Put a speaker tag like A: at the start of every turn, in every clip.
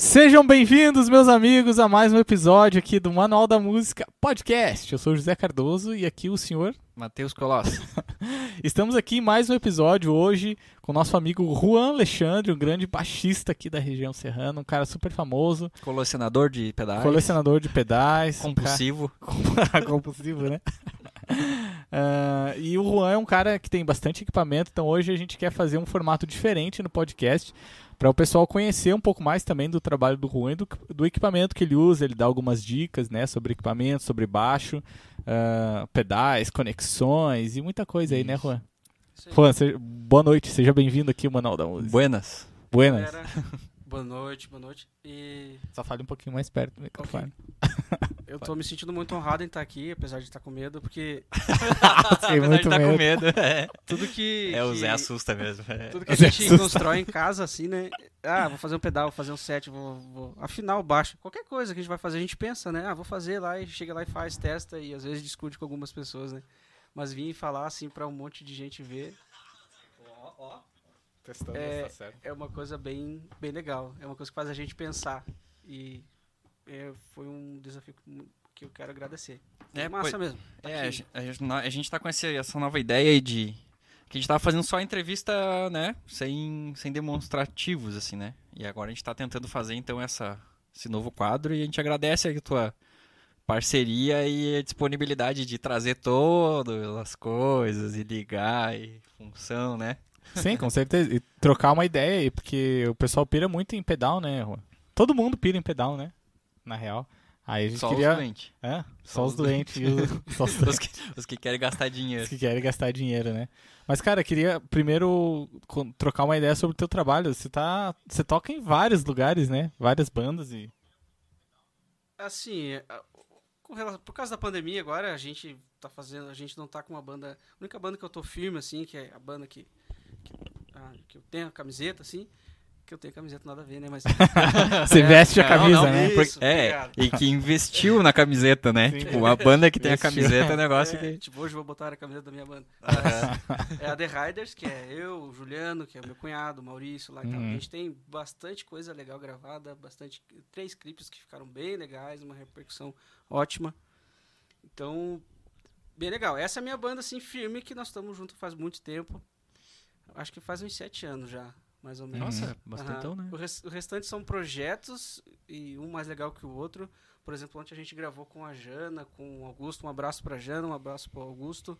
A: Sejam bem-vindos, meus amigos, a mais um episódio aqui do Manual da Música Podcast. Eu sou José Cardoso e aqui o senhor
B: Matheus Colosso.
A: Estamos aqui em mais um episódio hoje com o nosso amigo Juan Alexandre, um grande baixista aqui da região serrana, um cara super famoso,
B: Colecionador de pedais.
A: colecionador de pedais, um
B: Compulsivo.
A: cara- compulsivo, né? Ah, e o Juan é um cara que tem bastante equipamento, então hoje a gente quer fazer um formato diferente no podcast para o pessoal conhecer um pouco mais também do trabalho do Juan e do, do equipamento que ele usa. Ele dá algumas dicas né, sobre equipamento, sobre baixo, ah, pedais, conexões e muita coisa aí, né,
B: Isso.
A: Juan?
C: Isso aí.
A: Juan, seja- boa noite, seja bem-vindo aqui ao Manual da Música.
B: Buenas.
A: Buenas.
C: Galera, boa noite, boa noite. E
A: Só fale um pouquinho mais perto do microfone.
C: eu tô me sentindo muito honrado em estar aqui, apesar de estar com medo, porque
A: Fiquei muito
B: tá
A: medo.
B: com medo. É,
C: tudo que.
B: é o
C: que-
B: Zé assusta mesmo. É.
C: Tudo que a
A: O
C: gente
A: assusta.
C: constrói em casa, assim, né? Ah, vou fazer um pedal, vou fazer um set, vou, vou afinar o baixo. Qualquer coisa que a gente vai fazer, a gente pensa, né? Ah, vou fazer lá e chega lá e faz, testa e às vezes discute com algumas pessoas, né? Mas vir e falar assim pra um monte de gente ver
A: Testando
C: É,
A: se tá certo.
C: é uma coisa bem, bem legal. É uma coisa que faz a gente pensar. E é, foi um desafio que- eu quero agradecer.
B: É,
C: É massa
B: pois-
C: mesmo. tá
B: É, a
C: aqui.
B: gente, a gente- a gente tá com esse- essa nova ideia aí de. Que a gente tava fazendo só entrevista, né? Sem, sem demonstrativos, assim, né? E agora a gente tá tentando fazer, então, essa, esse novo quadro e a gente agradece aí a tua parceria e a disponibilidade de trazer todas as coisas e ligar e função, né?
A: Sim, com certeza. E trocar uma ideia aí, porque o pessoal pira muito em pedal, né, Juan? Todo mundo pira em pedal, né? Na real. Aí a gente
B: Só
A: queria.
B: os doentes.
A: É, só,
B: Só
A: os
B: os
A: doentes e os, só os
B: Os
A: doentes
B: que, os que querem gastar dinheiro.
A: que querem gastar dinheiro, né? Mas, cara, queria primeiro trocar uma ideia sobre o teu trabalho. Você tá. Você toca em vários lugares, né? Várias bandas e.
C: Assim, relação- por causa da pandemia agora, a gente tá fazendo, a gente não tá com uma banda, a única banda que eu tô firme assim, que é a banda que que, ah, que eu tenho a camiseta assim, que eu tenho camiseta nada a ver, né, mas
A: Você
C: É,
A: veste a
B: não,
A: camisa,
B: não,
A: né?
C: isso.
B: Porque- é,
C: obrigado.
B: e que investiu na camiseta, né?
A: Sim.
B: Tipo, uma banda que tem a camiseta é um negócio
C: é,
B: que.
C: tipo, hoje eu vou botar a camiseta da minha banda. É a The Riders, que é eu, o Juliano, que é o meu cunhado, o Maurício lá tal.
A: Uhum.
C: A gente tem bastante coisa legal gravada, bastante três clipes que ficaram bem legais, uma repercussão ótima. Então, bem legal. Essa é a minha banda assim firme que nós estamos juntos faz muito tempo. Acho que faz uns sete anos já, mais ou menos.
B: Nossa, bastantão,
C: Aham.
B: né?
C: O, res- o restante são projetos e um mais legal que o outro. Por exemplo, ontem a gente gravou com a Jana, com o Augusto. Um abraço pra Jana, um abraço pro Augusto.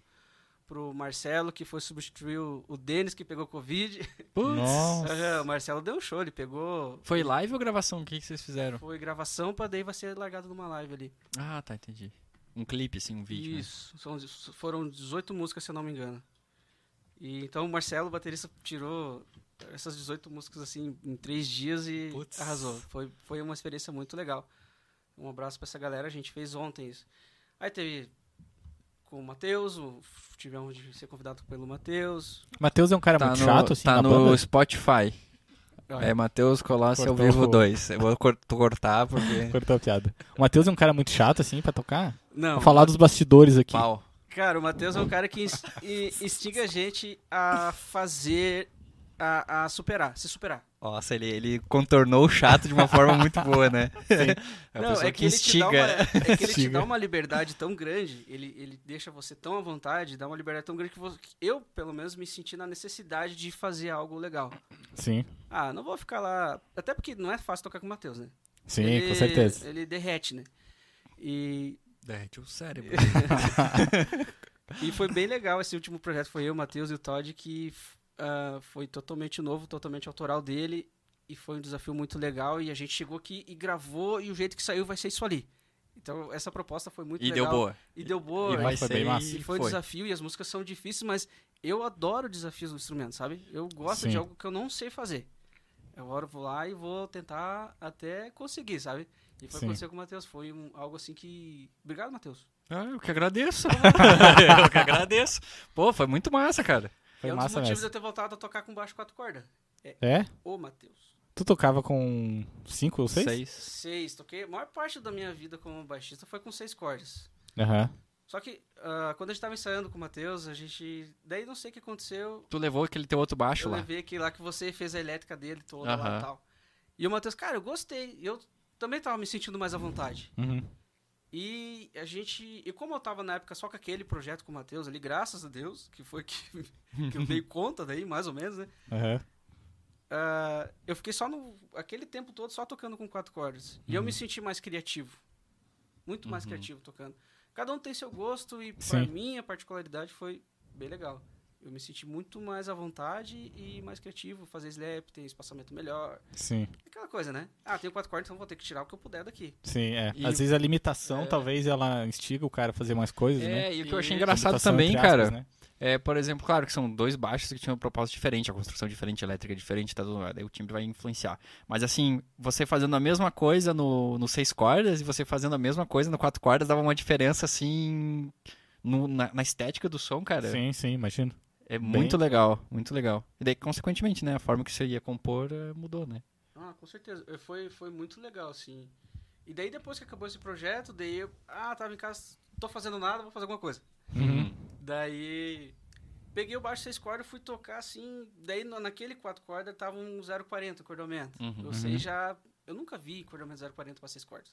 C: Pro Marcelo, que foi substituir o, o Denis, que pegou Covid.
B: Putz.
A: Nossa.
C: O Marcelo deu um show, ele pegou.
B: Foi live ou gravação? O que, que vocês fizeram?
C: Foi gravação, pra daí vai ser largado numa live ali.
B: Ah, tá, entendi. Um clipe, assim, um vídeo. né?
C: Isso, são, foram 18 músicas, se eu não me engano. E então o Marcelo, o baterista, tirou essas 18 músicas assim em três dias e
B: Putz.
C: arrasou. Foi, foi uma experiência muito legal. Um abraço pra essa galera, a gente fez ontem isso. Aí teve com o Matheus, o- tivemos de ser convidado pelo Matheus.
A: Matheus é um cara
B: Tá
A: muito
B: no,
A: chato, assim,
B: tá
A: na
B: no
A: banda.
B: Spotify. É Matheus Colossi ao vivo
A: o-
B: 2. Eu vou cor- cortar porque.
A: Cortou a piada. O Matheus é um cara muito chato, assim, pra tocar?
C: Não,
A: Vou falar dos bastidores aqui.
B: Pau.
C: Cara, o Matheus é um cara que instiga a gente a fazer, a, a superar, se superar.
B: Nossa, ele, ele contornou o chato de uma forma muito boa, né? É
C: Não,
B: pessoa
C: é que, ele te dá uma,
B: instiga.
C: é que ele te
A: Instiga.
C: dá uma liberdade tão grande, ele, ele deixa você tão à vontade, dá uma liberdade tão grande que, você- que eu, pelo menos, me senti na necessidade de fazer algo legal.
A: Sim,
C: Ah, não vou ficar lá. Até porque não é fácil tocar com o Matheus, né?
A: sim,
C: Ele-
A: com certeza.
C: Ele derrete, né? E,
B: Derrete o cérebro.
C: e foi bem legal esse último projeto. Foi eu, o Matheus e o Todd, que ah, foi totalmente novo, totalmente autoral dele. E foi um desafio muito legal. E a gente chegou aqui e gravou, e o jeito que saiu vai ser isso ali. Então, essa proposta foi muito
B: E
C: legal.
B: deu boa.
C: E deu boa.
B: E
A: vai foi bem massa.
B: e
C: E foi um desafio e as músicas são difíceis, mas eu adoro desafios do instrumento, sabe? Eu gosto
A: Sim.
C: de algo que eu não sei fazer. Eu agora vou lá e vou tentar até conseguir, sabe? E foi
A: Sim.
C: acontecer com o Matheus. Foi um- algo assim que. Obrigado, Matheus.
B: Ah, eu que agradeço. eu que agradeço. Pô, foi muito massa, cara.
A: Foi
C: é um dos motivos de
A: mesmo.
C: eu ter voltado a tocar com baixo quatro cordas.
A: É?
C: Ô, Matheus.
A: Tu tocava com cinco ou seis?
B: Seis.
C: Seis, toquei. A maior parte da minha vida como baixista foi com seis cordas.
A: Aham.
C: Só que ah, quando a gente tava ensaiando com o Matheus, a gente. Daí não sei o que aconteceu.
B: Tu levou aquele teu outro baixo
C: eu
B: lá.
C: levei aquele lá que você fez a elétrica dele toda lá
B: Aham.
C: e tal. E o Matheus, cara, eu gostei. Eu também tava me sentindo mais à vontade.
A: Uhum.
C: E a gente. E como eu tava na época só com aquele projeto com o Matheus ali, graças a Deus, que foi que, que eu dei conta daí, mais ou menos, né?
A: Aham.
C: Ah, eu fiquei só no. aquele tempo todo só tocando com quatro cordas. E eu
A: Uhum.
C: me senti mais criativo. Muito mais criativo tocando. Cada um tem seu gosto e pra mim a particularidade foi bem legal. Eu me senti muito mais à vontade e mais criativo, fazer slap, ter espaçamento melhor.
A: Sim,
C: Aquela coisa, né? Ah, tenho quatro cordas, então vou ter que tirar o que eu puder daqui.
A: sim, é.
B: E-
A: Às vezes a limitação,
C: É.
A: talvez, ela instiga o cara a fazer mais coisas, né?
B: É, e o que eu achei engraçado também,
A: aspas,
B: cara,
A: né?
B: é, por exemplo, claro que são dois baixos que tinham um propósito diferente, a construção diferente, a elétrica diferente, tá tudo, daí o timbre vai influenciar. Mas assim, você fazendo a mesma coisa no, no seis cordas e você fazendo a mesma coisa no quatro cordas dava uma diferença assim no- na, na estética do som, cara.
A: Sim, sim, imagino.
B: É
A: Bem-
B: muito legal, muito legal. E daí, consequentemente, né, a forma que você ia compor eh, mudou, né?
C: Ah, com certeza. Eh, Foi, foi muito legal, assim. E daí depois que acabou esse projeto, daí eu. Ah, tava em casa, tô fazendo nada, vou fazer alguma coisa.
A: Uhum.
C: Daí. Peguei o baixo seis cordas, fui tocar assim. Daí naquele quatro cordas tava um 040 cordomento.
B: Uhum.
C: Eu sei já. Eu nunca vi cordomento 040 pra seis cordas.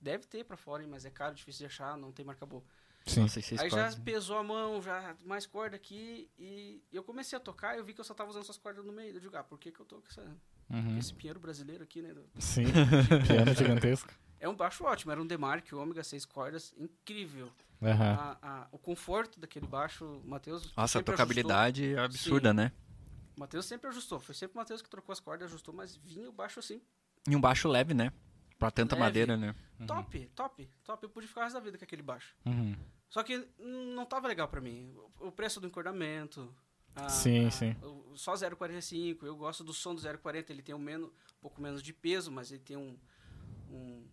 C: Deve ter pra fora, hein, mas é caro, difícil de achar, não tem marca boa.
A: Sim.
B: Nossa, seis
C: Aí
B: cordas.
C: já pesou a mão, já mais corda aqui. E eu comecei a tocar e eu vi que eu só tava usando essas cordas no meio. Eu digo, ah, por que, que eu tô com essa,
A: Uhum.
C: esse pinheiro brasileiro aqui, né?
A: Sim. Piano gigantesco.
C: É um baixo ótimo, era um Demark ômega seis cordas, incrível.
A: Aham.
C: A- a- o conforto daquele baixo, o Matheus.
B: Nossa, a tocabilidade é absurda, né?
C: ajustou. O Matheus sempre ajustou. Foi sempre o Matheus que trocou as cordas, ajustou, mas vinha o baixo assim.
B: E um baixo leve, né? Pra tanta
C: Leve.
B: madeira, né?
C: Top, top, top. Eu pude ficar o resto da vida com aquele baixo.
A: Uhum.
C: Só que não tava legal pra mim. O preço do encordamento. a-
A: Sim,
C: a-
A: sim.
C: o- Só 0,45. Eu gosto do som do 0,40. Ele tem um, menos, um pouco menos de peso, mas ele tem um, um,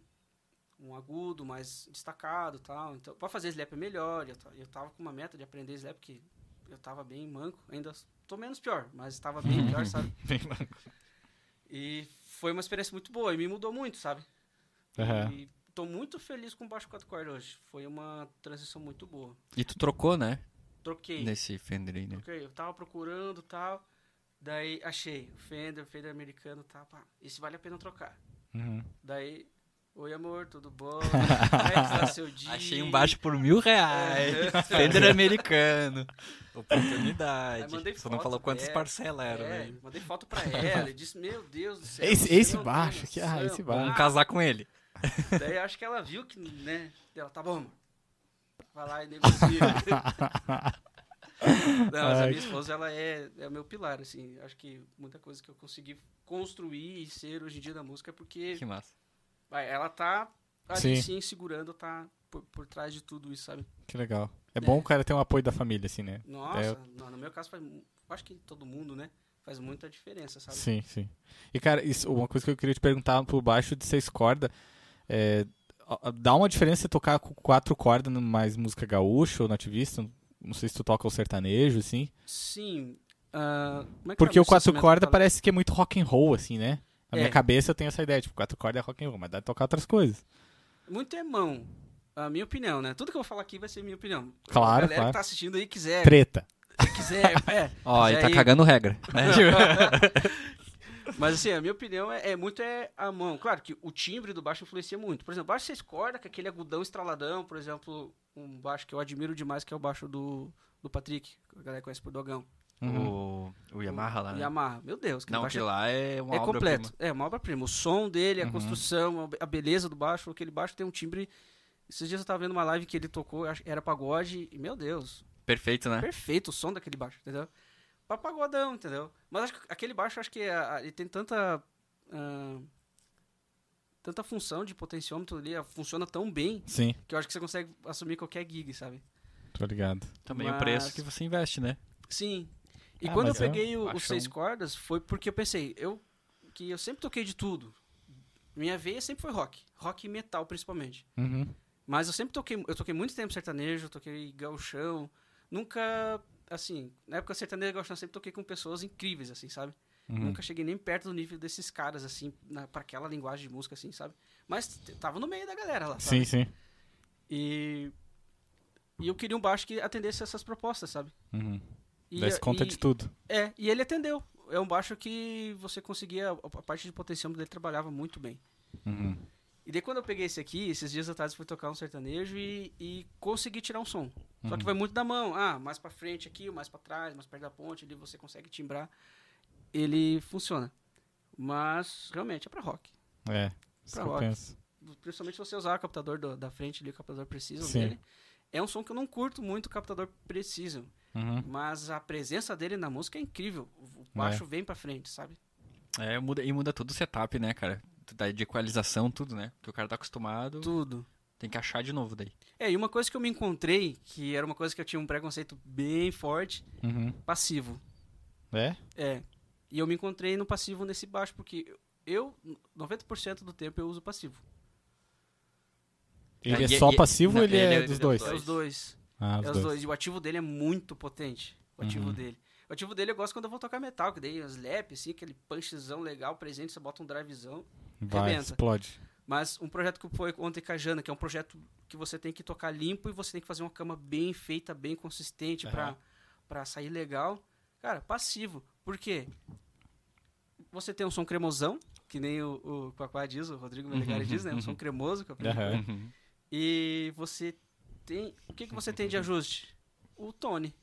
C: um agudo mais destacado e tal. Então, pra fazer slap é melhor. Eu, eu tava com uma meta de aprender slap que eu tava bem manco. Ainda tô menos pior, mas tava bem pior, sabe? E foi uma experiência muito boa e me mudou muito, sabe?
A: Aham.
C: E tô muito feliz com o baixo 4 cordas hoje. Foi uma transição muito boa.
B: E tu trocou, né?
C: Troquei.
B: Nesse Fender aí, né?
C: Troquei. Eu tava procurando e tal. Daí achei. O Fender, Fender americano, tá, pá. Esse vale a pena trocar.
A: Uhum.
C: Daí, oi amor, tudo bom? Como é que tá seu dia?
B: Achei um baixo por mil reais. Fender americano. Oportunidade.
C: Mandei
B: Só não falou quantas parcelas eram,
C: É,
B: né?
C: mandei foto pra ela e disse, meu Deus do céu.
A: Esse- esse baixo aqui, ah,
C: noção."
A: esse baixo.
B: Vamos casar com ele.
C: Daí acho que ela viu que, né? Ela, tá bom, amor. Vai lá e negocia. Não, mas a minha esposa, ela é, é o meu pilar, assim. Acho que muita coisa que eu consegui construir e ser hoje em dia da música é porque
B: Que massa.
C: ela tá ali
A: Sim.
C: sim, segurando, tá por, por trás de tudo isso, sabe?
A: Que legal. É bom o cara ter um apoio da família, assim, né?
C: Nossa,
A: É.
C: no, no meu caso, faz, acho que todo mundo, né? Faz muita diferença, sabe?
A: Sim, sim. E, cara, isso, uma coisa que eu queria te perguntar por baixo de seis cordas, é, dá uma diferença você tocar com quatro cordas no mais música gaúcha ou nativista? Não sei se tu toca o sertanejo, assim.
C: Sim. como é que
A: Porque
C: é
A: o quatro cordas parece que é muito rock and roll, assim, né? Na
C: É.
A: minha cabeça eu tenho essa ideia, tipo, quatro cordas é rock and roll, mas dá pra tocar outras coisas.
C: Muito é mão. A minha opinião, né? Tudo que eu vou falar aqui vai ser minha opinião.
A: Claro,
C: A galera
A: claro.
C: que tá assistindo aí quiser,
A: Treta.
C: quiser, é.
B: Ó, ele
C: Mas
B: tá
C: aí-
B: cagando regra. Né?
C: Mas assim, a minha opinião é, é muito é a mão. Claro que o timbre do baixo influencia muito. Por exemplo, baixo seis cordas, com aquele agudão estraladão, por exemplo, um baixo que eu admiro demais, que é o baixo do, do Patrick, que a galera conhece por Dogão.
A: Uhum.
B: o, o Yamaha lá,
C: O
B: né?
C: Yamaha. Meu Deus, que
B: Não,
C: baixo
B: que lá é uma
C: é
B: obra
C: completo. É uma obra-prima. O som dele, a
A: Uhum.
C: construção, a beleza do baixo, aquele baixo tem um timbre. Esses dias eu tava vendo uma live que ele tocou, era pagode, e meu Deus,
B: Perfeito, né?
C: perfeito o som daquele baixo, entendeu? Pra pagodão, entendeu? Mas acho que aquele baixo, acho que a- ele tem tanta. ah, tanta função de potenciômetro ali, funciona tão bem,
A: Sim,
C: que eu acho que você consegue assumir qualquer gig, sabe?
A: tô ligado.
B: Também o
C: Mas-
B: preço que você investe, né?
C: Sim. E
A: Ah,
C: quando eu
A: é-
C: peguei o-
B: acho
C: os seis
B: um-
C: cordas, foi porque eu pensei, eu que eu sempre toquei de tudo. Minha veia sempre foi rock, rock e metal principalmente.
A: Uhum.
C: Mas eu sempre toquei, eu toquei muito tempo sertanejo, toquei gauchão, nunca assim, na época sertanejo e gauchão eu sempre toquei com pessoas incríveis assim, sabe?
A: Uhum.
C: Nunca cheguei nem perto do nível desses caras assim, na, pra aquela linguagem de música assim, sabe? Mas tava no meio da galera lá, sabe?
A: Sim, sim.
C: E e eu queria um baixo que atendesse essas propostas, sabe?
A: Uhum.
C: E,
A: Desse conta
C: e-
A: de tudo.
C: É, e ele atendeu. é um baixo que você conseguia. A parte de potenciômetro dele trabalhava muito bem.
A: Uhum.
C: E daí quando eu peguei esse aqui, esses dias atrás eu fui tocar um sertanejo e, e consegui tirar um som. Só que
A: Uhum.
C: vai muito da mão. Ah, mais pra frente aqui, mais pra trás, mais perto da ponte, ali você consegue timbrar. Ele funciona. Mas realmente é pra rock.
A: É,
C: Pra rock.
A: penso.
C: Principalmente se você usar o captador do- da frente ali, o captador preciso dele. É um som que eu não curto muito o captador preciso.
A: Uhum.
C: Mas a presença dele na música é incrível. O o
A: É.
C: baixo vem pra frente, sabe?
B: É, muda, e muda todo o setup, né, cara? Da- De equalização, tudo, né? Que o cara tá acostumado,
C: Tudo.
B: tem que achar de novo daí.
C: É, e uma coisa que eu me encontrei, que era uma coisa que eu tinha um preconceito bem forte,
A: Uhum.
C: passivo.
A: É?
C: É. E eu me encontrei no passivo nesse baixo, porque eu, 90% do tempo, eu uso passivo.
A: Ele é
B: E-
A: só
B: e-
A: passivo
B: não,
A: ou ele,
B: ele
A: é
B: é-
A: dos
B: é
A: dois?
B: os
C: É os dois.
A: Ah,
C: É
A: os
C: os
A: dois.
C: dois. E o ativo dele é muito potente. O ativo
A: Uhum.
C: dele. O ativo dele eu gosto quando eu vou tocar metal, que daí os lap, assim, aquele punchzão legal, presente, você bota um drivezão.
A: Vai,
C: Arrebenta.
A: explode.
C: Mas um projeto que foi ontem com a Jana, que é um projeto que você tem que tocar limpo e você tem que fazer uma cama bem feita, bem consistente pra
A: Aham.
C: para sair legal. Cara, passivo. Por quê? Você tem um som cremosão, que nem o, o Quaquá diz, o Rodrigo Melegari diz, né? Um som cremoso que eu.
B: Uhum.
C: E você tem... O que, que você tem de ajuste? O tone.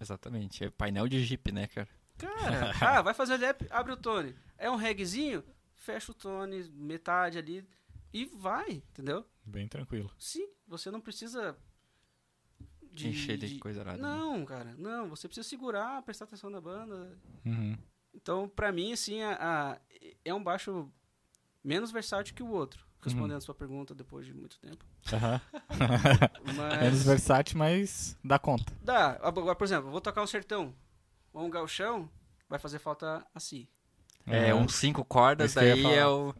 B: Exatamente. É painel de Jeep, né, cara?
C: Cara, ah, vai fazer lap, abre o tone. É um regzinho, fecha o tone, metade ali e vai, entendeu?
A: Bem tranquilo.
C: Sim, você não precisa de,
B: Encher de
C: de-
B: coisa arada. né?
C: Não, cara, não. Você precisa segurar, prestar atenção na banda.
A: Uhum.
C: Então, pra mim, assim, a, a- é um baixo menos versátil que o outro. Respondendo a sua pergunta depois de muito tempo.
A: Aham.
C: Mas
A: Menos versátil, mas dá conta.
C: dá. Agora, por exemplo, eu vou tocar um sertão ou um galchão, vai fazer falta assim.
B: É,
A: Aham.
B: uns cinco cordas,
A: ia
B: daí é o.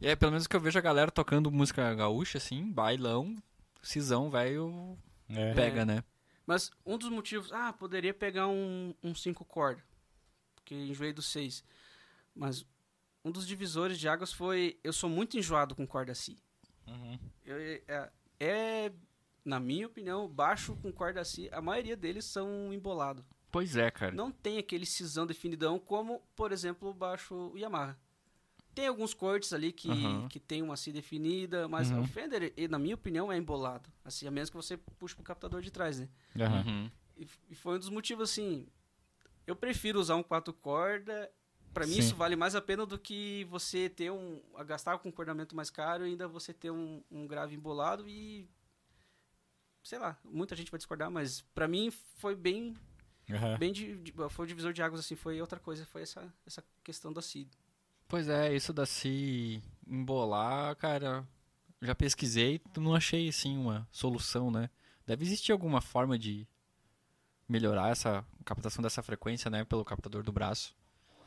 B: E é pelo menos que eu vejo a galera tocando música gaúcha, assim, bailão, cisão, velho,
A: É.
B: pega, né?
C: Mas um dos motivos, ah, poderia pegar um, um cinco corda, porque enjoei do seis. Mas um dos divisores de águas foi, eu sou muito enjoado com corda si.
A: Uhum.
C: Eu- é, é, na minha opinião, baixo com corda si, a maioria deles são embolados.
B: Pois é, cara.
C: Não tem aquele cisão definidão como, por exemplo, o baixo Yamaha. Tem alguns cortes ali que,
B: Aham.
C: que tem uma si definida, mas
A: Uhum.
C: o Fender, na minha opinião, é embolado. Assim, a menos que você puxe pro captador de trás, né?
B: Uhum.
C: E, e foi um dos motivos, assim. Eu prefiro usar um quatro corda. Pra mim,
A: Sim.
C: isso vale mais a pena do que você ter um. gastar com um cordamento mais caro e ainda você ter um, um grave embolado e. Sei lá, muita gente vai discordar, mas pra mim foi bem.
A: Aham.
C: bem de, de- foi o divisor de águas, assim, foi outra coisa, foi essa, essa questão da CID.
B: Pois é, isso da se embolar, cara, já pesquisei, não achei assim uma solução, né? Deve existir alguma forma de melhorar essa captação dessa frequência, né, pelo captador do braço.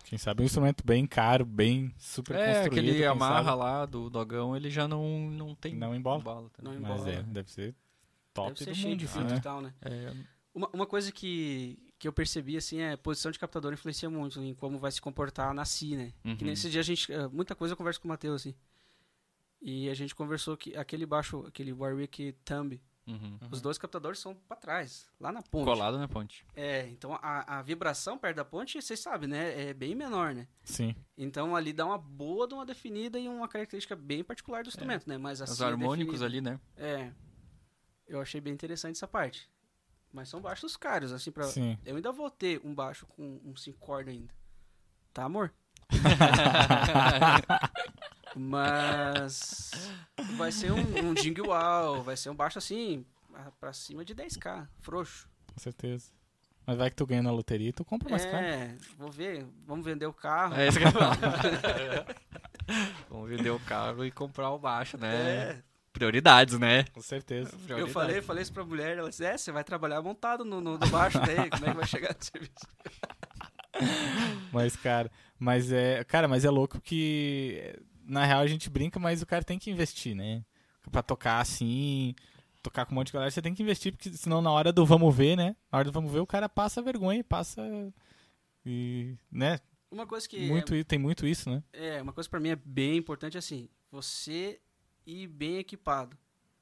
A: Quem sabe um instrumento bem caro, bem super
B: é,
A: construído.
B: aquele
A: quem
B: amarra
A: sabe
B: lá do dogão, ele já não não tem
A: Não embola.
B: tá?
C: Não
A: Mas
C: embola.
A: é, deve ser top
C: Deve ser
A: do
C: cheio
A: mundo,
C: de filtro
A: né?
C: e tal, né?
B: É,
C: Uma, uma coisa que, que eu percebi, assim, é posição de captador influencia muito em como vai se comportar na Si, né? Que
B: Uhum.
C: nesse dia a gente. eh, Muita coisa eu converso com o Matheus, assim. E a gente conversou que aquele baixo, aquele Warwick Thumb,
B: uhum.
C: os dois captadores são pra trás, lá na ponte.
B: colado na ponte.
C: É, então a, a vibração perto da ponte, vocês sabem, né? É bem menor, né?
A: Sim.
C: Então ali dá uma boa de uma definida e uma característica bem particular do instrumento, né? Mas assim.
B: Os harmônicos ali, né?
C: É. Eu achei bem interessante essa parte. Mas são baixos caros, assim, pra.
A: Sim.
C: Eu ainda vou ter um baixo com um 5 corda ainda. Tá, amor? Mas vai ser um, um Jing Wow, vai ser um baixo assim, pra cima de 10k, frouxo.
A: Com certeza. Mas vai que tu ganha na loteria e tu compra mais caro.
C: é, vou ver, vamos vender o carro.
B: É isso que eu. Vamos vender o carro e comprar o baixo, né?
C: É,
B: Prioridades, né?
A: Com certeza.
C: eu
B: Prioridades.
C: falei, falei isso pra mulher, ela disse, é, você vai trabalhar montado no, no, no baixo daí, como é que vai chegar no serviço?
A: Mas, cara, mas é. Cara, mas é louco que. Na real a gente brinca, mas o cara tem que investir, né? Pra tocar assim, tocar com um monte de galera, você tem que investir, porque senão na hora do vamos ver, né? Na hora do vamos ver, o cara passa vergonha, passa. E. né?
C: Uma coisa que
A: Muito, i- tem muito isso, né?
C: é, uma coisa pra mim é bem importante assim, você ir bem equipado.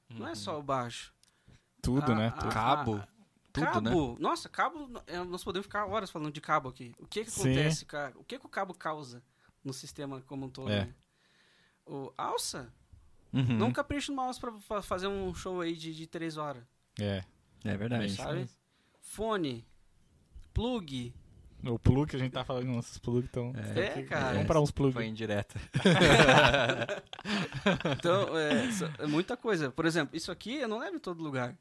C: Não é só o baixo.
A: Tudo,
C: A-
A: né?
C: a-
A: Tudo.
B: Cabo.
C: a-
B: tudo,
C: cabo,
B: né?
C: nossa, cabo, é, nós podemos ficar horas falando de cabo aqui. O que que acontece, cara? O que que o cabo causa no sistema como um todo,
A: É.
C: né? O alça,
B: Uhum.
C: não capricha numa alça pra fa- fazer um show aí de, de três horas,
A: É.
B: É verdade.
C: Sabe? Fone, plug,
A: O plug que a gente tá falando, nossos plug estão.
C: É, cara.
A: Vamos comprar uns plug.
B: Foi indireta.
C: Então, é, é muita coisa. Por exemplo, isso aqui eu não levo em todo lugar.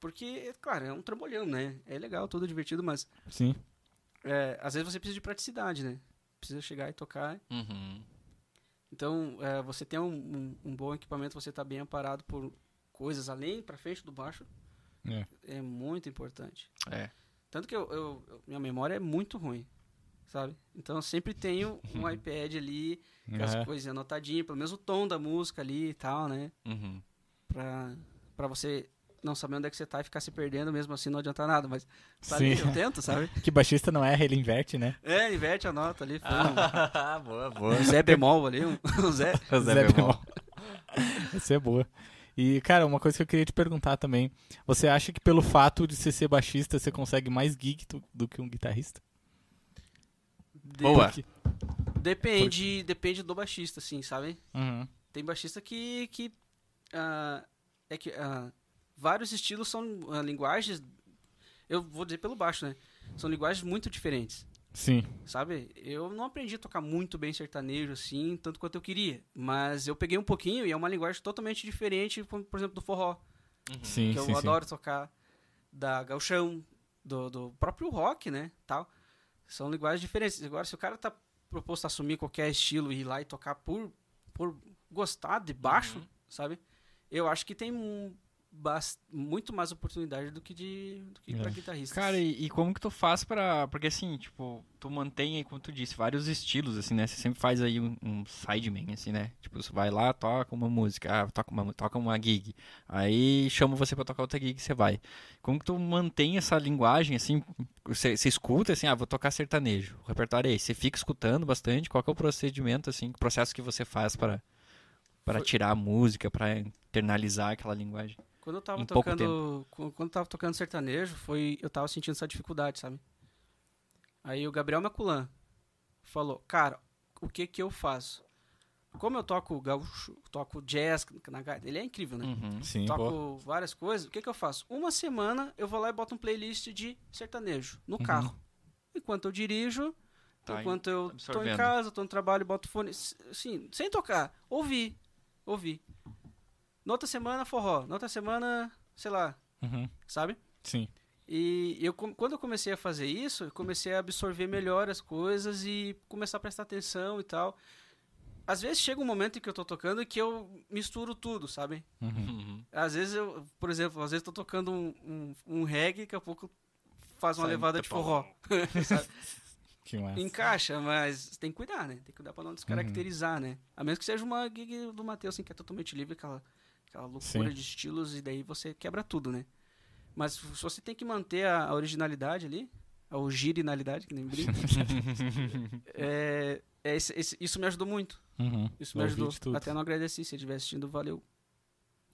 C: Porque, claro, é um trambolhão, né? É legal, tudo divertido, mas
A: Sim.
C: é, às vezes você precisa de praticidade, né? Precisa chegar e tocar.
B: Uhum.
C: Então, é, você tem um, um- um bom equipamento, você tá bem amparado por coisas além pra frente do baixo,
A: É.
C: é muito importante.
B: É.
C: Tanto que eu, eu- minha memória é muito ruim, sabe? Então eu sempre tenho um iPad ali, com as coisinhas anotadinhas, pelo menos o tom da música ali e tal, né?
B: Uhum.
C: Pra, pra você não saber onde é que você tá e ficar se perdendo, mesmo assim não adianta nada, mas tá
A: Sim.
C: eu tento, sabe?
A: Que baixista não erra, ele inverte, né?
C: É, inverte a nota ali,
B: Ah, boa, boa.
C: um Zé bemol ali, um, um Zé.
A: Zé Bemol. Essa é boa. E, cara, uma coisa que eu queria te perguntar também. Você acha que pelo fato de você ser baixista, você consegue mais gig do, que um guitarrista?
B: Boa.
A: Porque-
C: Depende, depende do baixista, assim, sabe?
A: Uhum.
C: Tem baixista que. que ah, é que ah, vários estilos são ah, linguagens. Eu vou dizer pelo baixo, né? São linguagens muito diferentes,
A: Sim.
C: sabe? Eu não aprendi a tocar muito bem sertanejo assim, tanto quanto eu queria. Mas eu peguei um pouquinho e é uma linguagem totalmente diferente, por por exemplo, do forró,
A: Sim,
C: que eu
A: sim, sim.
C: adoro tocar, da gauchão, do, do próprio rock, né? Tal. São linguagens diferentes. Agora, se o cara tá proposto a assumir qualquer estilo e ir lá e tocar por, por gostar de baixo,
B: Uhum.
C: sabe? Eu acho que tem um, muito mais oportunidade do que de do que
A: É.
C: pra guitarrista.
B: Cara, e, e como que tu faz pra... Porque assim, tipo, tu mantém aí, como tu disse, vários estilos, assim, né? Você sempre faz aí um, um sideman, assim, né? Tipo, você vai lá, toca uma música, ah, toca uma, toca uma gig. Aí chama você pra tocar outra gig, você vai. Como que tu mantém essa linguagem, assim? Você, você escuta, assim, ah, vou tocar sertanejo. O repertório é esse. Você fica escutando bastante. Qual é o procedimento, assim, o processo que você faz para para tirar a música, para internalizar aquela linguagem?
C: Quando eu tava
B: em
C: tocando, quando eu tava tocando sertanejo, foi eu tava sentindo essa dificuldade, sabe? Aí o Gabriel Maculan falou: "Cara, o que que eu faço? Como eu toco gaúcho, toco jazz na gaita, ele é incrível, né?
B: Uhum.
A: Sim,
C: toco
A: boa.
C: várias coisas. O que que eu faço? Uma semana eu vou lá e boto um playlist de sertanejo no
A: Uhum.
C: carro. Enquanto eu dirijo,
B: Tá
C: enquanto eu tô em casa, tô no trabalho, boto fone, s- assim, sem tocar, ouvir, ouvir. Na outra semana forró, na outra semana, sei lá,
A: Uhum.
C: sabe?
A: Sim.
C: E eu, quando eu comecei a fazer isso, eu comecei a absorver melhor as coisas e começar a prestar atenção e tal. Às vezes chega um momento em que eu tô tocando que eu misturo tudo, sabe?
A: Uhum.
B: Uhum.
C: Às vezes eu, por exemplo, às vezes eu tô tocando um, um, um reggae, daqui a pouco faz uma
B: Sai
C: levada de forró. sabe?
A: Que massa.
C: Encaixa, mas tem que cuidar, né? Tem que cuidar pra não descaracterizar, né? A menos que seja uma gig do Matheus, assim, que é totalmente livre, aquela, aquela loucura
A: Sim.
C: de estilos, e daí você quebra tudo, né? Mas se você tem que manter a, a originalidade ali, a originalidade, que nem brinca, é, é esse- esse- isso me ajudou muito.
A: Uhum.
C: Isso me ajudou. Até não agradeci, se você estiver assistindo, valeu,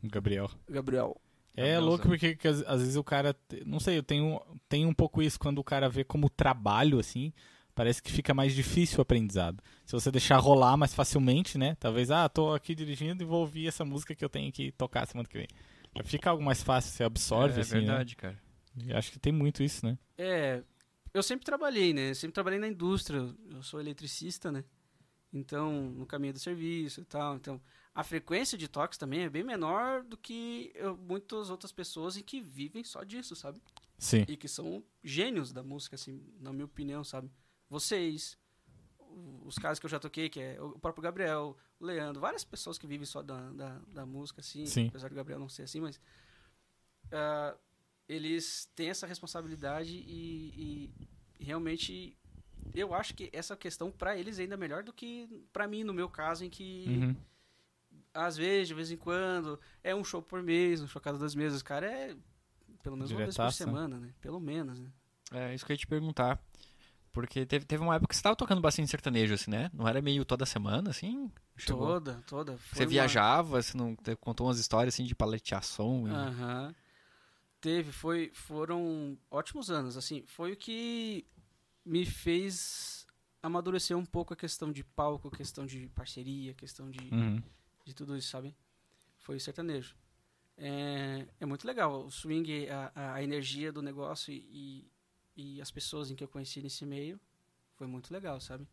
A: Gabriel.
C: Gabriel.
A: É
B: Gabrielzão.
A: louco porque que às, às vezes o cara. Não sei, eu tenho, tenho um pouco isso quando o cara vê como trabalho, assim. Parece que fica mais difícil o aprendizado. Se você deixar rolar mais facilmente, né? Talvez, ah, tô aqui dirigindo e vou ouvir essa música que eu tenho que tocar semana que vem. Fica algo mais fácil, você absorve,
B: é
A: assim. né?
B: verdade, cara.
A: E acho que tem muito isso, né?
C: É, eu sempre trabalhei, né? Sempre trabalhei na indústria. Eu sou eletricista, né? Então, no caminho do serviço e tal. Então, a frequência de toques também é bem menor do que eu- muitas outras pessoas em que vivem só disso, sabe?
A: Sim.
C: E que são gênios da música, assim, na minha opinião, sabe? Vocês, os caras que eu já toquei, que é o próprio Gabriel, o Leandro, várias pessoas que vivem só da, da, da música, assim,
A: Sim.
C: apesar do Gabriel não ser assim, mas ah, eles têm essa responsabilidade e, e realmente eu acho que essa questão pra eles é ainda melhor do que pra mim, no meu caso, em que
A: Uhum.
C: às vezes, de vez em quando, é um show por mês, um show cada dois meses. O cara é pelo menos uma vez por
A: né?
C: semana, né? Pelo menos, né?
B: É isso que eu ia te perguntar. Porque teve, teve uma época que você tava tocando bastante sertanejo, assim, né? Não era meio toda semana, assim? Chegou-
C: Toda, toda.
B: Você
C: uma-
B: viajava, você não te contou umas histórias assim de e-
C: Aham. Teve, foi, foram ótimos anos, assim, foi o que me fez amadurecer um pouco a questão de palco, a questão de parceria, a questão de,
A: Uhum.
C: de tudo isso, sabe? Foi o sertanejo. É, é muito legal, o swing, a, a- a energia do negócio e, e, e as pessoas em que eu conheci nesse meio, foi muito legal, sabe?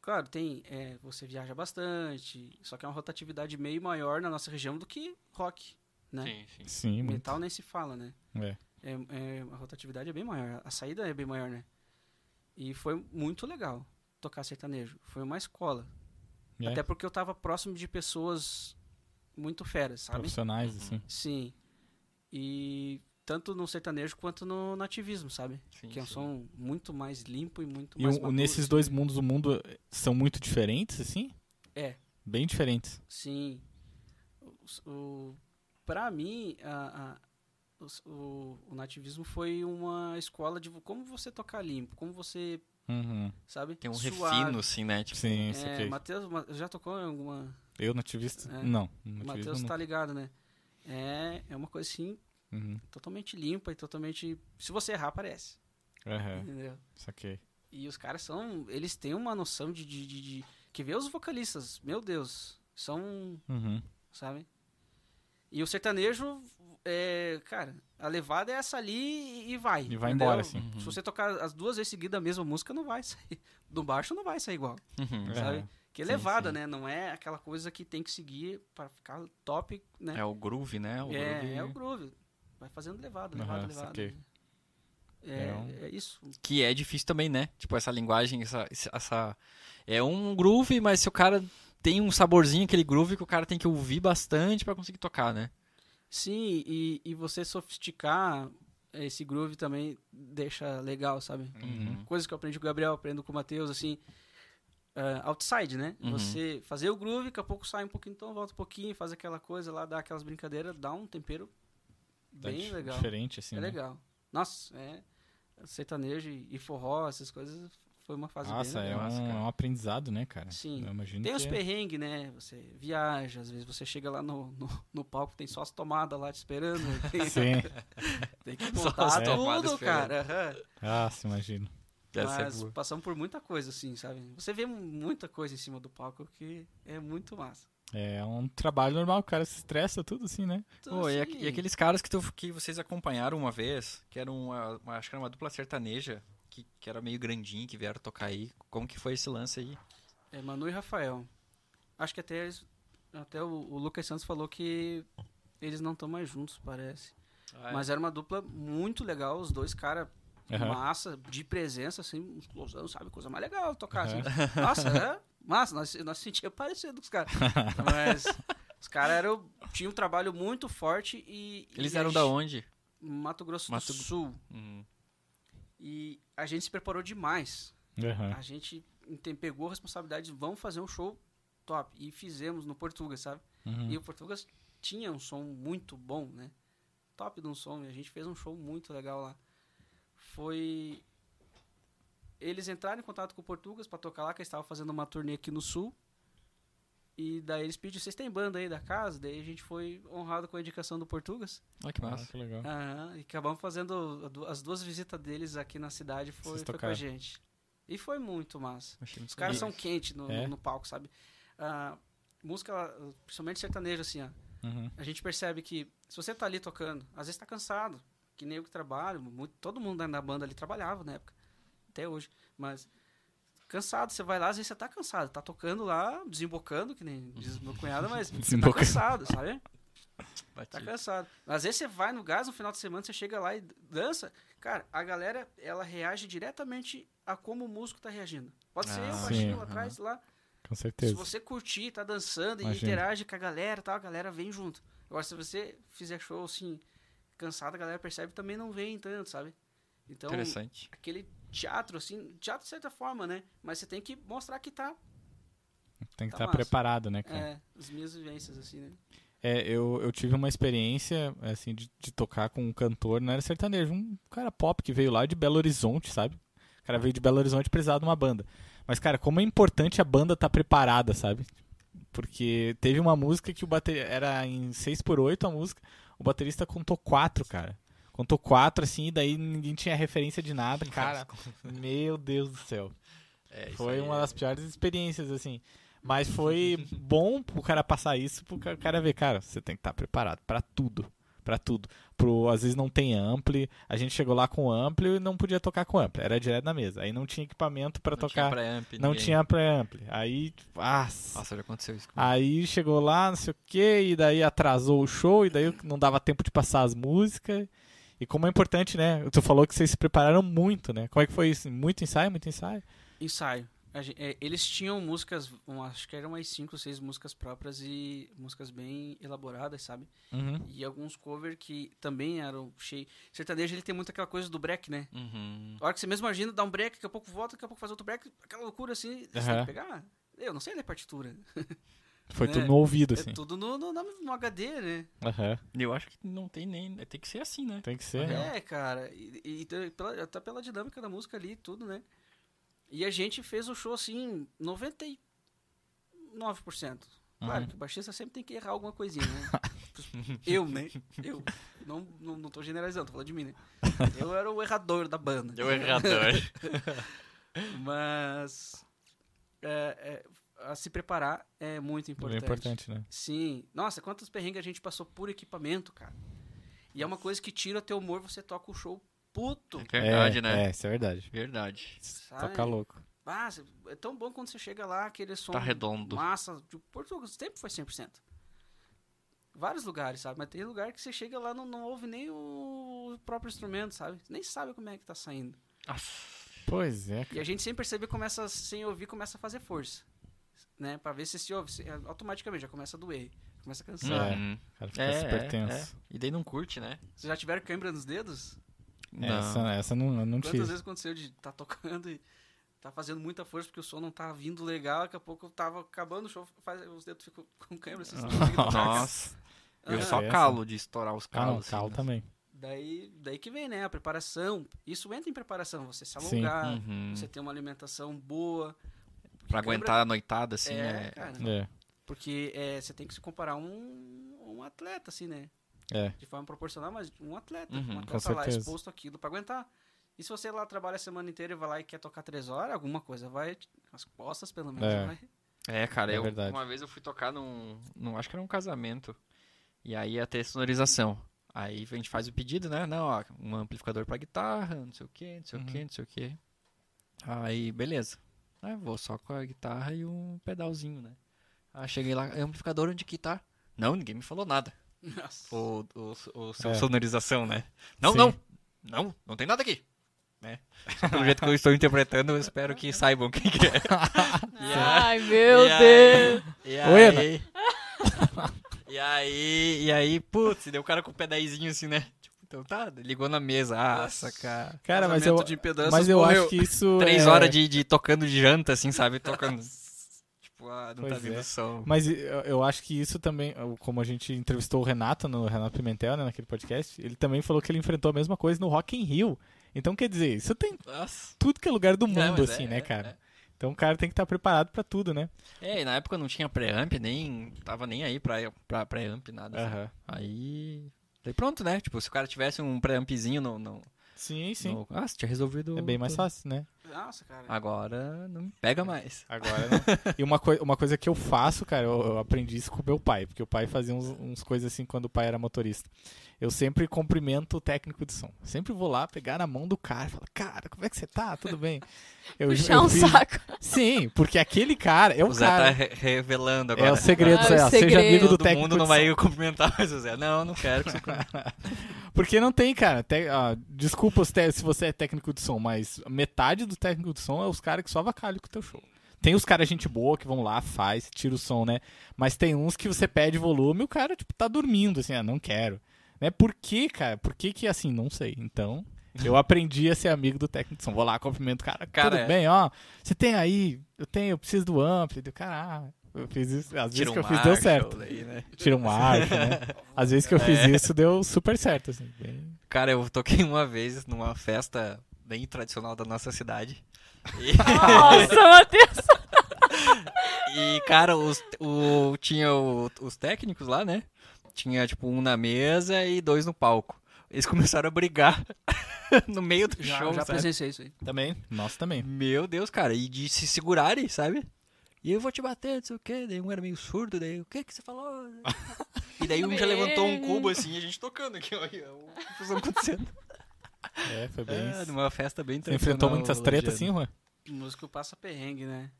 C: Claro, tem, é, você viaja bastante, só que é uma rotatividade meio maior na nossa região do que rock, né?
B: Sim, sim.
A: Sim, muito.
C: Metal nem se fala, né?
A: É.
C: É, é, a rotatividade é bem maior, a saída é bem maior, né? E foi muito legal tocar sertanejo. Foi uma escola.
A: É,
C: Até porque eu tava próximo de pessoas muito feras, sabe?
A: Profissionais, assim.
C: Sim. E tanto no sertanejo quanto no nativismo, sabe?
B: sim,
C: que é um
B: sim.
C: som muito mais limpo e muito
A: E
C: mais maduro,
A: nesses
C: assim.
A: dois mundos, o mundo eh, são muito diferentes, assim?
C: É.
A: Bem diferentes.
C: Sim. O, o, pra mim, a, a- o, o nativismo foi uma escola de como você tocar limpo, como você,
A: Uhum.
C: sabe?
B: Tem um
C: suave.
B: refino, assim, né? Tipo,
A: Sim, isso
C: É,
A: aqui.
C: Matheus, Ma- já tocou em alguma.
A: Eu nativista?
C: É.
A: Não.
C: Matheus tá ligado, né? É, é uma coisa assim,
A: Uhum.
C: totalmente limpa e totalmente. Se você errar, aparece.
A: Aham,
C: Entendeu?
A: saquei.
C: E os caras são. Eles têm uma noção de. de, de, de- que vê os vocalistas, meu Deus, são.
A: Uhum.
C: Sabe? E o sertanejo, é, cara, a levada é essa ali e vai.
A: E vai
C: entendeu?
A: embora, assim.
B: Uhum.
C: Se você tocar as duas vezes seguidas a mesma música, não vai sair. Do baixo não vai sair igual.
B: uhum.
A: É.
C: Sabe? Que é
B: Sim,
C: levada,
B: sim.
C: né? Não é aquela coisa que tem que seguir pra ficar top, né?
B: É o groove, né? O
C: É,
B: groove
C: é o groove. Vai fazendo levada,
A: Aham,
C: levada.
A: saquei.
C: É,
A: É um-
C: é isso.
B: Que é difícil também, né? Tipo, essa linguagem, essa, essa... É um groove, mas se o cara tem um saborzinho, aquele groove que o cara tem que ouvir bastante pra conseguir tocar, né?
C: Sim, e, e você sofisticar esse groove também deixa legal, sabe?
A: Uhum.
C: Coisas que eu aprendi com o Gabriel, aprendo com o Matheus, assim. ah, outside, né?
B: Uhum.
C: Você fazer o groove, daqui a pouco sai um pouquinho, então volta um pouquinho, faz aquela coisa lá, dá aquelas brincadeiras, dá um tempero
A: Tá
C: bem legal.
A: Diferente, assim,
C: É
A: né?
C: legal. Nossa, é. Sertanejo e forró, essas coisas, foi uma fase
A: Nossa,
C: bem
A: é
C: legal.
B: Massa,
A: um, é um aprendizado, né, cara?
C: Sim.
A: Eu imagino
C: Tem
A: que
C: os
A: é-
C: perrengues, né? Você viaja, às vezes você chega lá no, no, no palco, tem só as tomadas lá te esperando. Tem,
A: Sim.
C: tem que montar tudo, cara.
A: Ah, se imagino.
B: É
C: Mas passamos por muita coisa, assim, sabe? Você vê muita coisa em cima do palco que é muito massa.
A: É um trabalho normal, o cara se estressa tudo assim, né?
B: Pô, e,
C: assim,
B: aqu- e aqueles caras que, tu, que vocês acompanharam uma vez, que era uma, uma- acho que era uma dupla sertaneja, que, que era meio grandinho, que vieram tocar aí. Como que foi esse lance aí?
C: É Manu e Rafael. Acho que até, eles- até o, o Lucas Santos falou que eles não estão mais juntos, parece. Mas era uma dupla muito legal, os dois caras
A: Aham.
C: massa, de presença, assim, um explosão, sabe? Coisa mais legal tocar,
A: Aham.
C: assim. Nossa, é massa, nós, nós sentíamos parecido com os caras. Mas os caras eram, tinham um trabalho muito forte e...
B: Eles
C: e a
B: eram da
C: gente-
B: onde?
C: Mato Grosso
B: Mato-
C: do Sul.
B: Hum,
C: E a gente se preparou demais.
A: Aham.
C: A gente ente- pegou a responsabilidade de vamos fazer um show top. E fizemos no Portugas, sabe?
A: Uhum.
C: E o Portugas tinha um som muito bom, né? Top de um som. E a gente fez um show muito legal lá. Foi. Eles entraram em contato com o Portugas pra tocar lá, que eles estavam fazendo uma turnê aqui no sul. E daí eles pediram, vocês têm banda aí da casa? Daí a gente foi honrado com a indicação do Portugas.
B: olha que
A: Ah,
B: massa.
A: que legal.
C: Aham, e acabamos fazendo as duas visitas deles aqui na cidade foi, foi com a gente. E foi muito massa.
B: Achei muito
C: Os caras são quentes no,
A: É?
C: no, palco, sabe? Ah, música, principalmente sertanejo, assim, ó.
A: Uhum.
C: A gente percebe que se você tá ali tocando, às vezes tá cansado, que nem eu que trabalho, muito- todo mundo da banda ali trabalhava na época, até hoje, mas cansado, você vai lá, às vezes você tá cansado, tá tocando lá, desembocando, que nem diz meu cunhado, mas você tá cansado, sabe?
B: Bati.
C: Tá cansado. Às vezes você vai no gás no final de semana, você chega lá e dança. Cara, a galera, ela reage diretamente a como o músico tá reagindo. Pode ser
B: Ah,
C: eu
A: sim,
C: baixinho lá atrás, lá.
A: Com
C: Se
A: certeza.
C: você curtir, tá dançando e
A: Imagino.
C: interage com a galera tal, a galera vem junto. Agora, se você fizer show assim, cansado, a galera percebe e também não vem tanto, sabe? Então,
B: Interessante.
C: aquele teatro, assim, teatro de certa forma, né? Mas você tem que mostrar que tá,
A: Tem que
C: tá
A: estar
C: massa.
A: preparado, né, cara?
C: é, as minhas vivências, assim, né?
A: É, eu, eu tive uma experiência, assim, de, de tocar com um cantor, não era sertanejo, um cara pop que veio lá de Belo Horizonte, sabe? O cara veio de Belo Horizonte precisava de uma banda. Mas, cara, como é importante a banda estar preparada, sabe? Porque teve uma música que o bater era em 6 por 8 a música, o o baterista contou quatro, cara. Contou quatro, assim, e daí ninguém tinha referência de nada, cara. Meu Deus do céu.
B: É,
A: Foi uma
B: é-
A: das piores experiências, assim. Mas foi bom pro cara passar isso, pro ca- cara ver, cara, você tem que estar preparado pra tudo. Pra tudo. Pro, às vezes não tem ampli. A gente chegou lá com ampli e não podia tocar com ampli. Era direto na mesa. Aí não tinha equipamento pra
B: Não
A: tocar.
B: tinha pré-amp,
A: não
B: ninguém.
A: tinha pré-ampli. Aí, ah,
B: Nossa, já aconteceu isso. comigo.
A: Aí chegou lá, não sei o que, e daí atrasou o show, e daí não dava tempo de passar as músicas. E como é importante, né? Tu falou que vocês se prepararam muito, né? Como é que foi isso? Muito ensaio, muito ensaio?
C: Ensaio. A gen- é, eles tinham músicas, um, acho que eram umas 5 ou 6 músicas próprias e músicas bem elaboradas, sabe?
A: Uhum.
C: E alguns covers que também eram cheios. Sertanejo ele tem muito aquela coisa do break, né?
B: Uhum.
C: A hora que você mesmo imagina, dá um break, daqui a pouco volta, daqui a pouco faz outro break, aquela loucura assim, você tem que pegar. Eu não sei ler partitura.
A: Foi
C: É,
A: tudo no ouvido,
C: É
A: assim.
C: tudo no, no, no HD, né?
A: Aham.
B: Eu acho que não tem nem. Tem que ser assim, né?
A: Tem que ser.
C: É, cara. E, e- e pela, até pela dinâmica da música ali e tudo, né? E a gente fez o show assim, 99%. Claro
A: Uhum.
C: que o baixista sempre tem que errar alguma coisinha, né? eu, né? Eu. Não, não, não tô generalizando, tô falando de mim, né? Eu era o errador da banda.
B: Deu errador.
C: Mas. é, é, a se preparar é muito
A: É
C: importante.
A: importante, né?
C: Sim. Nossa, quantos perrengues a gente passou por equipamento, cara. E é uma coisa que tira teu humor, você toca o show puto.
B: Verdade,
A: é,
B: né?
A: É, isso é verdade.
B: Verdade.
C: Sabe?
A: Toca louco.
C: Ah, é tão bom quando você chega lá, aquele som
B: Tá redondo.
C: massa. De Portugal sempre foi 100%. Vários lugares, sabe? Mas tem lugar que você chega lá não, não ouve nem o próprio instrumento, sabe? Nem sabe como é que tá saindo.
B: Nossa.
A: Pois é,
C: E
A: cara.
C: a gente sem perceber começa, sem ouvir, começa a fazer força. Né? Pra ver se se ouve. se- automaticamente já começa a doer. Começa a cansar.
A: É.
B: Uhum.
A: cara fica
B: É,
A: super
B: é,
A: tenso.
B: é. E daí não curte, né?
C: Vocês já tiveram câimbra nos dedos?
B: Não.
A: Essa, essa não, eu não
C: Quantas
A: tive.
C: vezes aconteceu de tá tocando e tá fazendo muita força porque o som não tá vindo legal, daqui a pouco tava acabando o show, faz, os dedos ficam com câimbra, assim.
B: Nossa. Eu
C: Ah,
B: só calo de estourar os
A: Ah, não,
B: calos.
A: calo
B: assim, né?
A: também.
C: Daí, daí que vem, né? A preparação. Isso entra em preparação. Você se alongar,
B: Uhum.
C: você ter uma alimentação boa.
B: Pra aguentar a noitada, assim,
C: é,
B: é.
C: cara.
A: É,
C: Porque é, você tem que se comparar a um, um atleta, assim, né?
A: é.
C: De forma proporcional, mas um atleta.
B: Uhum,
C: um atleta lá exposto àquilo pra aguentar. E se você lá trabalha a semana inteira e vai lá e quer tocar três horas, alguma coisa vai. As costas, pelo menos,
A: É.
C: vai.
B: É, cara,
A: É
B: eu,
A: verdade.
B: uma vez eu fui tocar num, num. Acho que era um casamento. E aí ia ter sonorização. Aí a gente faz o pedido, né? Não, ó, um amplificador pra guitarra, não sei o que, não sei o
A: Uhum.
B: que, não sei o que. Aí, beleza. Aí vou só com a guitarra e um pedalzinho, né? Aí cheguei lá, é amplificador onde que tá? Não, ninguém me falou nada.
C: Nossa.
B: O, o, o seu
A: É.
B: sonorização, né? Não,
A: Sim.
B: não, não, não tem nada aqui. Né? Pelo jeito que eu estou interpretando, eu espero que saibam quem que é. Aí-
D: Ai, meu
B: e aí-
D: Deus.
B: E
A: Oi, Ana.
B: aí, e aí, e aí, putz, deu o cara com o pedaizinho assim, né? Então tá, ligou na mesa. Nossa, cara.
A: Cara, mas eu, mas eu acho que isso.
B: Três
A: é-
B: horas de, de tocando de janta, assim, sabe? Tocando. tipo, ah, não tá
A: Pois
B: vindo
A: é.
B: som.
A: Mas eu, acho que isso também, como a gente entrevistou o Renato, no Renato Pimentel, né, naquele podcast, ele também falou que ele enfrentou a mesma coisa no Rock in Rio. Então, quer dizer, isso tem
B: Nossa.
A: tudo que é lugar do
B: Não,
A: mundo, assim,
B: é,
A: né,
B: é,
A: cara? Então o cara tem que estar preparado pra tudo, né?
B: É, e na época não tinha pré-amp, nem. Tava nem aí pra, pra pré-amp, nada. assim. Aí. Daí pronto, né? Tipo, se o cara tivesse um pré-ampzinho no, no,
A: Sim, sim.
B: no- Ah, você tinha resolvido.
A: É bem mais fácil, né?
C: Nossa, cara.
B: Agora não pega mais.
A: Agora não. E uma, coi uma coisa que eu faço, cara, eu, eu aprendi isso com o meu pai, porque o pai fazia uns, uns coisas assim quando o pai era motorista. Eu sempre cumprimento o técnico de som. Sempre vou lá pegar na mão do cara e falar, cara, como é que você tá? Tudo bem? Eu,
D: Puxar
A: eu
D: um
A: fiz-
D: saco.
A: Sim, porque aquele cara é o,
B: O Zé tá
A: cara.
B: re- revelando agora.
A: É o segredo,
D: Ah,
A: Zé.
D: o
A: ó, Seja
D: segredo.
A: amigo do
B: Todo
A: técnico
B: mundo não
A: de
B: vai
A: som.
B: cumprimentar mais o Zé. Não, não quero que você
A: Porque não tem, cara. Te- ah, desculpa se você é técnico de som, mas metade do técnico de som é os caras que só avacalham com o teu show. Tem os caras gente boa que vão lá, faz, tira o som, né? Mas tem uns que você pede volume e o cara, tipo, tá dormindo, assim, ah, não quero. Né? Por que, cara? Por que que, assim, não sei. Então, eu aprendi a ser amigo do técnico de som. Vou lá, cumprimento o cara.
B: Cara,
A: Tudo
B: é.
A: bem, ó. Você tem aí, eu tenho, eu preciso do ampli. Do cara, eu fiz isso. Às vezes
B: Tira
A: que
B: um
A: eu fiz deu certo.
B: daí, né?
A: Tira um marcha, né? Às vezes que eu fiz
B: É.
A: isso, deu super certo, assim. bem-
B: Cara, eu toquei uma vez numa festa bem tradicional da nossa cidade. E,
D: Nossa, Matheus.
B: e, cara, os, o, tinha o- os técnicos lá, né? tinha tipo um na mesa e dois no palco. Eles começaram a brigar no meio do
C: Já,
B: show,
C: já
B: sabe?
C: presenciei isso aí.
A: Também. Nossa, também.
B: Meu Deus, cara, e de se segurarem, sabe? E eu vou te bater, não sei o quê. Daí um era meio surdo, daí o que que você falou? e daí um já levantou um cubo assim e a gente tocando aqui, ó. e a confusão acontecendo.
A: É, foi bem
B: É, numa festa bem
A: Você enfrentou muitas tretas assim. Juan?
C: O músico passa perrengue, né?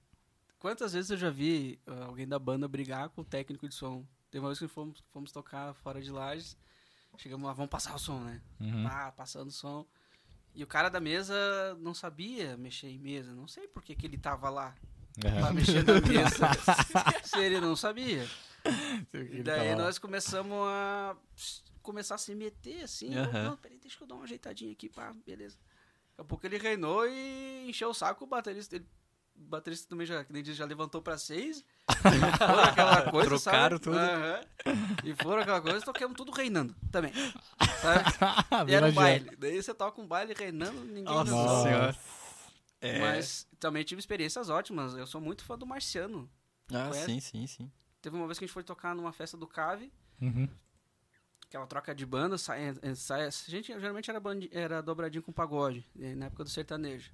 C: Quantas vezes eu já vi uh, alguém da banda brigar com o técnico de som? Teve uma vez que fomos, fomos tocar fora de Lages. Chegamos lá, vamos passar o som, né?
A: Uhum.
C: Ah, passando o som. E o cara da mesa não sabia mexer em mesa. Não sei por que, que ele tava lá pra
A: Aham.
C: mexer na mesa. se ele não sabia. E daí
A: lá.
C: nós começamos a começar a se meter assim.
B: Aham.
C: Não, peraí, deixa eu dar uma ajeitadinha aqui, pá, beleza. Daqui a pouco ele reinou e encheu o saco o baterista. Ele, o baterista também já, que nem diz, já levantou pra seis. foram aquela coisa,
B: Trocaram
C: sabe?
B: tudo.
C: Aham. E foram aquela coisa, tocamos tudo reinando também. Sabe? E era um baile. Daí você toca um baile reinando, ninguém
B: Nossa
C: dançou.
B: senhora. É.
C: Mas também tive experiências ótimas. Eu sou muito fã do Marciano.
B: Ah,
C: Conhece?
B: sim, sim, sim.
C: Teve uma vez que a gente foi tocar numa festa do Cave.
A: Uhum.
C: Aquela troca de banda, sai, sai, a gente geralmente era, bandi, era dobradinho com pagode, eh, na época do sertanejo.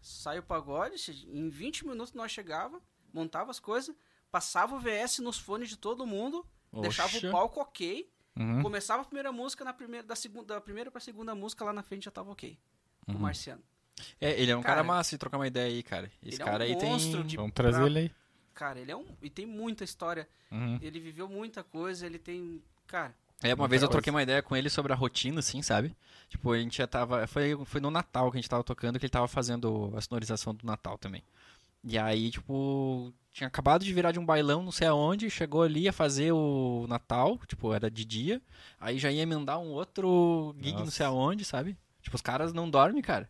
C: Sai o pagode, se- em 20 minutos nós chegava, montava as coisas, passava o VS nos fones de todo mundo, deixava
B: Oxa.
C: o palco ok,
A: Uhum.
C: começava a primeira música, na primeira, da, segunda, da primeira pra segunda música lá na frente já tava ok. Com o
A: Uhum.
C: Marciano.
B: É, ele é um cara,
C: Cara,
B: massa de trocar uma ideia aí, cara. Esse
C: ele é um
B: cara aí tem.
C: de-
A: Vamos trazer
C: pra-
A: ele aí.
C: Cara, ele é um. E tem muita história.
A: Uhum.
C: Ele viveu muita coisa, ele tem. Cara,
B: É, uma vez eu troquei uma ideia com ele sobre a rotina, assim, sabe? Tipo, a gente já tava. Foi, foi no Natal que a gente tava tocando, que ele tava fazendo a sonorização do Natal também. E aí, tipo, tinha acabado de virar de um bailão, não sei aonde, chegou ali a fazer o Natal, tipo, era de dia. Aí já ia emendar um outro gig, não sei
A: Nossa.
B: aonde, sabe? Tipo, os caras não dormem, cara.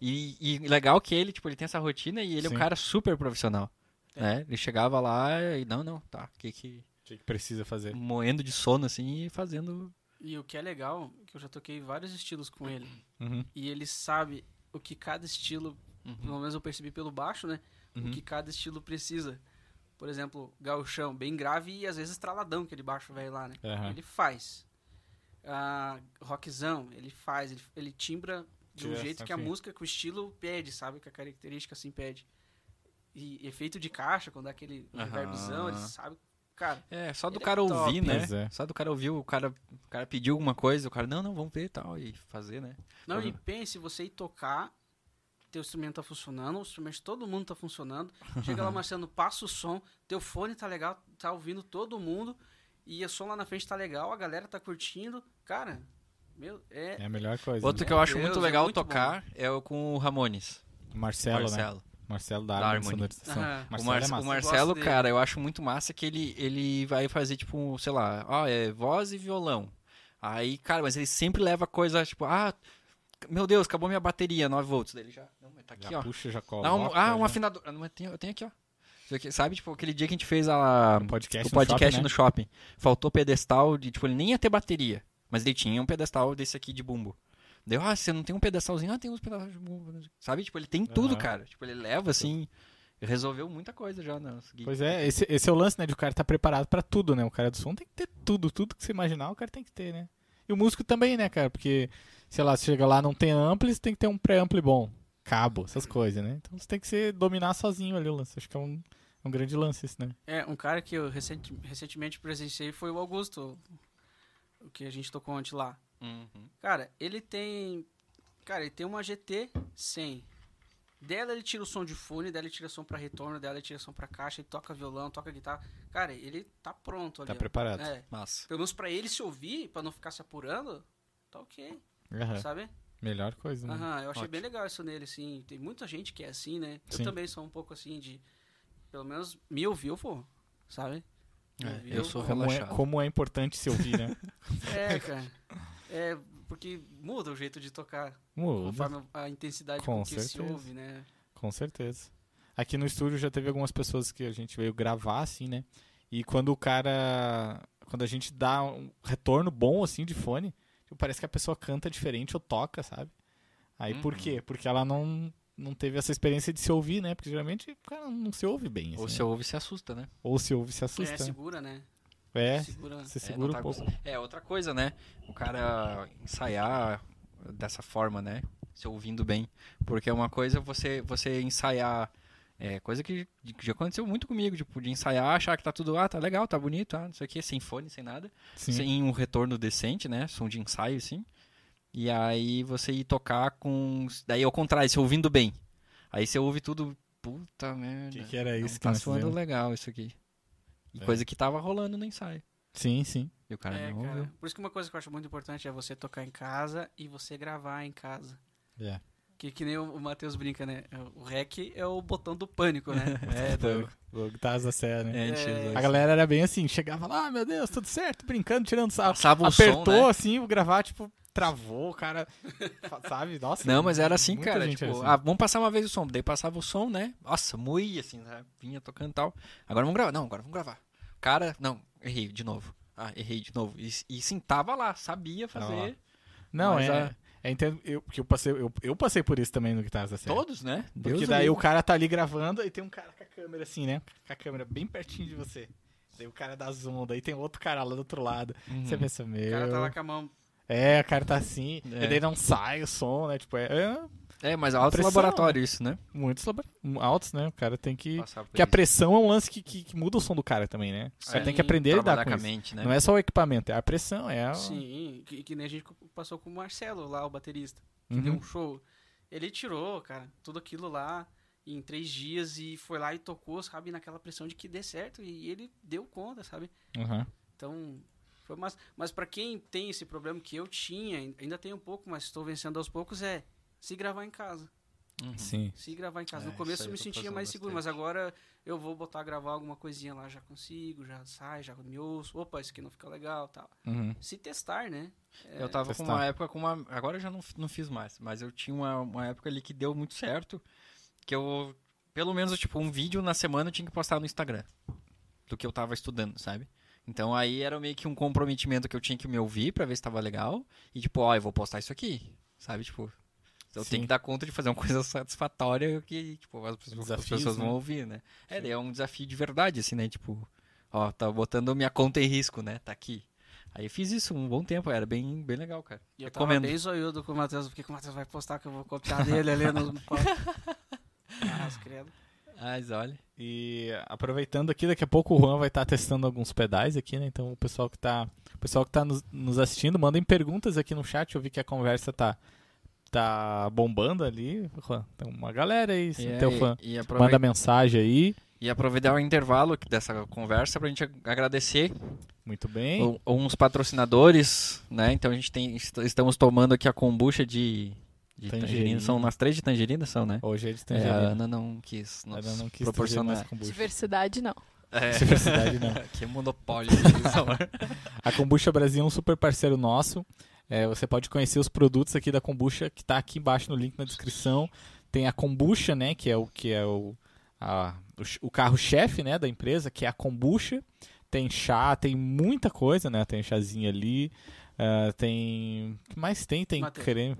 B: E, e legal que ele, tipo, ele tem essa rotina e ele é
A: Sim.
B: um cara super profissional.
C: É.
B: Né? Ele chegava lá e, não, não, tá, o que que.
A: O que que precisa fazer?
B: Moendo de sono, assim, e fazendo
C: e o que é legal, que eu já toquei vários estilos com ele.
A: Uhum.
C: E ele sabe o que cada estilo, pelo menos eu percebi pelo baixo, né?
B: Uhum.
C: O que cada estilo precisa. Por exemplo, gauchão, bem grave e às vezes estraladão, aquele baixo velho lá, né?
A: Aham.
C: Ele faz. Ah, rockzão, ele faz, ele, ele timbra de um
A: Tira,
C: jeito que a
A: assim.
C: música, que o estilo pede, sabe? Que a característica assim pede. E efeito de caixa, quando dá aquele
B: Aham.
C: reverbzão, ele sabe. Cara,
B: É, só do
C: é
B: cara
C: top.
B: ouvir, né?
A: Pois é.
B: Só do cara ouvir, o cara, o cara pediu alguma coisa, o cara, não, não, vamos ver e tal, e fazer, né?
C: Não,
B: Uhum.
C: e pense, você ir tocar, teu instrumento tá funcionando, o instrumento de todo mundo tá funcionando. Chega lá, Marcelo, passa o som, teu fone tá legal, tá ouvindo todo mundo, e o som lá na frente tá legal, a galera tá curtindo. Cara, meu, é.
A: É a melhor coisa.
B: Outro
A: né?
B: que eu acho
C: Deus,
B: muito
C: é
B: legal
C: muito
B: tocar é o com o Ramones.
A: Marcelo, né?
B: Marcelo.
A: Marcelo da.
C: Aham.
B: O,
A: Marcelo
B: Mar-
A: é
B: o. Marcelo,
C: dele.
B: cara, eu acho muito massa que ele, ele vai fazer, tipo, sei lá, ó, é voz e violão. Aí, cara, mas ele sempre leva coisa, tipo, ah, meu Deus, acabou minha bateria, 9 volts. Daí ele já, não, mas tá aqui,
A: Já
B: ó.
A: puxa, já coloca.
B: um, ah, um
A: já-
B: afinador. Não, mas tem- eu tenho aqui, ó. Sabe, tipo, aquele dia que a gente fez a,
A: Um podcast
B: o
A: no
B: podcast
A: shopping, né?
B: no shopping. Faltou pedestal de, tipo, ele nem ia ter bateria. Mas ele tinha um pedestal desse aqui de bumbo. Deu, ah, você não tem um pedestalzinho? Ah, tem uns pedestais de. Sabe? Tipo, ele tem tudo, cara. Tipo, ele leva assim. Resolveu muita coisa já, né?
A: Pois é, esse, esse é o lance, né? De o cara estar preparado pra tudo, né? O cara do som tem que ter tudo, tudo que você imaginar, o cara tem que ter, né? E o músico também, né, cara? Porque, sei lá, você chega lá não tem ampli, você tem que ter um pré-ampli bom. Cabo, essas coisas, né? Então você tem que ser, dominar sozinho ali o lance. Acho que é um, é um grande lance isso, né?
C: É, um cara que eu recenti- recentemente presenciei foi o Augusto, o que a gente tocou ontem lá.
B: Uhum.
C: Cara, ele tem. Cara, ele tem uma GT 100. Dela ele tira o som de fone, dela ele tira som pra retorno, dela ele tira som pra caixa, ele toca violão, toca guitarra. Cara, ele tá pronto ali.
A: Tá
C: ó.
A: preparado.
C: É.
B: Massa.
C: Pelo menos pra ele se ouvir, pra não ficar se apurando, tá ok,
A: Aham.
C: sabe?
A: Melhor coisa, né?
C: Aham, eu achei
B: Ótimo.
C: bem legal isso nele, assim. Tem muita gente que é assim, né? Eu
A: Sim.
C: também sou um pouco assim de. Pelo menos me ouviu, pô. Sabe?
B: É, eu sou.
A: Como é,
B: relaxado.
A: como é importante se ouvir, né?
C: É, cara. É, porque muda o jeito de tocar.
A: Muda,
C: Conforme a intensidade
A: Com
C: com, que se
A: certeza.
C: ouve, né?
A: com certeza. Aqui no estúdio já teve algumas pessoas que a gente veio gravar, assim, né? E quando o cara. Quando a gente dá um retorno bom, assim, de fone, tipo, parece que a pessoa canta diferente ou toca, sabe? Aí por
B: Uhum.
A: quê? Porque ela não, não teve essa experiência de se ouvir, né? Porque geralmente o cara não se ouve bem.
B: Ou
A: assim,
B: se
A: né?
B: ouve se assusta, né?
A: Ou se ouve se assusta.
C: É, segura, né?
A: É,
C: Segura.
A: você
B: É,
A: segura
B: não tá
A: um pouco.
B: gost- É, outra coisa, né? O cara ensaiar dessa forma, né? Se ouvindo bem. Porque é uma coisa você, você ensaiar. É coisa que, já aconteceu muito comigo, tipo, de ensaiar, achar que tá tudo, ah, tá legal, tá bonito, ah, não sei o que, sem fone, sem nada.
A: Sim.
B: Sem um retorno decente, né? Som de ensaio, assim. E aí você ir tocar com. Daí ao contrário, você ouvindo bem. Aí você ouve tudo. Puta merda.
A: O que, que era
B: não
A: isso que
B: tá soando
A: fizemos?
B: legal isso aqui.
A: É.
B: coisa que tava rolando no ensaio.
A: Sim, sim.
B: E o cara
C: É,
B: não ouviu.
C: cara. Por isso que uma coisa que eu acho muito importante é você tocar em casa e você gravar em casa.
A: É.
C: Que, que nem o, Matheus brinca, né? O REC é o botão do pânico, né?
B: É, do...
A: O Guitarras da Serra, né?
B: É,
C: É.
A: A galera era bem assim, chegava lá, ah, meu Deus, tudo certo, brincando, tirando sarro. Apertou
B: som, né?
A: assim, o gravar, tipo, travou, o cara, sabe? Nossa.
B: Não, mas era assim, cara.
A: gente
B: Tipo,
A: era assim.
B: ah, vamos passar uma vez o som. Daí passava o som, né? Nossa, moía assim, sabe? Vinha tocando e tal. Agora vamos gravar. Não, agora vamos gravar. Cara, não, errei de novo. Ah, errei de novo. E, e sim, tava lá, sabia fazer.
A: Não,
B: Mas
A: é.
B: a-
A: É, entendo, eu, porque eu passei, eu, eu passei por isso também no Guitarras da Serra.
B: Todos, né?
A: Porque
B: Deus
A: daí
B: o
A: o cara tá ali gravando e tem um cara com a câmera assim, né? Com a câmera bem pertinho de você. Daí o cara dá zoom, daí tem outro cara lá do outro lado.
B: Uhum.
A: Você pensa,
C: O
A: meu.
C: cara tá lá com a mão.
A: É, o cara tá assim,
B: É.
A: e daí não sai o som, né? Tipo, é, é
B: É, mas alto
A: Pressão,
B: laboratório isso, né?
A: muitos labora- altos, né? O cara tem que.
B: Passar por
A: Porque a pressão é um lance que, que, que muda o som do cara também, né? O cara
C: Sim,
A: tem que aprender a lidar com
B: com a
A: isso.
B: mente, né?
A: Não é só o equipamento, é a pressão, é a...
C: Sim, que, que nem a gente passou com o Marcelo lá, o baterista. Que
A: Uhum.
C: deu um show. Ele tirou, cara, tudo aquilo lá em três dias e foi lá e tocou, sabe, naquela pressão de que dê certo. E ele deu conta, sabe?
A: Uhum.
C: Então, foi massa. Mas pra quem tem esse problema que eu tinha, ainda tem um pouco, mas estou vencendo aos poucos, é se gravar em casa.
B: Uhum.
A: Sim.
C: Se gravar em casa.
B: É,
C: no começo eu me sentia mais seguro,
B: bastante.
C: mas agora eu vou botar a gravar alguma coisinha lá, já consigo, já sai, já me ouço. Opa, isso aqui não fica legal tal.
A: Uhum.
C: Se testar, né? É,
B: Eu tava com
A: testar.
B: uma época com uma. Agora eu já não, não fiz mais, mas eu tinha uma, uma época ali que deu muito certo. Que eu. Pelo menos, tipo, um vídeo na semana eu tinha que postar no Instagram. Do que eu tava estudando, sabe? Então aí era meio que um comprometimento que eu tinha que me ouvir pra ver se tava legal. E tipo, ó, eu vou postar isso aqui. Sabe? Tipo. Eu
A: Sim.
B: tenho que dar conta de fazer uma coisa satisfatória que, tipo, as pessoas, as
A: Desafios,
B: pessoas
A: né?
B: vão ouvir, né? É, daí é um desafio de verdade, assim, né? Tipo, ó, tá botando minha conta em risco, né? Tá aqui. Aí eu fiz isso um bom tempo, era bem, bem legal, cara.
C: E eu tava
B: Recomendo.
C: bem zoiudo com o Matheus, porque que o Matheus vai postar que eu vou copiar dele ali no... ah, credo.
B: Mas olha.
A: E aproveitando aqui, daqui a pouco o Juan vai estar testando alguns pedais aqui, né? Então o pessoal que tá, o pessoal que tá nos, nos assistindo, mandem perguntas aqui no chat. Eu vi que a conversa tá tá bombando ali. Juan, tem uma galera aí,
B: E,
A: teu fã.
B: e,
A: Manda mensagem aí.
B: e aproveitar o intervalo dessa conversa pra gente ag- agradecer
A: Muito bem.
B: u- uns patrocinadores, né? Então a gente tem, est- estamos tomando aqui a kombucha de, de tangerina.
A: Tangerina.
B: São nas três de tangerina, são, né?
A: Hoje eles têm
B: É, a Ana não quis nos
A: não quis
B: proporcionar.
D: Diversidade não.
B: É.
A: Diversidade não.
B: que monopólio. de.
A: A Kombucha Brasil é um super parceiro nosso. É, você pode conhecer os produtos aqui da Kombucha, que está aqui embaixo no link na descrição. Tem a Kombucha, né, que é o que é o, a- o, ch- o carro-chefe, né, da empresa, que é a Kombucha. Tem chá, tem muita coisa, né? Tem chazinho ali. ah, tem. O que mais tem? Tem
C: Mateus.
A: creme.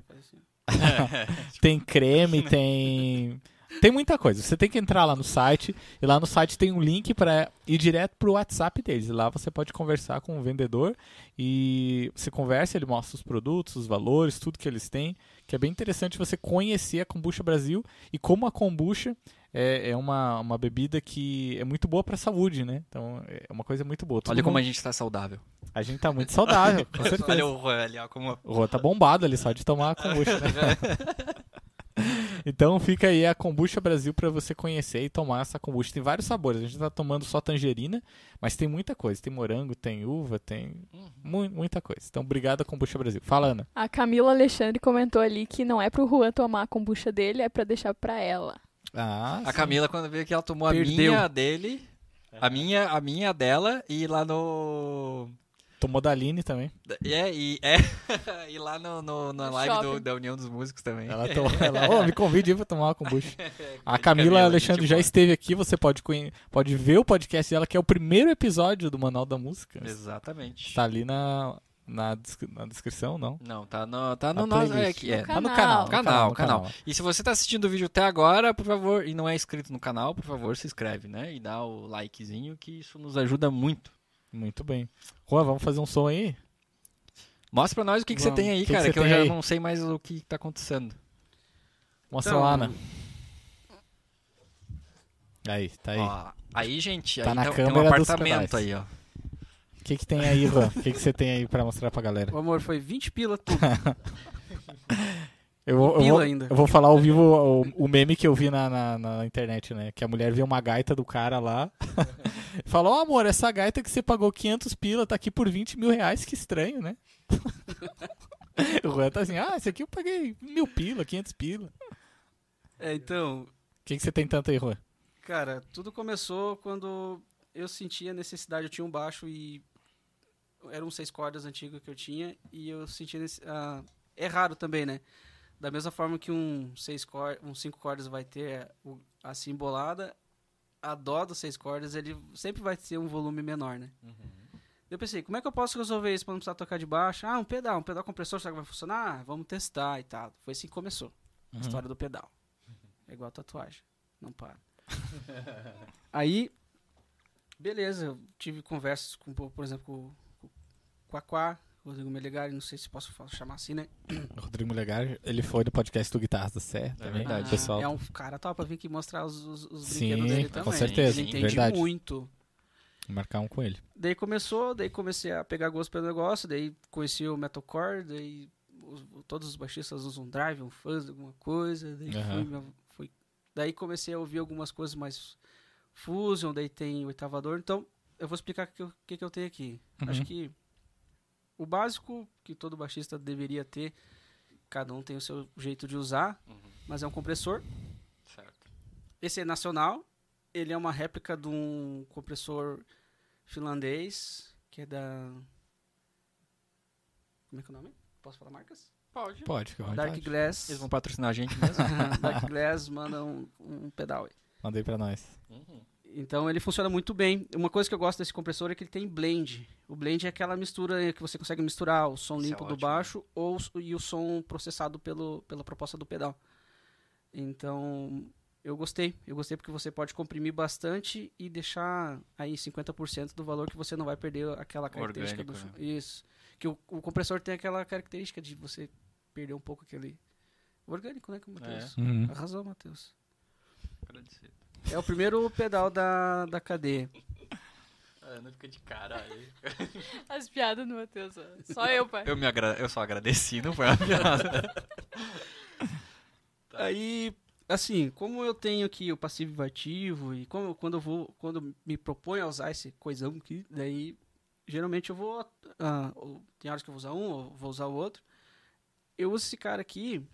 A: Tem creme, tem. Tem muita coisa. Você tem que entrar lá no site e lá no site tem um link para ir direto pro WhatsApp deles. Lá você pode conversar com o vendedor e você conversa, ele mostra os produtos, os valores, tudo que eles têm, que é bem interessante você conhecer a Kombucha Brasil e como a Kombucha é, é uma, uma bebida que é muito boa para a saúde, né? Então é uma coisa muito boa. Todo
B: Olha como a
A: mundo-
B: gente tá saudável.
A: a gente tá muito saudável, com certeza.
B: Olha o Juan ali, ó, como
A: O Rô tá bombado ali só de tomar a kombucha, né? então fica aí a Kombucha Brasil pra você conhecer e tomar essa kombucha. Tem vários sabores. A gente tá tomando só tangerina, mas tem muita coisa. Tem morango, tem uva, tem mu- muita coisa. Então obrigado a Kombucha Brasil. Fala, Ana.
D: A Camila Alexandre comentou ali que não é pro Juan tomar a kombucha dele, é pra deixar pra ela.
A: Ah,
B: A
A: sim.
B: Camila, quando veio aqui, ela tomou
C: Perdeu.
B: a minha a dele, a minha, a minha a dela, e lá no.
A: Tomou da Aline também.
B: É, e, é, e lá no, no- na
D: No
B: live do- da União dos Músicos também.
A: Ela tomou. Ela, ô, me convide aí pra tomar uma kombucha. A
B: Grande
A: Camila Alexandre
B: gente
A: já esteve aqui. Você pode, pode ver o podcast dela, que é o primeiro episódio do Manual da Música.
B: Exatamente.
A: Tá ali na, na, na descrição, não?
B: Não, tá no, tá no nosso. É, é.
D: No
A: Tá no
D: Canal.
A: canal. no
B: Canal,
A: no
B: canal. E se você tá assistindo o vídeo até agora, por favor, e não é inscrito no canal, por favor, se inscreve, né? E dá o likezinho, que isso nos ajuda muito.
A: Muito bem. Juan, vamos fazer um som aí?
B: Mostra pra nós o que, que você tem aí,
A: Que que
B: cara,
A: você
B: que, eu já
A: aí?
B: não sei mais o que tá acontecendo.
A: Mostra
C: Então,
A: lá, né? Aí, tá aí.
B: Ó, aí, gente,
A: Tá
B: aí
A: na
B: tem, tem um
A: câmera
B: apartamento aí, ó.
A: O que, que tem aí, Juan? O que, que você tem aí pra mostrar pra galera?
C: O amor foi 20 pila tudo.
A: Eu vou, eu vou,
C: ainda.
A: eu vou falar ao vivo o, o meme que eu vi na, na, na internet, né? Que a mulher vê uma gaita do cara lá e fala, ó amor, essa gaita que você pagou 500 pila tá aqui por 20 mil reais, que estranho, né? o Juan tá assim, ah, esse aqui eu paguei mil pila, 500 pila.
C: É, então,
A: O que, que você tem tanto aí, Juan?
C: Cara, tudo começou quando eu sentia necessidade. Eu tinha um baixo e eram seis cordas antigo que eu tinha e eu sentia nesse, ah, é raro também, né? Da mesma forma que um seis cor, um cinco cordas vai ter a simbolada, a dó dos seis cordas ele sempre vai ter um volume menor, né? Eu pensei, como é que eu posso resolver isso para não precisar tocar de baixo? Ah, um pedal, um pedal compressor, será que vai funcionar? Ah, vamos testar e tal. Foi assim que começou a história do pedal. É igual tatuagem, não para. Aí, beleza, eu tive conversas com, por exemplo, com, com, com a Quá, Rodrigo Melegari, não sei se posso chamar assim, né?
A: O Rodrigo Legar, ele foi do podcast do Guitarras da Sé também,
B: verdade.
A: o pessoal.
C: É um cara top pra vir aqui mostrar os, os, os
A: Sim,
C: brinquedos dele
A: com
C: também.
A: certeza,
C: Ele entende
A: verdade.
C: muito.
A: Marcar um com ele.
C: Daí começou, daí comecei a pegar gosto pelo negócio, daí conheci o metalcore, daí os- todos os baixistas usam um drive, um fuzz, alguma coisa, daí
A: Aham.
C: fui, fui- daí comecei a ouvir algumas coisas mais fusion, daí tem oitavador, então eu vou explicar o que, que, que eu tenho aqui.
A: Uhum.
C: Acho que o básico que todo baixista deveria ter, cada um tem o seu jeito de usar, mas é um compressor,
B: Certo.
C: esse é nacional. Ele é uma réplica de um compressor finlandês, que é da. Como é que é o nome? Posso falar marcas?
B: Pode.
A: Pode, fica
C: Dark
A: vontade.
C: Glass.
B: Eles vão patrocinar a gente mesmo?
C: Dark Glass manda um, um pedal aí.
A: Mandei pra nós.
B: Uhum.
C: Então ele funciona muito bem. Uma coisa que eu gosto desse compressor é que ele tem blend. O blend é aquela mistura que você consegue misturar o som
B: Isso é
C: limpo do
B: ótimo.
C: baixo ou, e o som processado pelo, pela proposta do pedal. Então eu gostei. Eu gostei porque você pode comprimir bastante e deixar aí 50% do valor que você não vai perder aquela característica do
B: Orgânico,
C: som. Isso. Que o, o compressor tem aquela característica de você perder um pouco aquele orgânico, né, como Matheus?
A: Uhum.
C: Arrasou, Matheus.
B: Agradecido.
C: É o primeiro pedal da, da cadeia.
B: Não fica de cara aí.
D: As piadas do Matheus. Só eu, pai.
B: Eu, me agra... eu só agradeci, não foi uma piada.
C: Aí, assim, como eu tenho aqui o passivo e ativo, e como, quando eu vou, quando me proponho a usar esse coisão aqui, daí geralmente eu vou. ah, tem horas que eu vou usar um, ou vou usar o outro. Eu uso esse cara aqui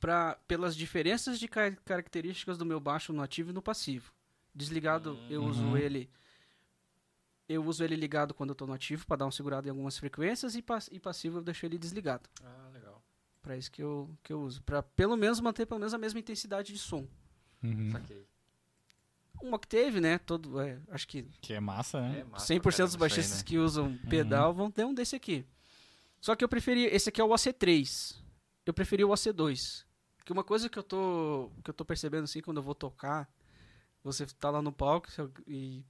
C: pra, pelas diferenças de ca- características do meu baixo no ativo e no passivo. Desligado, eu uso
A: Uhum.
C: ele. Eu uso ele ligado quando eu tô no ativo para dar uma segurada em algumas frequências e, pass- e passivo eu deixo ele desligado.
B: ah, legal.
C: Pra isso que eu, que eu uso. Pra pelo menos manter pelo menos a mesma intensidade de som.
A: Uhum.
B: Saquei.
C: Um octave, né? Todo, é, acho que
A: Que é massa, né?
B: É massa
C: 100%
B: pra
C: dos
B: isso aí,
C: baixistas
B: né?
C: que usam pedal vão ter um desse aqui. Só que eu preferi. Esse aqui é o AC3. Eu preferi o AC2. Porque uma coisa que eu tô. que eu tô percebendo assim quando eu vou tocar, você tá lá no palco você- e.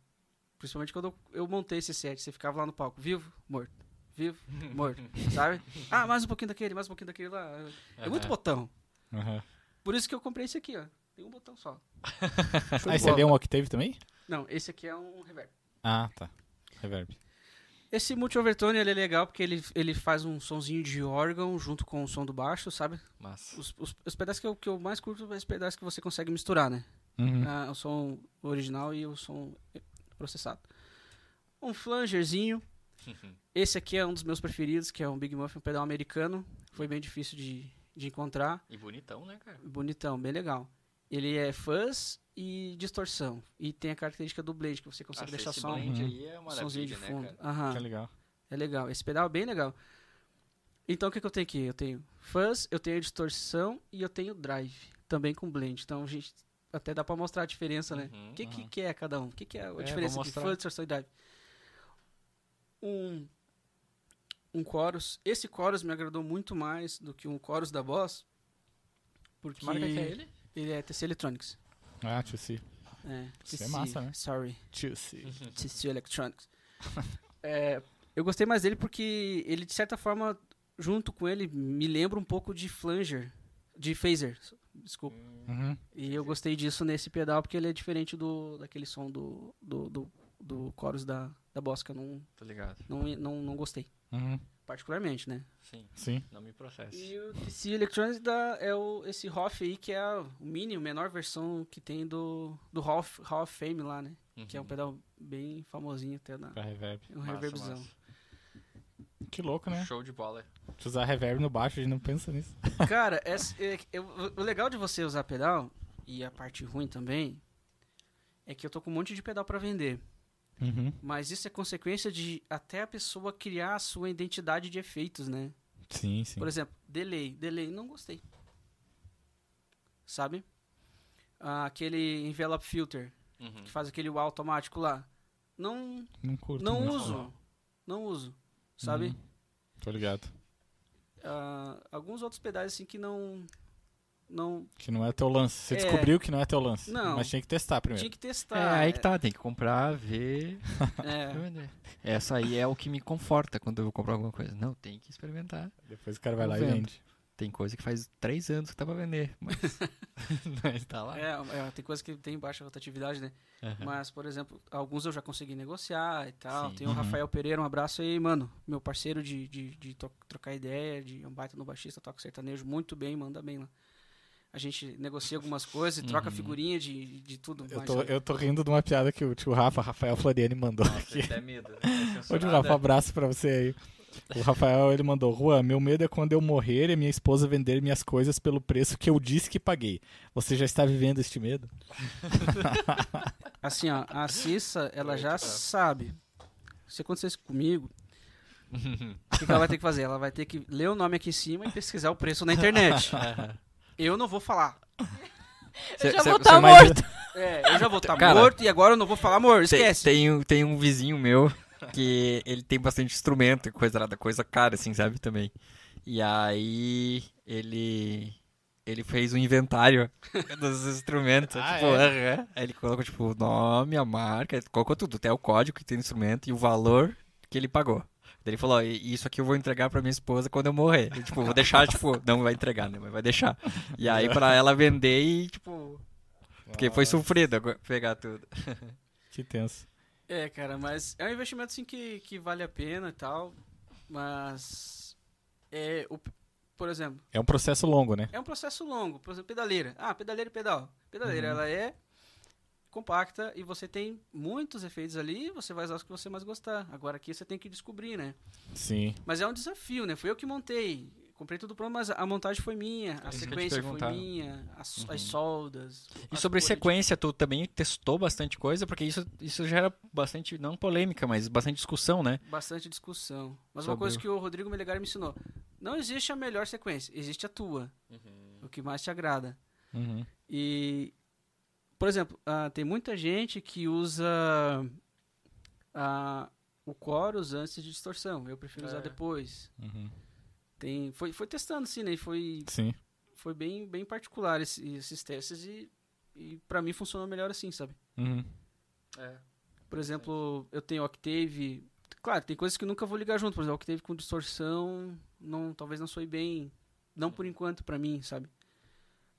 C: Principalmente quando eu, eu montei esse set, você ficava lá no palco, vivo, morto. Vivo, morto. sabe? Ah, mais um pouquinho daquele, mais um pouquinho daquele lá. É muito botão.
A: Uhum.
C: Por isso que eu comprei esse aqui, ó. Tem um botão só. Show
A: Ah,
C: de
A: esse ali é
C: bola.
A: um octave também?
C: Não, esse aqui é um reverb.
A: Ah, tá. Reverb.
C: Esse multi-overtone ele é legal porque ele, ele faz um sonzinho de órgão junto com o som do baixo, sabe?
B: Massa.
C: Os, os, os pedaços que eu, que eu mais curto são os pedaços que você consegue misturar, né?
A: Uhum.
C: Ah, o som original e o som processado. Um flangerzinho. Esse aqui é um dos meus preferidos, que é um Big Muffin, um pedal americano. Foi bem difícil de, de encontrar.
B: E bonitão, né, cara?
C: Bonitão, bem legal. Ele é fuzz e distorção. E tem a característica do blend, que você consegue
B: Nossa,
C: deixar som,
B: blend
A: Uhum.
B: aí é uma
C: somzinho de
B: né,
C: fundo.
B: cara?
C: Aham.
A: Que legal.
C: É legal. Esse pedal é bem legal. Então o que, que eu tenho aqui? Eu tenho fuzz, eu tenho distorção e eu tenho drive. Também com blend. Então a gente até dá pra mostrar a diferença, né?
B: Uhum,
C: O que, que,
A: uhum.
C: que é cada um? O que, que é a
A: vou
C: diferença de
A: mostrar.
C: fuzz, distorção e drive? Um, um chorus. Esse chorus me agradou muito mais do que um chorus da Boss. Porque
B: Que marca que é ele?
C: ele é TC Electronics.
A: Ah, to see.
C: É,
A: Isso é
C: TC,
A: massa, né?
C: Sorry.
A: To see.
C: TC Electronics. É, eu gostei mais dele porque ele, de certa forma, junto com ele, me lembra um pouco de flanger, de phaser, desculpa.
A: Uhum.
C: E eu gostei disso nesse pedal porque ele é diferente do daquele som do, do, do, do chorus da, da Bosca. Não,
B: Tô ligado.
C: não, não, não gostei,
A: Uhum.
C: Particularmente, né?
B: Sim.
A: Sim.
B: Não me processe.
C: E o DC Electronics dá, é o, esse Hoff aí, que é o mini, a menor versão que tem do, do Hall of, Hall of Fame lá, né? Que é um pedal bem famosinho até na,
A: Pra reverb.
C: um
B: Massa,
C: reverbzão.
B: massa.
A: Que louco, né?
B: Show de bola.
A: Se usar reverb no baixo, a gente não pensa nisso.
C: Cara, essa- é- é- o legal de você usar pedal, e a parte ruim também, é que eu tô com um monte de pedal pra vender.
A: Uhum.
C: Mas isso é consequência de até a pessoa criar a sua identidade de efeitos, né?
A: Sim, sim.
C: Por exemplo, delay. Delay, não gostei. Sabe? Ah, aquele envelope filter,
B: Uhum.
C: que faz aquele wah automático lá. Não,
A: Não curto
C: não uso. Não uso. Sabe?
A: Uhum. Tô ligado.
C: Ah, alguns outros pedais assim que não. Não.
A: Que não é teu lance. Você
C: É.
A: descobriu que não é teu lance.
C: Não.
A: Mas tinha que testar primeiro.
C: Tinha que testar.
B: É, aí que tá, tem que comprar, ver.
C: É.
B: vender. Essa aí é o que me conforta quando eu vou comprar alguma coisa. Não, tem que experimentar.
A: Depois o cara vai lá e
B: vendo.
A: vende.
B: Tem coisa que faz três anos que tá pra vender, mas, mas tá lá.
C: É, é, tem coisa que tem baixa rotatividade, né?
B: Aham.
C: Mas, por exemplo, alguns eu já consegui negociar e tal.
B: Sim.
C: Tem o
A: Uhum.
C: Rafael Pereira, um abraço aí, mano. Meu parceiro de, de, de trocar ideia, de é um baita no baixista, toca sertanejo muito bem, manda bem lá. A gente negocia algumas coisas e troca
B: Uhum.
C: figurinha de, de tudo.
A: Eu tô, eu tô rindo de uma piada que o tio Rafa, Rafael Floriani, mandou aqui.
B: até medo.
A: Ô, tio Rafa, um abraço pra você aí. O Rafael, ele mandou, Juan, meu medo é quando eu morrer e minha esposa vender minhas coisas pelo preço que eu disse que paguei. Você já está vivendo este medo?
C: Assim, ó, a Cissa, ela já sabe. Se acontecer isso comigo, o que, que ela vai ter que fazer? Ela vai ter que ler o nome aqui em cima e pesquisar o preço na internet. Eu não vou falar.
D: Eu já
B: Cê-
D: vou
B: cê-
D: estar
A: mais-
D: morto.
C: É, eu já vou estar
B: Cara,
C: morto e agora eu não vou falar amor,
B: Tem,
C: esquece.
B: tem, um- tem um vizinho meu que ele tem bastante instrumento e coisa lá, da coisa cara, assim, sabe, também. E aí ele ele fez um inventário dos instrumentos,
A: Ah,
B: tipo,
A: é?
B: aham. Aí ele colocou, tipo, o nome, a marca, ele colocou tudo, até o código que tem no instrumento e o valor que ele pagou. Daí ele falou, ó, "E- isso aqui eu vou entregar pra minha esposa quando eu morrer. E, tipo, vou deixar, tipo, não vai entregar, né, mas vai deixar. E aí pra ela vender e, tipo, porque foi sofrido pegar tudo.
A: Que tenso.
C: É, cara, mas é um investimento assim que, que vale a pena e tal. Mas. É, o, por exemplo,
A: É um processo longo, né?
C: é um processo longo. Por exemplo, pedaleira. Ah, pedaleira e pedal. Pedaleira,
A: Uhum.
C: ela é compacta e você tem muitos efeitos ali e você vai usar os que você mais gostar. Agora aqui você tem que descobrir, né?
A: Sim.
C: Mas é um desafio, né? Fui eu que montei. Comprei tudo pronto, mas a montagem foi minha, a
B: isso
C: sequência foi minha, as,
B: Uhum.
C: as soldas.
B: E
C: as
B: sobre
C: cores.
B: sequência, tu também testou bastante coisa, porque isso, isso gera bastante, não polêmica, mas bastante discussão, né?
C: Bastante discussão. Mas
B: Sobre
C: uma coisa
B: o-
C: que o Rodrigo Melegari me ensinou: não existe a melhor sequência, existe a tua, o que mais te agrada.
A: Uhum.
C: E, por exemplo, ah, tem muita gente que usa ah, o chorus antes de distorção. Eu prefiro usar
B: É.
C: depois.
A: Uhum.
C: Tem, foi, foi testando, assim, né? Foi,
A: Sim.
C: foi bem, bem particular esse- esses testes e, e para mim funcionou melhor assim, sabe?
A: Uhum.
C: Por exemplo, eu tenho Octave. Claro, tem coisas que nunca vou ligar junto. Por exemplo, Octave com distorção, não, talvez não soe bem. Não por enquanto pra mim, sabe?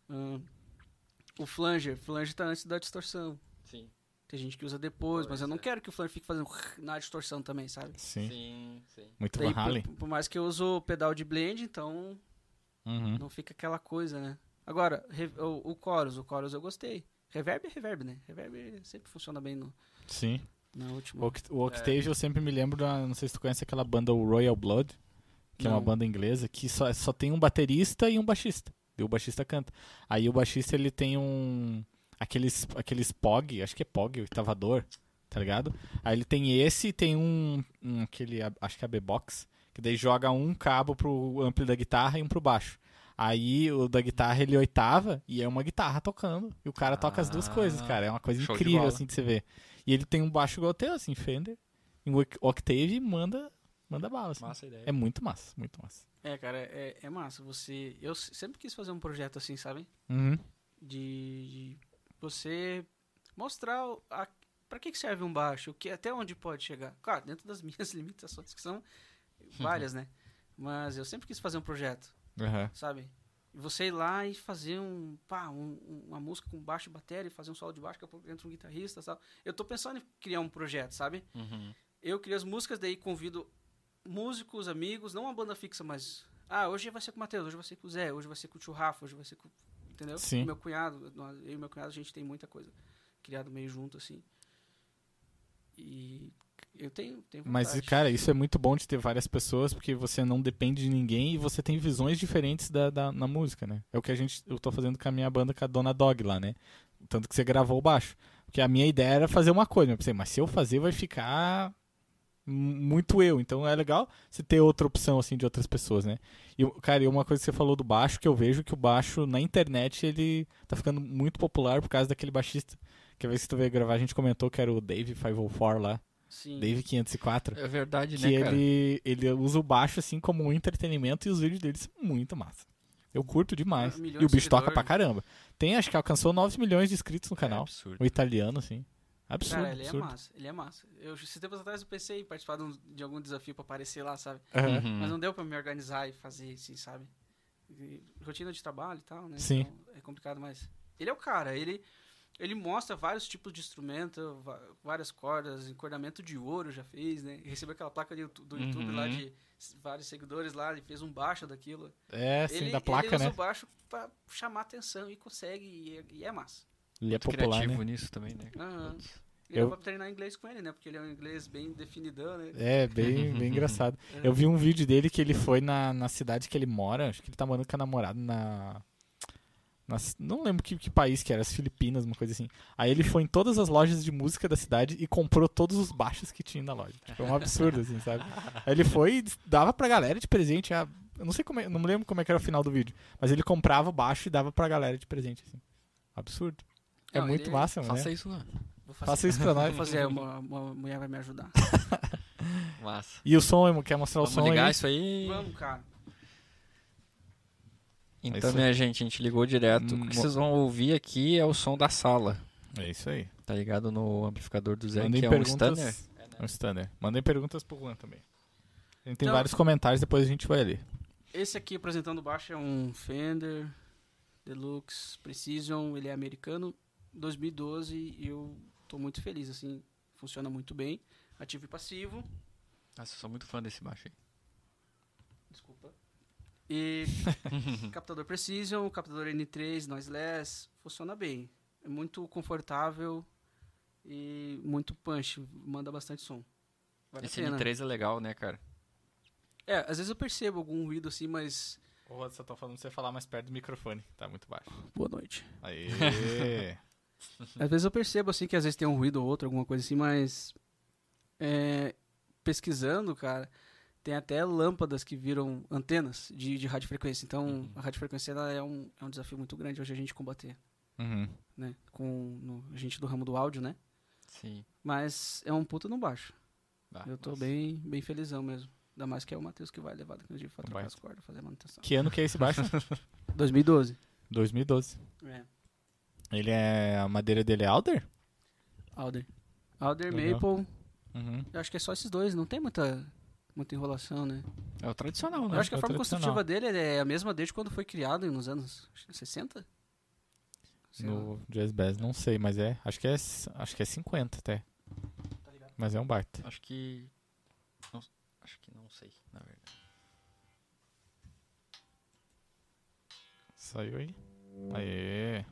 C: Ah, o flanger, flanger tá antes da distorção.
B: Sim.
C: Tem gente que usa depois, mas
B: Pois
C: eu não
B: é.
C: quero que o flanger fique fazendo na distorção também, sabe?
A: Sim.
B: Sim, sim.
A: Muito
C: Daí, por, por mais que eu uso o pedal de blend, então
A: Uhum.
C: não fica aquela coisa, né? Agora, o, o chorus, o chorus eu gostei. Reverb é reverb, né? Reverb sempre funciona bem no,
A: Sim.
C: na
A: O,
C: última.
A: Oct- o Octave eu sempre me lembro da. Não sei se tu conhece aquela banda o Royal Blood, que é uma
C: Não.
A: banda inglesa, que só, só tem um baterista e um baixista. E o baixista canta. Aí o baixista ele tem um. Aqueles, aqueles POG, acho que é POG, oitavador, tá ligado? Aí ele tem esse e tem um, um aquele, acho que é a B-Box, que daí joga um cabo pro ampli da guitarra e um pro baixo. Aí o da guitarra ele oitava e é uma guitarra tocando. E o cara toca as duas
B: Ah,
A: coisas, cara. É uma coisa
B: de
A: incrível,
B: bola.
A: assim, de você ver. E ele tem um baixo igual teu, assim, Fender. Em oc- Octave manda, manda bala, assim.
B: Massa ideia.
A: É muito massa, muito massa.
C: É, cara, é, é massa. Você. Eu sempre quis fazer um projeto assim, sabe?
A: Uhum.
C: De, de você mostrar a- pra que que serve um baixo? O que, até onde pode chegar? Claro, dentro das minhas limitações, que são várias, né? Mas eu sempre quis fazer um projeto,
A: Aham.
C: sabe? Você ir lá e fazer um, pá, um- um- uma música com baixo e bateria, e fazer um solo de baixo, daqui a pouco entra um guitarrista e tal. Eu tô pensando em criar um projeto, sabe?
B: Uhum.
C: Eu crio as músicas, daí convido músicos, amigos, não uma banda fixa, mas. Ah, hoje vai ser com o Matheus, hoje vai ser com o Zé, hoje vai ser com o Tio Rafa, hoje vai ser com. Entendeu?
A: Sim.
C: O meu cunhado, nós- eu e meu cunhado, a gente tem muita coisa criado meio junto, assim. E eu tenho, tenho
A: Mas, cara, isso é muito bom de ter várias pessoas, porque você não depende de ninguém e você tem visões diferentes da, da- na música, né? É o que a gente, eu tô fazendo com a minha banda, com a Dona Dog lá, né? Tanto que você gravou o baixo. Porque a minha ideia era fazer uma coisa, mas eu pensei, mas se eu fazer vai ficar muito eu. Então é legal você ter outra opção, assim, de outras pessoas, né? E, cara, e uma coisa que você falou do baixo, que eu vejo que o baixo na internet, ele tá ficando muito popular por causa daquele baixista. Que a vez que tu veio gravar, a gente comentou que era o Dave 504 lá.
C: Sim.
A: Dave 504
B: É verdade,
A: que
B: né, cara?
A: ele, ele usa o baixo assim como um entretenimento e os vídeos dele são muito massa. Eu curto demais.
C: Ah, milhões
A: E o bicho toca pra caramba. Tem, acho que alcançou 9 milhões de inscritos no
B: É
A: canal.
B: absurdo.
A: o italiano, assim. Absurdo,
C: Cara, ele
A: absurdo.
C: é massa, ele é massa. Eu, esses tempos atrás eu pensei em participar de, um- de algum desafio pra aparecer lá, sabe?
B: Uhum.
C: Mas não deu pra me organizar e fazer assim, sabe? E rotina de trabalho e tal, né?
A: Sim.
C: Então, é complicado, mas ele é o cara, ele ele mostra vários tipos de instrumento, várias cordas, encordamento de ouro já fez, né? Recebeu aquela placa de do YouTube
B: Uhum.
C: lá de vários seguidores lá e fez um baixo daquilo.
A: É, sim,
C: ele,
A: da placa,
C: ele usa
A: né?
C: o baixo pra chamar atenção e consegue, e é, e é massa.
A: Ele é
B: Muito
A: popular,
B: criativo
A: né?
B: nisso também, né?
C: E
A: Eu-
C: eu vou treinar inglês com ele, né? Porque ele é um inglês bem definidão, né?
A: É, bem, bem engraçado.
C: É.
A: Eu vi um vídeo dele que ele foi na, na cidade que ele mora, acho que ele tá morando com a namorada na... não lembro que, que país que era, as Filipinas, uma coisa assim. Aí ele foi em todas as lojas de música da cidade e comprou todos os baixos que tinha na loja. Tipo, é um absurdo, assim, sabe? Aí ele foi e dava pra galera de presente. a- eu não sei como é, não me lembro como é que era o final do vídeo, mas ele comprava o baixo e dava pra galera de presente, assim. Absurdo. É
C: Não,
A: muito
C: ele-
A: massa,
B: Faça
A: né?
B: isso
C: fazer,
A: Faça isso pra nós.
C: Vou fazer, uma, uma mulher vai me ajudar.
B: Massa.
A: E o som, quer mostrar o
B: Vamos
A: som
B: ligar
A: aí?
B: isso aí.
C: Vamos, cara.
B: Então, minha gente, a gente ligou direto. O que vocês vão ouvir aqui é o som da sala.
A: É isso aí.
B: Tá ligado no amplificador do Zé,
A: Mandem
B: que é um. Stunner.
A: É um Stunner. Mandem perguntas pro Juan também. A gente tem
C: Então-
A: vários comentários, depois a gente vai ler.
C: Esse aqui apresentando o baixo é um Fender Deluxe Precision, ele é americano, 2012 e eu tô muito feliz, assim, funciona muito bem. Ativo e passivo,
B: Nossa, eu sou muito fã desse baixo aí.
C: desculpa. E captador Precision, captador N3, noiseless, funciona bem. É muito confortável e muito punch, manda bastante som. Vale
B: Esse
C: a pena.
B: N3 é legal, né, cara?
C: É, às vezes eu percebo algum ruído assim, mas
A: Ô, Rod, só tô falando pra você falar mais perto do microfone, tá muito baixo.
C: boa noite.
A: Aê!
C: Às vezes eu percebo assim que às vezes tem um ruído ou outro, alguma coisa assim, mas é, pesquisando, cara, tem até lâmpadas que viram antenas de, de radiofrequência. Então,
B: Uhum.
C: a radiofrequência ela é, um, é um desafio muito grande hoje a gente combater,
A: Uhum.
C: né? Com no- a gente do ramo do áudio, né?
B: Sim.
C: Mas é um puta no baixo.
B: Ah,
C: eu tô bem, bem felizão mesmo. Ainda mais que é o Matheus que vai levar daqui no dia pra trocar
A: baita.
C: as cordas, fazer a manutenção.
A: Que ano que é esse baixo?
C: 2012.
A: 2012.
C: É.
A: Ele é. A madeira dele é Alder?
C: Alder. Alder,
A: Legal.
C: Maple.
A: Uhum.
C: Eu acho que é só esses dois, não tem muita, muita enrolação, né?
B: É o tradicional,
C: Eu
B: né?
C: acho que a
A: é o
C: forma construtiva dele é a mesma desde quando foi criado nos anos acho que 60? Sei lá.
A: No Jazz Bass, não sei, mas é. Acho que é, acho que é 50 até.
C: Tá?
A: Mas é um baita.
B: Acho que. não- acho que não sei, na verdade.
A: Saiu aí. Aê!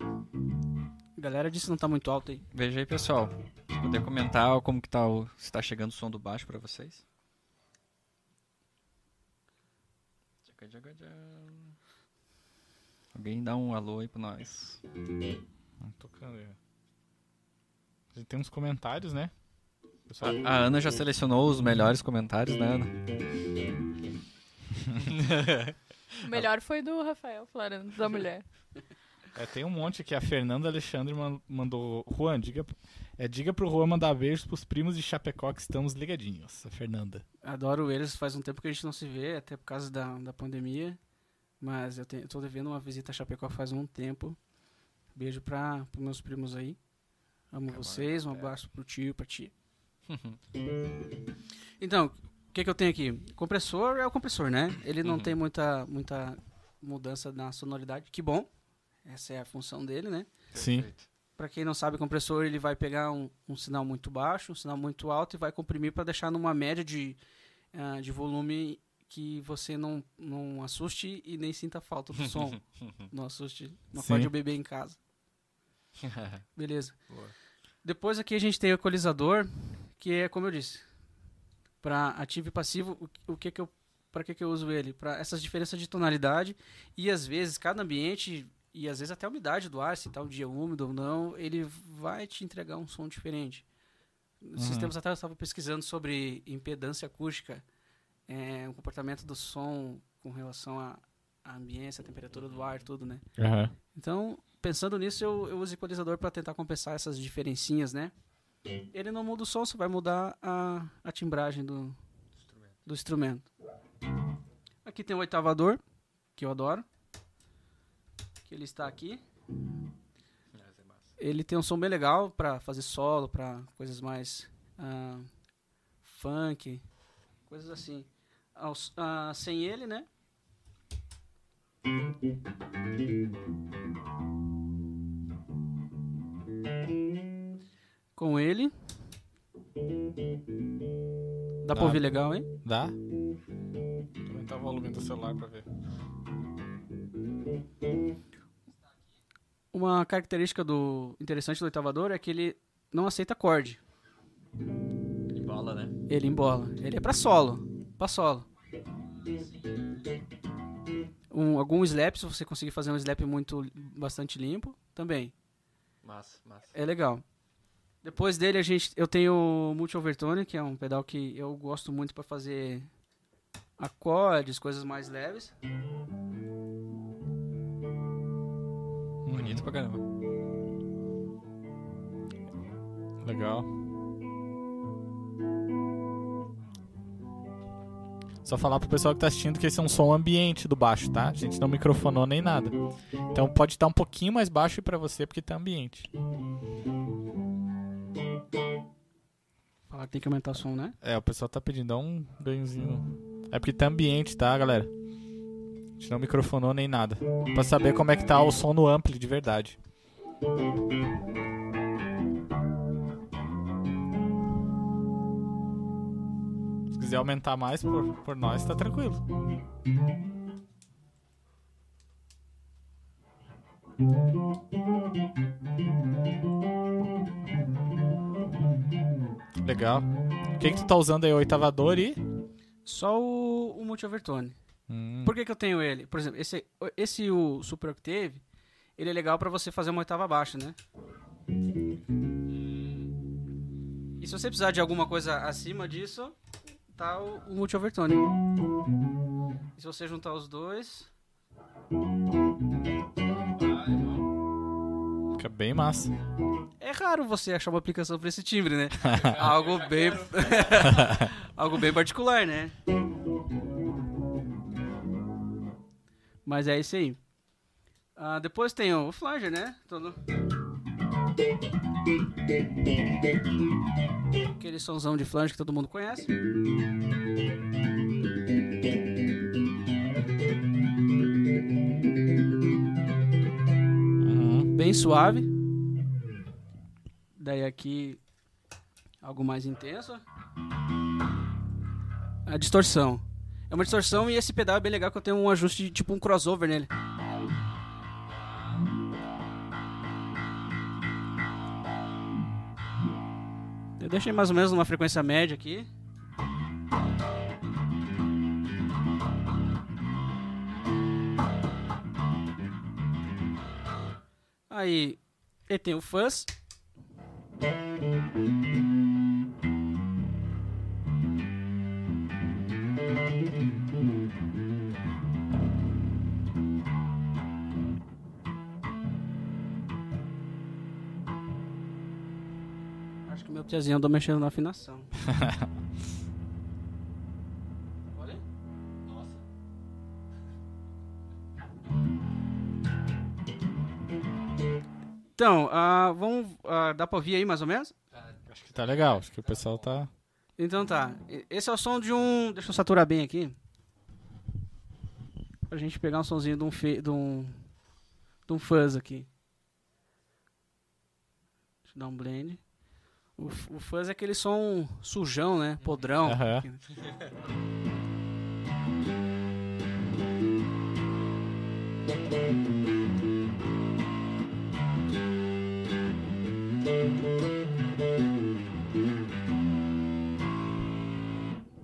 C: A galera disse que não tá muito alto aí.
B: Veja aí, pessoal. Se puder comentar como que tá o. Se tá chegando o som do baixo pra vocês. Alguém dá um alô aí pra nós.
A: Tocando aí. A tem uns comentários, né? Pessoal,
B: A Ana já selecionou os melhores comentários, né, Ana?
D: O melhor foi do Rafael falando da mulher.
A: É, tem um monte aqui. A Fernanda Alexandre man- mandou. Juan, diga, é, diga pro Juan mandar beijos pros primos de Chapecó que estamos ligadinhos. A Fernanda.
C: Adoro eles, faz um tempo que a gente não se vê, até por causa da, da pandemia. Mas eu, tenho, eu tô devendo uma visita a Chapecó faz um tempo. Beijo para os meus primos aí. Amo
B: Camarão
C: vocês, um
B: com terra.
C: abraço pro tio e pra tia. Então, que, que eu tenho aqui? Compressor é o compressor, né? Ele não
B: Uhum.
C: tem muita, muita mudança na sonoridade. Que bom. Essa é a função dele, né?
A: Sim.
C: Para quem não sabe, compressor ele vai pegar um, um sinal muito baixo, um sinal muito alto e vai comprimir para deixar numa média de, ah, de volume que você não, não assuste e nem sinta falta do som. não assuste, não
A: Sim.
C: pode o bebê em casa. Beleza.
B: Boa.
C: Depois aqui a gente tem o equalizador, que é como eu disse, para ativo e passivo, o, o que que eu para que que eu uso ele? Para essas diferenças de tonalidade e às vezes cada ambiente e às vezes até a umidade do ar, se tá um dia úmido ou não, ele vai te entregar um som diferente.
A: Uhum.
C: tempos atrás eu estava pesquisando sobre impedância acústica, é, o comportamento do som com relação à à ambiência, à temperatura do ar, tudo, né?
A: Aham.
C: Então, pensando nisso, eu, eu uso equalizador para tentar compensar essas diferencinhas, né? Ele não muda o som, só vai mudar a, a timbragem do, do instrumento. Aqui tem o oitavador, que eu adoro. Que ele está aqui. Ele tem um som bem legal para fazer solo, para coisas mais ah, funk, coisas assim. Ah, sem ele, né? Com ele. Dá pra
A: Dá.
C: ouvir legal, hein?
A: Dá? Vou aumentar o volume do celular pra ver.
C: Uma característica do interessante do oitavador é que ele não aceita acorde.
B: Bola, né?
C: Ele embola. Ele é pra solo. Pra solo. Um, algum slap, se você conseguir fazer um slap muito bastante limpo, também.
B: Massa, massa.
C: É legal. Depois dele a gente, eu tenho o Multi Overtone, que é um pedal que eu gosto muito para fazer acordes, coisas mais leves.
B: Bonito pra caramba.
A: Legal. Só falar pro pessoal que tá assistindo que esse é um som ambiente do baixo, tá? A gente não microfonou nem nada. Então pode estar um pouquinho mais baixo pra você porque tá ambiente.
C: Tem que aumentar o som, né?
A: É, o pessoal tá pedindo, dá um ganhozinho. É porque tá ambiente, tá, galera? A gente não microfonou nem nada. Pra saber como é que tá o som no ampli de verdade. Se quiser aumentar mais por, por nós, tá tranquilo. Legal. O que, tu tá usando aí? O oitavador e.
C: Só o, o Multi Overtone.
A: Hum,
C: Por que, que eu tenho ele? Por exemplo, esse, esse o Super Octave, ele é legal pra você fazer uma oitava baixa, né? E se você precisar de alguma coisa acima disso, tá o, o Multi Overtone. E se você juntar os dois,
A: Fica bem massa.
C: é raro você achar uma aplicação pra esse timbre, né? Algo bem algo bem particular, né? Mas é isso aí. Ah, depois tem o flanger, né? Todo... Aquele somzão de flanger que todo mundo conhece. Bem suave. Daí aqui algo mais intenso. A distorção. É uma distorção e esse pedal é bem legal que eu tenho um ajuste tipo um crossover nele. Eu deixei mais ou menos numa frequência média aqui. Aí ele tem o fuzz. Acho que meu tiazinho andou mexendo na afinação. Então, ah, vamos. ah, dá pra ouvir aí mais ou menos?
A: Acho que tá legal. Acho que o pessoal tá.
C: Então tá. Esse é o som de um. Deixa eu saturar bem aqui. Pra gente pegar um somzinho de um, fe... de um. de um fuzz aqui. Deixa eu dar um blend. O, o fuzz é aquele som sujão, né? Podrão.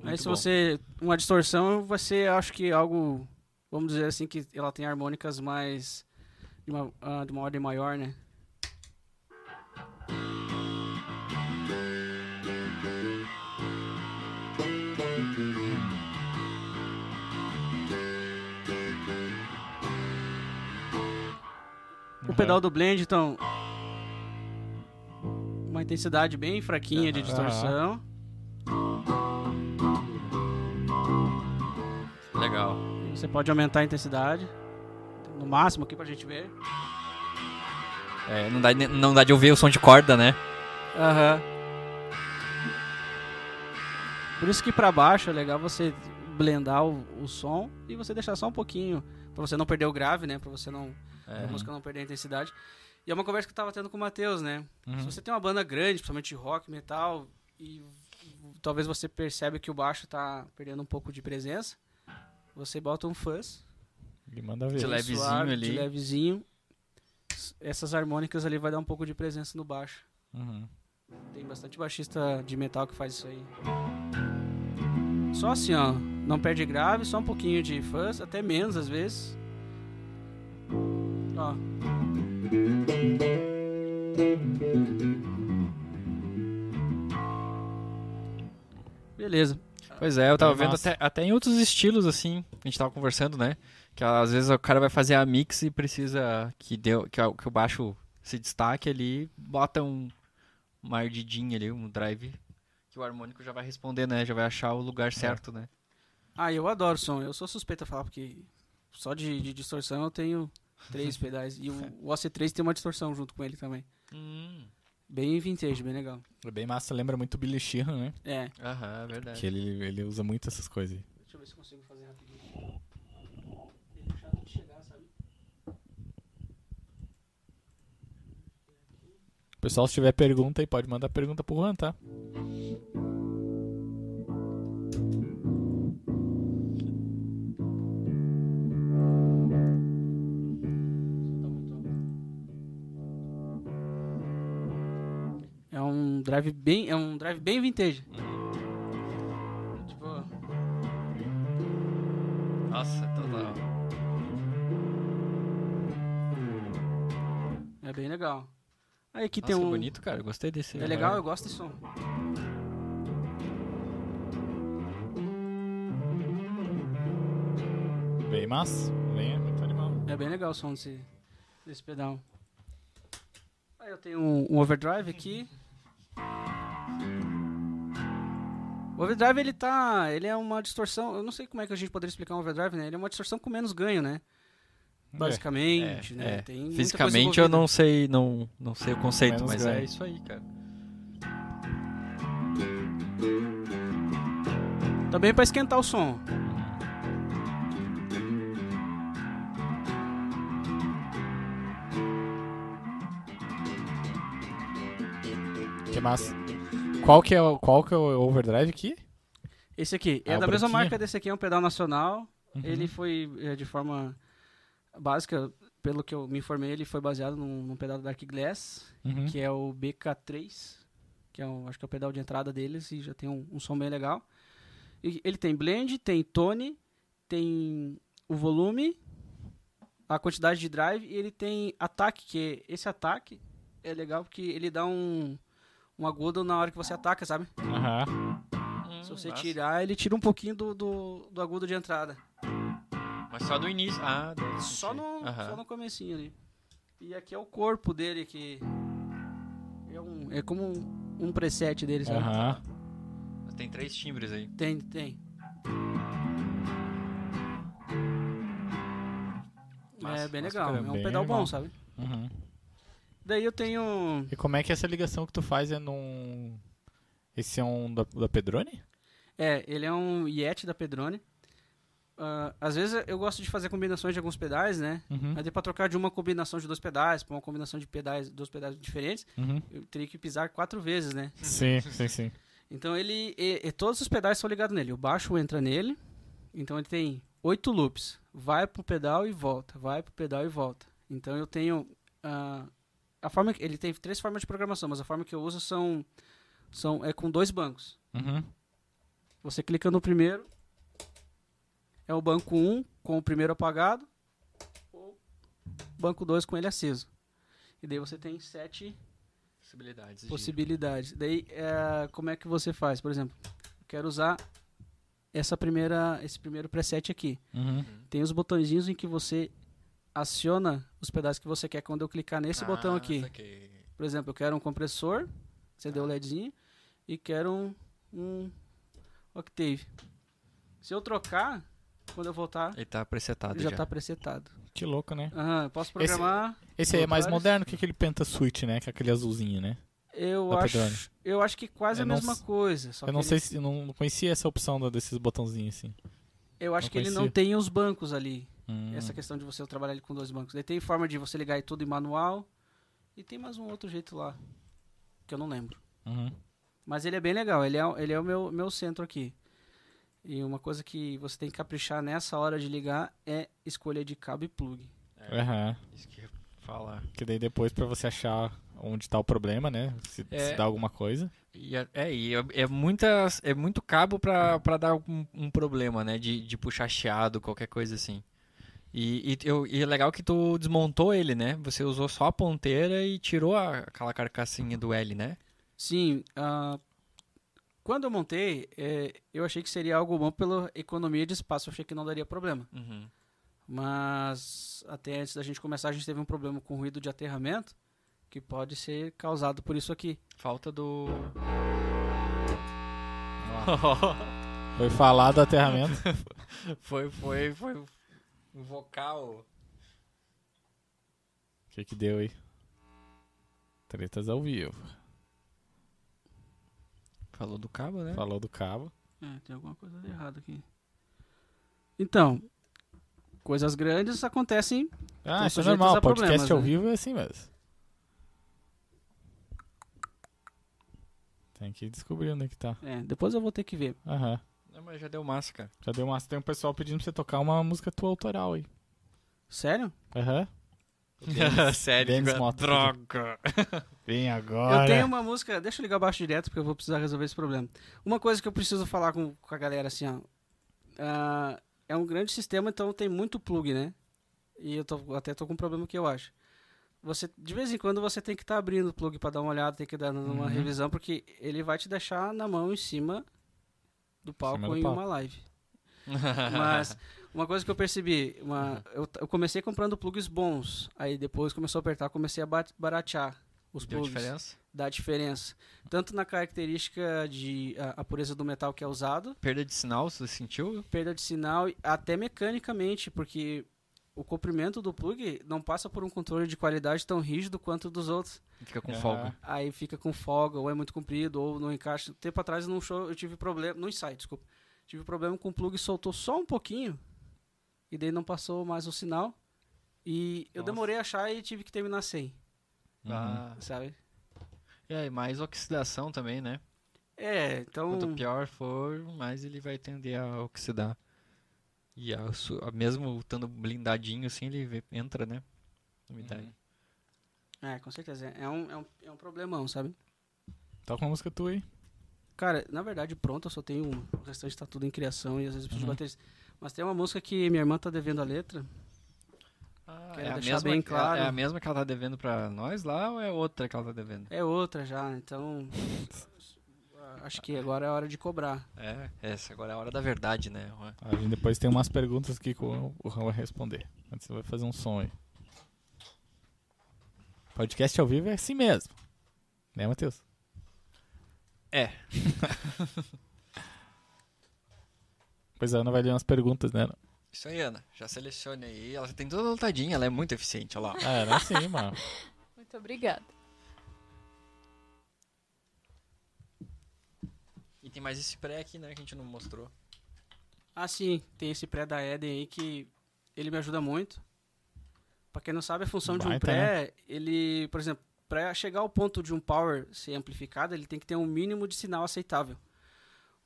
C: Aí se
B: bom.
C: você. Uma distorção ser, acho que algo. Vamos dizer assim, que ela tem harmônicas mais. de uma, ah, de uma ordem maior, né? O pedal do blend, então. Uma intensidade bem fraquinha de distorção.
B: Legal.
C: Você pode aumentar a intensidade. No máximo aqui pra gente ver.
B: É, não, dá, não dá de ouvir o som de corda, né?
C: Aham. Por isso que pra baixo é legal você blendar o, o som e você deixar só um pouquinho. Pra você não perder o grave, né? Pra você não.
B: É.
C: A música não perder a intensidade. E é uma conversa que eu tava tendo com o Matheus, né?
A: Uhum.
C: Se você tem uma banda grande, principalmente de rock, metal, e talvez você percebe que o baixo tá perdendo um pouco de presença, você bota um fuzz.
A: Ele manda ver.
B: De levezinho
C: suave,
B: ali.
C: De levezinho. Essas harmônicas ali vai dar um pouco de presença no baixo.
A: Uhum.
C: Tem bastante baixista de metal que faz isso aí. Só assim, ó. Não perde grave, só um pouquinho de fuzz, até menos às vezes. Ó. Beleza.
B: Pois é, eu tava
A: É
B: vendo até, até em outros estilos, assim, a gente tava conversando, né? Que às vezes o cara vai fazer a mix e precisa que, deu, que, que o baixo se destaque ali, bota um, uma ardidinha ali, um drive, que o harmônico já vai responder, né? Já vai achar o lugar certo, né?
C: Ah, eu adoro som. Eu sou suspeito a falar, porque só de, de distorção eu tenho três pedais. E o, o AC3 tem uma distorção junto com ele também.
B: Hum.
C: Bem vintage, bem legal.
A: É bem massa, lembra muito o Billy Sheehan, né?
C: É.
B: Aham, é verdade.
A: Que ele, ele usa muito essas coisas. aí.
C: Deixa eu ver se eu consigo fazer rapidinho. Ele é chato de chegar, sabe?
A: Pessoal, se tiver pergunta aí, pode mandar pergunta pro Juan, tá?
C: Drive bem, é um drive bem vintage. Tipo,
B: Nossa, total.
C: é bem legal. Aí aqui
B: Nossa,
C: tem
B: que
C: um
B: bonito, cara. Gostei desse.
C: É legal, eu gosto desse som.
A: Bem massa. Bem, é muito animal.
C: É bem legal o som desse, desse pedal. Aí eu tenho um, um overdrive aqui. O overdrive ele tá, ele é uma distorção, eu não sei como é que a gente poderia explicar um overdrive, né? Ele é uma distorção com menos ganho, né? Basicamente, né?
B: É,
C: Tem
B: Fisicamente eu não sei, não, não sei o conceito,
A: Menos
B: mas
A: ganho.
B: é isso aí, cara.
C: Também pra esquentar o som.
A: Que massa. Qual que é o, qual que é o overdrive aqui?
C: Esse aqui é
A: Ah, o
C: da mesma marca desse aqui, é um pedal nacional.
A: Uhum.
C: Ele foi é, de forma básica, pelo que eu me informei, ele foi baseado num, num pedal da Dark Glass,
A: Uhum.
C: que é o BK3, que é um, acho que é o pedal de entrada deles e já tem um, um som bem legal. E ele tem blend, tem tone, tem o volume, a quantidade de drive e ele tem ataque, que esse ataque é legal porque ele dá um, um agudo na hora que você ataca, sabe?
A: Aham.
C: Se você tirar, ele tira um pouquinho do, do, do agudo de entrada.
B: Mas só do início. Ah,
C: Só no,
B: Aham.
C: só no comecinho ali. E aqui é o corpo dele que é, um, é como um, um preset dele, sabe?
A: Aham.
B: Mas Tem três timbres aí.
C: Tem, tem.
B: Massa,
C: é bem legal. É um
A: Bem
C: pedal bom, sabe?
A: Uhum.
C: Daí eu tenho.
A: E como é que essa ligação que tu faz é num. Esse é um da, da Pedrone?
C: É, ele é um Yeti da Pedrone. Ah, às vezes eu gosto de fazer combinações de alguns pedais, né?
A: Uhum.
C: Mas daí pra trocar de uma combinação de dois pedais pra uma combinação de pedais, dois pedais diferentes,
A: Uhum.
C: eu teria que pisar quatro vezes, né?
A: Sim, sim, sim.
C: Então ele. E, e todos os pedais são ligados nele. O baixo entra nele. Então ele tem oito loops. Vai pro pedal e volta. Vai pro pedal e volta. Então eu tenho. ah, a forma que, ele tem três formas de programação, mas a forma que eu uso são. são é com dois bancos.
A: Uhum.
C: Você clica no primeiro. É o banco 1 com o primeiro apagado. Ou banco 2 com ele aceso. E daí você tem sete
B: Possibilidades. de-
C: possibilidades. Daí, é, como é que você faz? Por exemplo, eu quero usar essa primeira, esse primeiro preset aqui.
A: Uhum.
C: Tem os botõezinhos em que você aciona os pedais que você quer quando eu clicar nesse botão
B: Ah,
C: aqui.
B: saquei.
C: Por exemplo, eu quero um compressor, acendeu o LEDzinho, e quero um, um octave. Se eu trocar, quando eu voltar,
B: Ele tá presetado
C: ele
B: já.
C: já está presetado.
A: Que louco, né?
C: Aham, eu posso programar.
A: Esse aí é mais moderno que aquele Penta Switch, né? Que é aquele azulzinho, né?
C: Eu
A: Da
C: acho,
A: Pedrone.
C: eu acho que quase
A: Eu
C: a
A: não
C: mesma coisa. Só
A: eu não
C: que
A: sei
C: ele-
A: se eu não conhecia essa opção desses botãozinhos assim.
C: Eu acho
A: não
C: que ele não
A: conhecia.
C: tem os bancos ali.
A: Hum.
C: Essa questão de você trabalhar ele com dois bancos. Daí tem forma de você ligar tudo em manual. E tem mais um outro jeito lá. Que eu não lembro.
A: Uhum.
C: Mas ele é bem legal. Ele é, ele é o meu, meu centro aqui. E uma coisa que você tem que caprichar nessa hora de ligar é escolha de cabo e plug.
B: É,
A: Aham.
B: Isso que eu ia falar.
A: Que daí depois pra você achar onde tá o problema, né? Se,
B: É.
A: se dá alguma coisa.
B: E é, é, e é, é muitas, é muito cabo pra, pra dar um, um problema, né? De, de puxar chiado, qualquer coisa assim. E, e, eu- e é legal que tu desmontou ele, né? Você usou só a ponteira e tirou a- aquela carcassinha do L, né?
C: Sim, ah, quando eu montei, eh, eu achei que seria algo bom pela economia de espaço. Eu achei que não daria problema.
B: Uhum.
C: Mas até antes da gente começar, a gente teve um problema com ruído de aterramento que pode ser causado por isso aqui.
B: Falta do.
A: Foi falar do aterramento.
B: foi, foi, foi um vocal.
A: O que que deu aí? Tretas ao vivo.
B: Falou do cabo, né?
A: Falou do cabo.
C: É, tem alguma coisa de errado aqui. Então, coisas grandes acontecem.
A: Ah, isso é normal. Podcast ao
C: né?
A: vivo é assim mesmo. Tem que descobrir onde é que tá.
C: É, depois eu vou ter que ver.
A: Aham.
B: Não, mas já deu massa, cara.
A: Já deu massa. Tem um pessoal pedindo pra você tocar uma música tua autoral aí.
C: Sério?
A: Aham.
B: Sério,
A: Denis
B: digo,
A: Mota.
B: droga.
A: Vem agora.
C: Eu tenho uma música. Deixa eu ligar baixo direto porque eu vou precisar resolver esse problema. Uma coisa que eu preciso falar com, com a galera assim, ó. ah, é um grande sistema, então tem muito plug, né? E eu tô, até tô com um problema que eu acho. Você, de vez em quando você tem que estar abrindo o plug para dar uma olhada, tem que dar uma
A: Uhum.
C: revisão, porque ele vai te deixar na mão em cima do palco
A: do
C: em
A: palco.
C: uma live. Mas uma coisa que eu percebi, uma, eu, eu comecei comprando plugs bons, aí depois começou a apertar, comecei a ba- baratear os
B: Deu
C: plugs.
B: diferença?
C: Dá diferença. Tanto na característica de a, a pureza do metal que é usado,
B: Perda de sinal, você sentiu?
C: perda de sinal, até mecanicamente, porque o comprimento do plug não passa por um controle de qualidade tão rígido quanto dos outros.
B: Fica com folga.
C: Aí fica com folga, ou é muito comprido, ou não encaixa. Tempo atrás num show eu tive problema, no ensaio, desculpa. Tive problema com o plug, soltou só um pouquinho, e daí não passou mais o sinal. E eu
B: Nossa.
C: demorei a achar e tive que terminar sem,
B: Ah,
C: sabe?
B: e aí, mais oxidação também, né?
C: É, então.
B: Quanto pior for, mais ele vai tender a oxidar. E a, a- mesmo estando blindadinho assim, ele vê- entra, né? Umidade.
C: É, com certeza. É um, é um, é um problemão, sabe?
A: Toca uma música tua aí.
C: Cara, na verdade, pronto, eu só tenho uma. O restante tá tudo em criação e às vezes eu preciso
A: Uhum.
C: baterista. Mas tem uma música que minha irmã tá devendo a letra.
B: Ah,
C: Quero
B: é, a
C: deixar
B: mesma,
C: claro.
B: é a mesma que ela tá devendo pra nós lá ou é outra que ela tá devendo?
C: É outra já, então. Acho que agora é a hora de cobrar.
B: É, essa agora é a hora da verdade, né?
A: A gente depois tem umas perguntas que o o Ram vai responder. Antes você vai fazer um som aí. Podcast ao vivo é assim mesmo. Né, Matheus?
B: É.
A: Pois a Ana vai ler umas perguntas, né?
B: Isso aí, Ana. Já selecione aí. Ela tem toda lotadinha, ela é muito eficiente, olha lá.
A: Ah, era assim, mano.
D: Muito obrigada.
B: E tem mais esse pré aqui, né, que a gente não mostrou.
C: Ah, sim, tem esse pré da Eden aí que ele me ajuda muito. Pra quem não sabe, a função de um
A: Baita,
C: pré, ele, por exemplo, pra chegar ao ponto de um power ser amplificado, ele tem que ter um mínimo de sinal aceitável.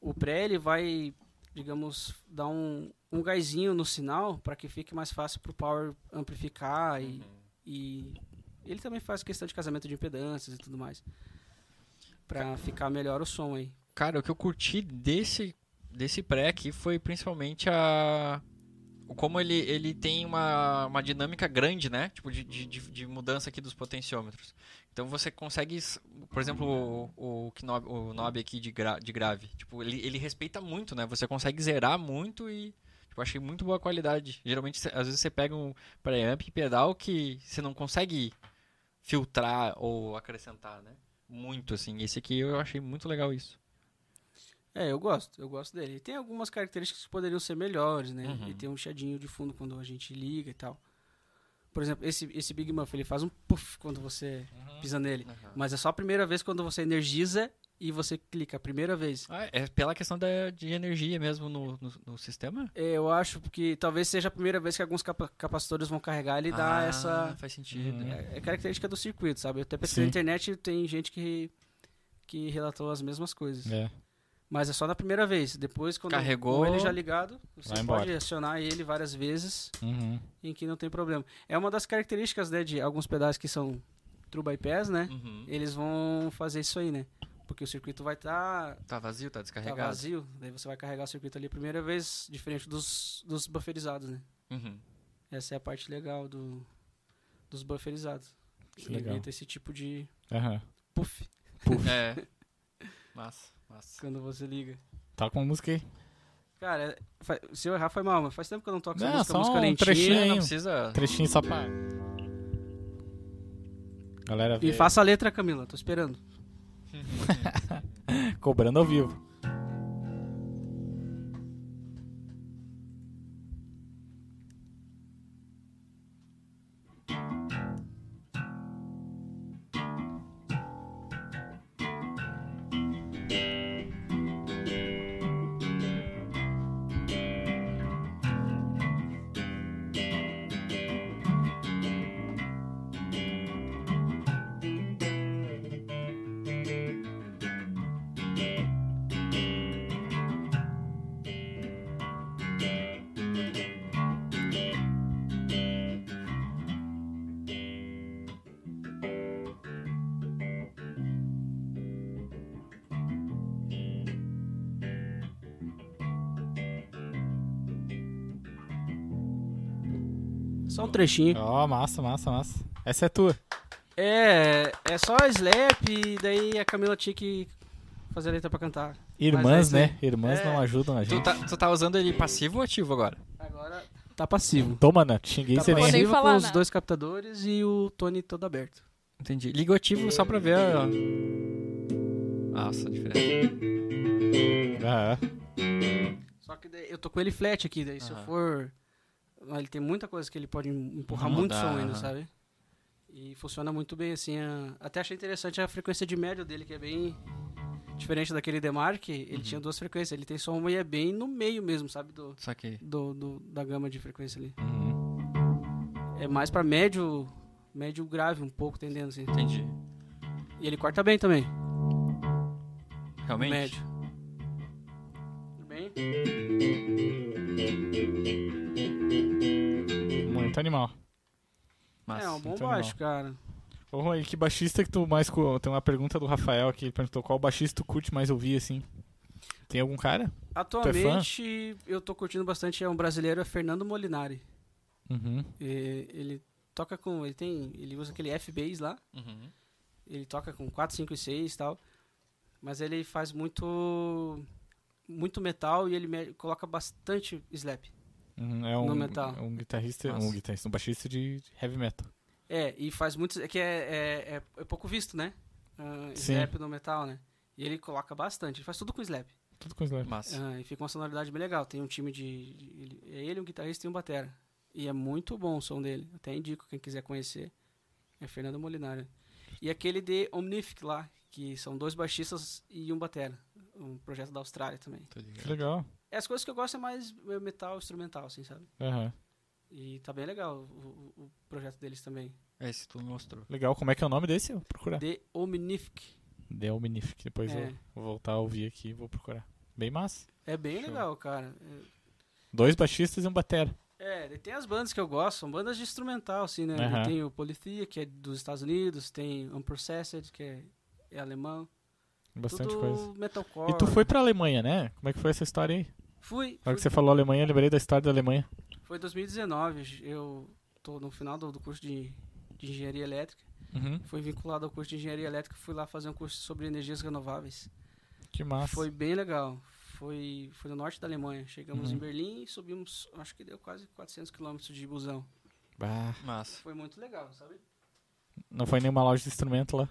C: O pré, ele vai, digamos, dar um, um gásinho no sinal para que fique mais fácil pro power amplificar e, e ele também faz questão de casamento de impedâncias e tudo mais. Pra ficar melhor o som aí.
B: Cara, o que eu curti desse, desse pré aqui foi principalmente a. Como ele, ele tem uma, uma dinâmica grande, né? Tipo, de, de, de- mudança aqui dos potenciômetros. Então você consegue, por exemplo, o, o, o knob aqui de, gra, de grave. Tipo, ele, ele respeita muito, né? Você consegue zerar muito e. Tipo, achei muito boa qualidade. Geralmente, às vezes você pega um preamp e pedal que você não consegue filtrar ou acrescentar, né? Muito, assim. Esse aqui eu achei muito legal isso.
C: É, eu gosto, eu gosto dele. Ele tem algumas características que poderiam ser melhores, né?
B: Uhum.
C: Ele tem um chiadinho de fundo quando a gente liga e tal. Por exemplo, esse, esse Big Muff, ele faz um puff quando você pisa nele.
B: Uhum.
C: Mas é só a primeira vez quando você energiza e você clica. A primeira vez.
B: Ah, é pela questão da, de energia mesmo no, no, no sistema?
C: É, Eu acho que talvez seja a primeira vez que alguns capa- capacitores vão carregar ele dá
B: Ah,
C: essa.
B: Faz sentido.
C: É, é característica do circuito, sabe? Eu até pesquisei na internet tem gente que, que relatou as mesmas coisas.
A: É.
C: Mas é só na primeira vez. Depois, quando
B: Carregou,
C: ele já ligado, você pode
A: embora.
C: acionar ele várias vezes
A: Uhum.
C: em que não tem problema. É uma das características né, de alguns pedais que são true bypass, né?
B: Uhum.
C: Eles vão fazer isso aí, né? Porque o circuito vai estar
B: Tá vazio, tá
C: tá
B: descarregado.
C: vazio, daí você vai carregar o circuito ali a primeira vez, diferente dos, dos bufferizados, né?
B: Uhum.
C: Essa é a parte legal do, dos bufferizados.
A: Que legal.
C: Evita esse tipo de
A: Aham.
C: puff
B: É. Massa, massa.
C: quando você liga.
A: Tá com a música aí.
C: Cara, se eu errar foi mal, mas faz tempo que eu não toco essa
A: Não,
C: música,
A: só
C: música
A: um
C: lentinha.
A: trechinho.
B: Não precisa.
A: Trechinho só pra. Galera
C: E
A: vê.
C: faça a letra, Camila, tô esperando.
A: Cobrando ao vivo.
C: Trechinho.
A: Ó, massa, massa, massa. Essa é tua.
C: É, é só slap e daí a Camila tinha que fazer a letra pra cantar.
A: Irmãs,
C: Mas é
A: né? Irmãs
C: É.
A: não ajudam a
B: Tu
A: gente.
B: tá, tu tá usando ele passivo ou ativo agora?
C: Agora tá passivo.
A: Toma, né? Te xinguei
C: Tá
A: você nem.
D: nem
C: passivo
D: falar
C: com os dois captadores e o Tony todo aberto.
B: Entendi. Liga o ativo só pra ver a. Nossa, diferente.
A: Ah,
C: Só que daí eu tô com ele flat aqui, daí se eu for... Ele tem muita coisa que ele pode empurrar
B: Mudar,
C: muito som ainda, sabe? E funciona muito bem, assim. a- Até achei interessante a frequência de médio dele, que é bem diferente daquele Demark. Ele
B: Uhum.
C: tinha duas frequências. Ele tem som e é bem no meio mesmo, sabe? Do,
B: Saquei.
C: do, do- da gama de frequência ali.
A: uhum.
C: É mais pra médio, médio grave um pouco, tendendo assim.
B: Entendi.
C: E ele corta bem também.
B: Realmente?
C: Médio. Tudo bem?
A: Muito animal.
B: Massa.
C: é um bom
A: muito
C: baixo, cara.
A: Ô, Rui, que baixista que tu mais. Tem uma pergunta do Rafael aqui. Ele perguntou qual baixista tu curte mais ouvir, assim. Tem algum cara?
C: Atualmente, eu tô curtindo bastante, é um brasileiro, é Fernando Molinari.
A: Uhum.
C: E ele toca com, ele tem, ele usa aquele F-Bass lá,
B: Uhum.
C: ele toca com 4, 5 e 6 e tal, mas ele faz muito, muito metal e ele me- coloca bastante slap.
A: Uhum, É um,
C: No metal.
A: um guitarrista,
B: Massa.
A: um guitarrista, um baixista de heavy metal.
C: É, e faz muito, é que é, é, é- é pouco visto, né?
A: Sim.
C: slap no metal, né? E ele coloca bastante, ele faz tudo com slap.
A: Tudo com slap.
B: Massa.
C: Ah, e fica uma sonoridade bem legal. Tem um time de. de- ele- é ele, um guitarrista e um batera. E é muito bom o som dele. Até indico quem quiser conhecer. É Fernando Molinari. E aquele de Omnific lá, que são dois baixistas e um batera. Um projeto da Austrália também.
A: Que legal.
C: É, As coisas que eu gosto é mais eh, metal instrumental, assim, sabe?
A: Aham.
C: E tá bem legal o, o- projeto deles também.
B: Esse tu me mostrou.
A: Legal. Como é que é o nome desse? Eu vou procurar.
C: The Omnific.
A: The Omnific. Depois
C: É.
A: eu vou voltar a ouvir aqui e vou procurar. Bem massa.
C: É bem
A: Show.
C: legal, cara.
A: Dois baixistas e um batera.
C: É, tem as bandas que eu gosto, são bandas de instrumental, assim, né? Daí Tem o Polythea, que é dos Estados Unidos, tem Unprocessed, que é, é alemão.
A: Bastante
C: Tudo
A: coisa.
C: metalcore.
A: E tu foi pra Alemanha, né? Como é que foi essa história aí?
C: Fui.
A: Na hora que você falou Alemanha, eu lembrei da história da Alemanha.
C: Foi 2019, eu tô no final do, do curso de, de engenharia elétrica.
A: Uhum.
C: Fui vinculado ao curso de engenharia elétrica, fui lá fazer um curso sobre energias renováveis.
A: Que massa.
C: Foi bem legal. Foi, foi no norte da Alemanha. Chegamos
A: Uhum.
C: em Berlim e subimos, acho que deu quase 400 quilômetros de busão.
A: Bah,
B: Massa.
C: Foi muito legal, sabe?
A: não foi nenhuma loja de instrumento lá.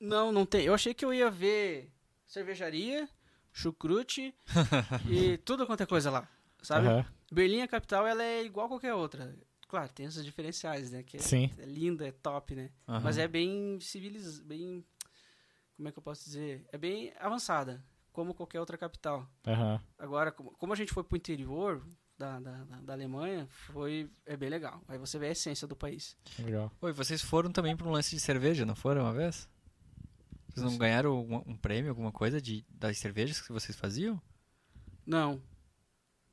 C: Não, não tem. Eu achei que eu ia ver cervejaria, chucrute e tudo quanto é coisa lá, sabe?
A: Aham.
C: Berlim, a capital, ela é igual a qualquer outra. Claro, tem essas diferenciais, né? Que é,
A: Sim.
C: é linda, é top, né?
B: Aham.
C: Mas é bem civilizada, bem... Como é que eu posso dizer? É bem avançada, como qualquer outra capital.
A: Aham.
C: Agora, como, a gente foi pro interior da, da, da, Alemanha, foi, é bem legal. Aí você vê a essência do país.
A: Legal.
B: Oi, vocês foram também pra um lance de cerveja, não foram uma vez? Vocês não ganharam um, um prêmio, alguma coisa de, das cervejas que vocês faziam?
C: Não,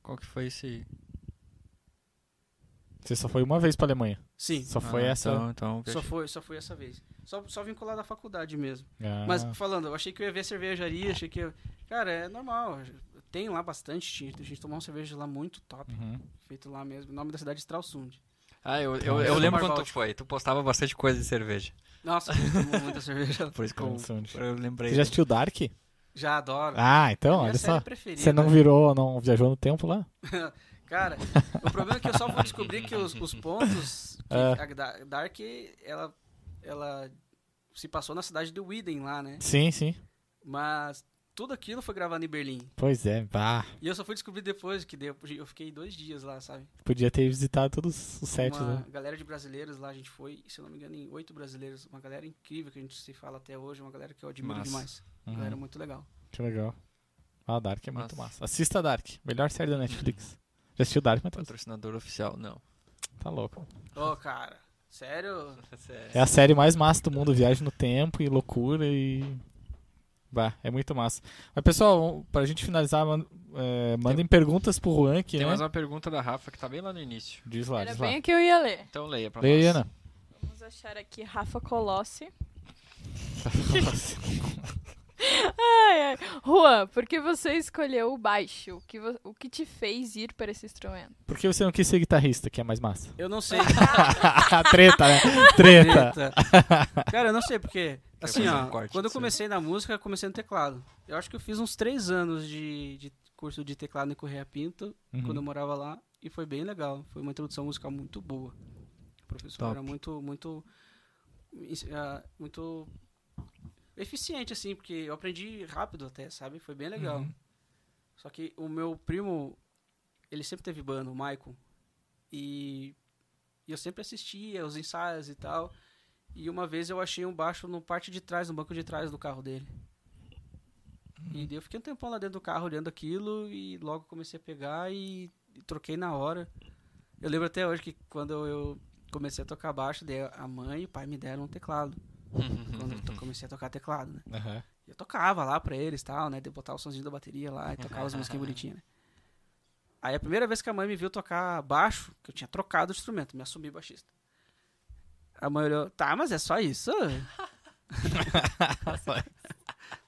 B: Qual que foi esse?
A: Você só foi uma vez pra Alemanha.
C: sim,
A: Só foi
B: Ah,
A: essa.
B: Então, então
C: só foi, só foi essa vez. Só, só vinculado à faculdade mesmo.
A: Ah,
C: Mas falando, eu achei que eu ia ver cervejaria, achei que... eu- Cara, é normal. Tem lá bastante, tinha- a gente tomou uma cerveja lá muito top,
A: uhum.
C: feito lá mesmo. O nome da cidade é Stralsund.
B: Ah, eu, eu,
A: Nossa.
B: eu lembro
C: Mar
B: quando tu
C: Báltico.
B: foi. Tu postava bastante coisa de cerveja.
C: Nossa, tomou muita cerveja.
B: Por isso que eu, eu lembrei.
A: Você já assistiu Dark?
C: Já adoro.
A: Ah, então, olha só.
C: preferida.
A: Você não virou, não viajou no tempo lá?
C: Cara, o problema é que eu só vou descobrir que os, os pontos. Que
A: É.
C: a Da- Dark, ela, ela se passou na cidade de Widen lá, né?
A: Sim, sim.
C: Mas tudo aquilo foi gravado em Berlim.
A: Pois é, bah.
C: E eu só fui descobrir depois que deu, eu fiquei dois dias lá, sabe?
A: Podia ter visitado todos os sets,
C: uma
A: né?
C: galera de brasileiros lá, a gente foi, se eu não me engano, em oito brasileiros. Uma galera incrível que a gente se fala até hoje, uma galera que eu admiro
B: Massa.
C: demais.
A: Uhum.
C: Galera muito legal.
A: Que legal. Ah, Dark é muito
B: Massa.
A: massa. Assista Dark. Melhor série da Netflix. Já assistiu Dark, Matheus?
B: Patrocinador oficial, não.
A: Tá louco.
C: Ô, cara, sério?
A: É a série mais massa do mundo. Viagem no tempo e loucura e... Bah, é muito massa. Mas, pessoal, pra gente finalizar, man- é, mandem perguntas pro Juan aqui,
B: Tem
A: né?
B: mais uma pergunta da Rafa que tá bem lá no início.
A: Diz lá,
D: Era
A: diz lá.
D: bem que eu ia ler.
B: Então leia pra
A: Leia aí,
B: nós.
A: Ana.
D: Vamos achar aqui Rafa Colossi. Ai, ai. Juan, por que você escolheu o baixo? O que, o que te fez ir para esse instrumento?
A: Por que você não quis ser guitarrista, que é mais massa?
C: Eu não sei.
A: Treta, né? Treta.
C: Treta. Cara, eu não sei porque. Assim, ó,
B: um
C: quando eu comecei na música, eu comecei no teclado. Eu acho que eu fiz uns três anos de, de curso de teclado em Correia Pinto,
A: Uhum.
C: quando eu morava lá, e foi bem legal. Foi uma introdução musical muito boa. O professor
B: Top.
C: era muito, muito, ah, muito eficiente, assim, porque eu aprendi rápido até, sabe? Foi bem legal.
A: Uhum.
C: Só que o meu primo, ele sempre teve banda, o Michael. E, e eu sempre assistia os ensaios e tal. E uma vez eu achei um baixo no parte de trás, no banco de trás do carro dele. E daí eu fiquei um tempão lá dentro do carro olhando aquilo e logo comecei a pegar e, e troquei na hora. Eu lembro até hoje que quando eu comecei a tocar baixo, a mãe e o pai me deram um teclado. quando eu comecei a tocar teclado, né?
A: Aham.
C: Eu tocava lá pra eles tal, né? De botar o somzinho da bateria lá e tocava as músicas bonitinhas, né? Aí a primeira vez que a mãe me viu tocar baixo, que eu tinha trocado o instrumento, me assumi baixista. A mãe olhou, tá, mas é só isso?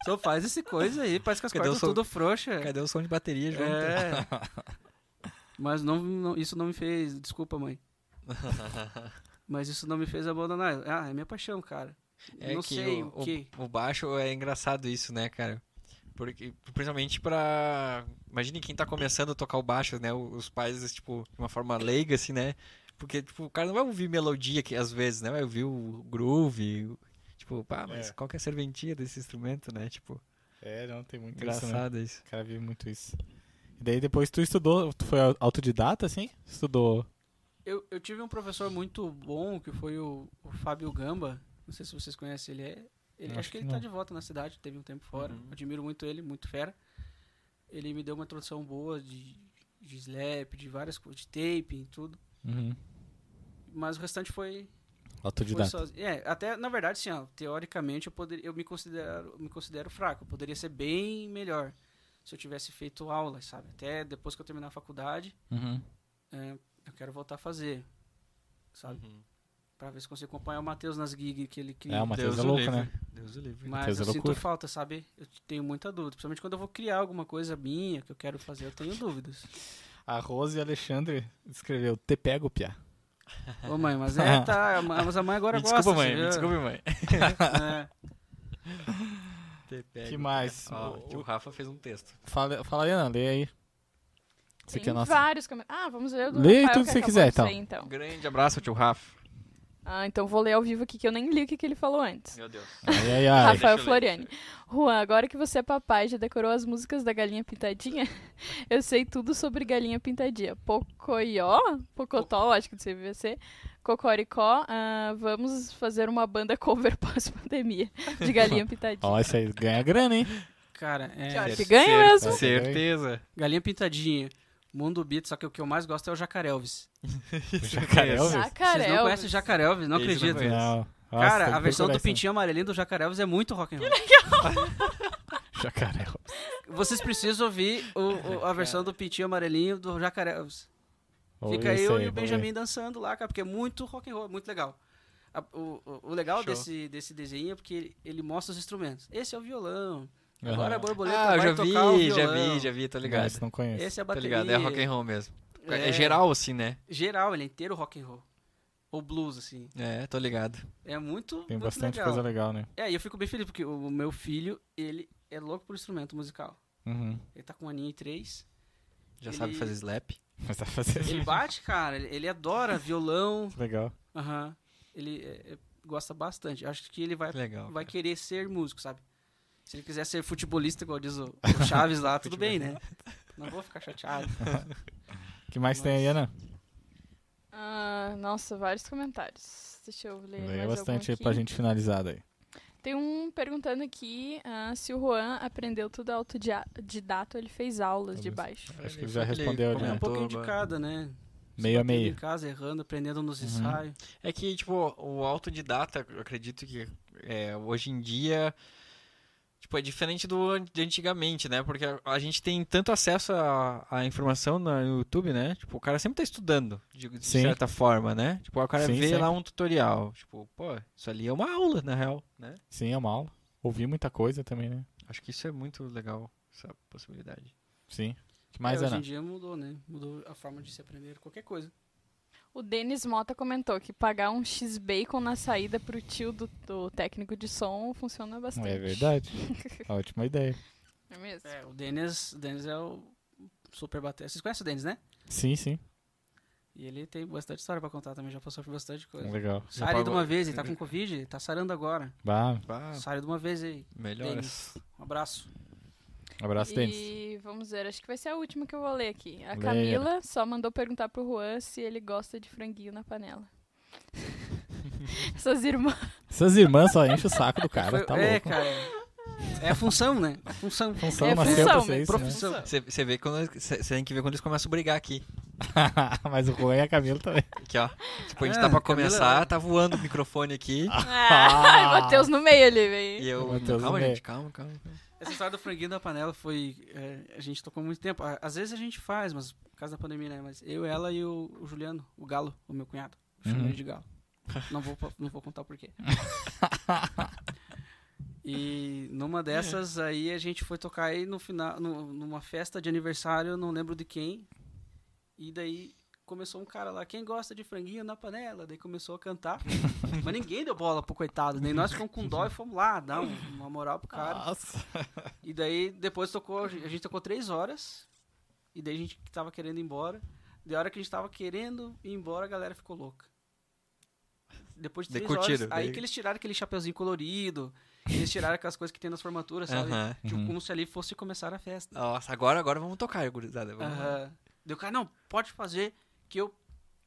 C: Só faz esse coisa aí, parece que as
B: Cadê
C: cordas
B: som?
C: tudo frouxa.
B: Cadê o som de bateria junto?
C: É. Mas não, não- isso não me fez. Desculpa, mãe. Mas isso não me fez abandonar. Ah, é minha paixão, cara.
B: É
C: não
B: que
C: sei
B: o,
C: o, que.
B: O baixo é engraçado isso, né, cara? Porque, principalmente pra. Imagine quem tá começando a tocar o baixo, né? Os pais, tipo, de uma forma leiga, assim, né? Porque, tipo, o cara não vai ouvir melodia que às vezes, né? Vai ouvir o groove. o- Tipo, pá, mas
A: É.
B: qual que é a serventia desse instrumento, né? Tipo,
A: É, não, tem muito isso, né?
B: engraçado isso.
A: O cara vive muito isso. E daí depois tu estudou, tu foi autodidata, assim? Estudou.
C: Eu, eu tive um professor muito bom, que foi o, o Fábio Gamba. Não sei se vocês conhecem, ele é. Ele,
A: Acho
C: acho, que
A: que
C: ele tá de volta na cidade, teve um tempo fora.
B: Uhum.
C: Admiro muito ele, muito fera. Ele me deu uma introdução boa de, de slap, de várias coisas, de tape e tudo.
A: Uhum.
C: Mas o restante foi, foi
A: Autodidata.
C: sozinho. É, até, na verdade, assim, ó, teoricamente eu, poderia, eu me, considero, me considero fraco. Eu poderia ser bem melhor se eu tivesse feito aulas, sabe? Até depois que eu terminar a faculdade,
A: Uhum.
C: é, eu quero voltar a fazer, sabe?
B: Uhum.
C: Pra ver se consigo acompanhar o Matheus nas gigs que ele cria.
A: É, o Matheus
B: Deus
A: é louco,
B: livre.
A: né?
B: Deus o livre.
C: Mas
A: Matheus é
C: eu sinto
A: loucura.
C: falta, sabe? Eu tenho muita dúvida. Principalmente quando eu vou criar alguma coisa minha que eu quero fazer, eu tenho dúvidas.
A: A Rose Alexandre escreveu, te pego, Pia.
C: Ô mãe, mas é, tá. Mas a mãe agora
B: Me
C: gosta.
B: desculpa, mãe. Me
C: viu?
B: desculpa, mãe.
C: É.
A: Que mais?
B: Ó,
A: O-
B: tio Rafa fez um texto.
A: Fala, fala aí, Ana, lê aí.
D: Tem
A: que é
D: vários comentários. Ah, vamos ler o do
A: Lê
D: Rafael,
A: tudo
D: que
A: que você quiser,
D: sair, então.
B: Grande abraço, tio Rafa.
D: Ah, então vou ler ao vivo aqui que eu nem li o que, que ele falou antes.
B: Meu Deus.
A: Ai, ai, ai.
D: Rafael Floriani. Juan, agora que você é papai e já decorou as músicas da Galinha Pintadinha, eu sei tudo sobre Galinha Pintadinha. Pocoió, Pocotó, acho que do CVC, Cocoricó, ah, vamos fazer uma banda cover pós-pandemia de Galinha Pintadinha.
A: Ó, isso aí ganha grana, hein?
C: Cara, é.
D: Que
B: Cer-
D: ganha mesmo.
B: Certeza.
C: Galinha pintadinha. Mundo Beat, só que o que eu mais gosto é o Jacarelvis.
A: Jacaré,
B: Conheço.
A: Elvis?
C: Vocês não conhecem o Jacarelvis? Não
B: Esse não
C: acredito.
A: Não. Nossa,
C: Cara, a
A: que
C: versão do pintinho amarelinho do Jacarelvis é muito rock and roll.
A: Jacaré.
C: Vocês precisam ouvir o- o- a versão do pintinho amarelinho do Jacarelvis. Fica eu
A: aí,
C: e o Benjamin dançando lá, cara, porque é muito rock and roll, é muito legal. A- o, o- o legal
B: Show.
C: desse, desse desenho é porque ele, ele mostra os instrumentos. Esse é o violão.
A: Aham.
C: Agora a borboleta
B: Ah, eu
C: vai
B: já
C: tocar o
B: vi, já
C: violão.
B: vi, já vi, tô
A: Não,
B: ligado.
A: esse não conheço.
C: Esse é a
B: Tô
C: bateria.
B: ligado, é rock and roll mesmo. É,
C: É,
B: geral, assim, né?
C: Geral, ele é inteiro rock and roll. Ou blues, assim.
B: É, tô ligado.
C: É muito,
A: Tem
C: muito
A: bastante
C: legal.
A: coisa legal, né?
C: É, e eu fico bem feliz, porque o meu filho, ele é louco por instrumento musical.
A: Uhum.
C: Ele tá com um aninho e três.
B: Já
C: Ele-
B: sabe fazer slap.
A: Mas tá fazendo
C: Ele bate, cara, ele, ele adora violão.
A: legal.
C: Aham. Ele é, é, gosta bastante. Acho que ele vai,
B: legal.
C: vai querer ser músico, sabe? Se ele quiser ser futebolista, igual diz o, o Chaves lá, tudo bem, né? Não vou ficar chateado.
A: O que mais tem aí, Ana?
D: Ah, nossa, vários comentários. Deixa eu ler
A: Leia bastante pra gente finalizar daí.
D: Tem um perguntando aqui ah, se o Juan aprendeu tudo autodidata ou ele fez aulas de baixo.
A: Acho que
B: Ele
A: já respondeu ali,
C: É um
B: comentou
C: pouquinho de
B: agora.
C: cada, né?
A: Meio a meio.
C: em casa, errando, aprendendo nos
A: Uhum.
C: ensaios.
B: É que, tipo, o autodidata, eu acredito que é, hoje em dia, tipo, é diferente do de antigamente, né? Porque a, a gente tem tanto acesso à, informação no YouTube, né? Tipo, o cara sempre tá estudando, de, de certa forma, né? Tipo, o cara
A: Sim,
B: vê
A: sim.
B: lá um tutorial. Tipo, pô, isso ali é uma aula, na real, né?
A: Sim, é uma aula. Ouvi muita coisa também, né?
B: Acho que isso é muito legal, essa possibilidade.
A: Sim. Que mais,
C: é, hoje em dia mudou, né? Mudou a forma de se aprender qualquer coisa.
D: O Denis Mota comentou que pagar um X-Bacon na saída pro tio do, do técnico de som funciona bastante.
A: É verdade. Ótima ideia.
D: É mesmo?
C: É, o Denis, o Denis é o super bater. Vocês conhecem o Denis, né?
A: Sim, sim.
C: E ele tem bastante história pra contar também, já passou por bastante coisa.
A: Legal.
C: Sare de uma vez, ele tá com Covid, tá sarando agora.
A: Bah,
B: Ah,
C: Sare de uma vez aí.
B: melhoras.
C: Um abraço.
A: Abraço, Denis.
D: E vamos ver, acho que vai ser a última que eu vou ler aqui. A
A: Leia.
D: Camila só mandou perguntar pro Juan se ele gosta de franguinho na panela. Essas irmãs.
A: Essas irmãs só enchem o saco do cara,
C: Foi-
A: tá
C: é,
A: louco.
C: cara. É a função, né? A função.
A: Função
D: É
A: nasceu
D: função,
A: pra ser né?
C: profissão.
B: Você você vê quando. Você tem que ver quando eles começam a brigar aqui.
A: Mas o Juan e a Camila também.
B: Aqui, ó. Tipo, a gente
C: Ah,
B: tá pra
C: Camila-
B: começar, tá voando o microfone aqui.
D: Ah, Matheus no meio ali, velho.
B: E eu.
A: O Matheus
B: Calma,
A: no meio.
B: gente, calma, calma.
C: Essa história do franguinho da panela foi. é, a gente tocou muito tempo. Às vezes a gente faz, mas por causa da pandemia, né? Mas eu, ela e o, o Juliano, o Galo, o meu cunhado. Chamo
A: Uhum.
C: ele de Galo. Não vou, não vou contar o porquê. E numa dessas aí a gente foi tocar aí no final, no- numa festa de aniversário, não lembro de quem. E daí começou um cara lá, quem gosta de franguinho na panela? Daí começou a cantar. Mas ninguém deu bola pro coitado. Nem nós ficamos com dó e fomos lá, dar um- uma moral pro cara.
A: Nossa.
C: E daí depois tocou, a gente tocou três horas. E daí a gente tava querendo ir embora. Da hora que a gente tava querendo ir embora, a galera ficou louca. Depois de três horas,
B: curtiram,
C: aí
B: daí-
C: que eles tiraram aquele chapeuzinho colorido. Eles tiraram aquelas coisas que tem nas formaturas, sabe?
B: Aham.
C: Tipo,
A: Uhum.
C: como se ali fosse começar a festa.
B: Nossa, agora, agora vamos tocar, gurizada. Vamos lá.
C: Aham. Deu cara, não, pode fazer que eu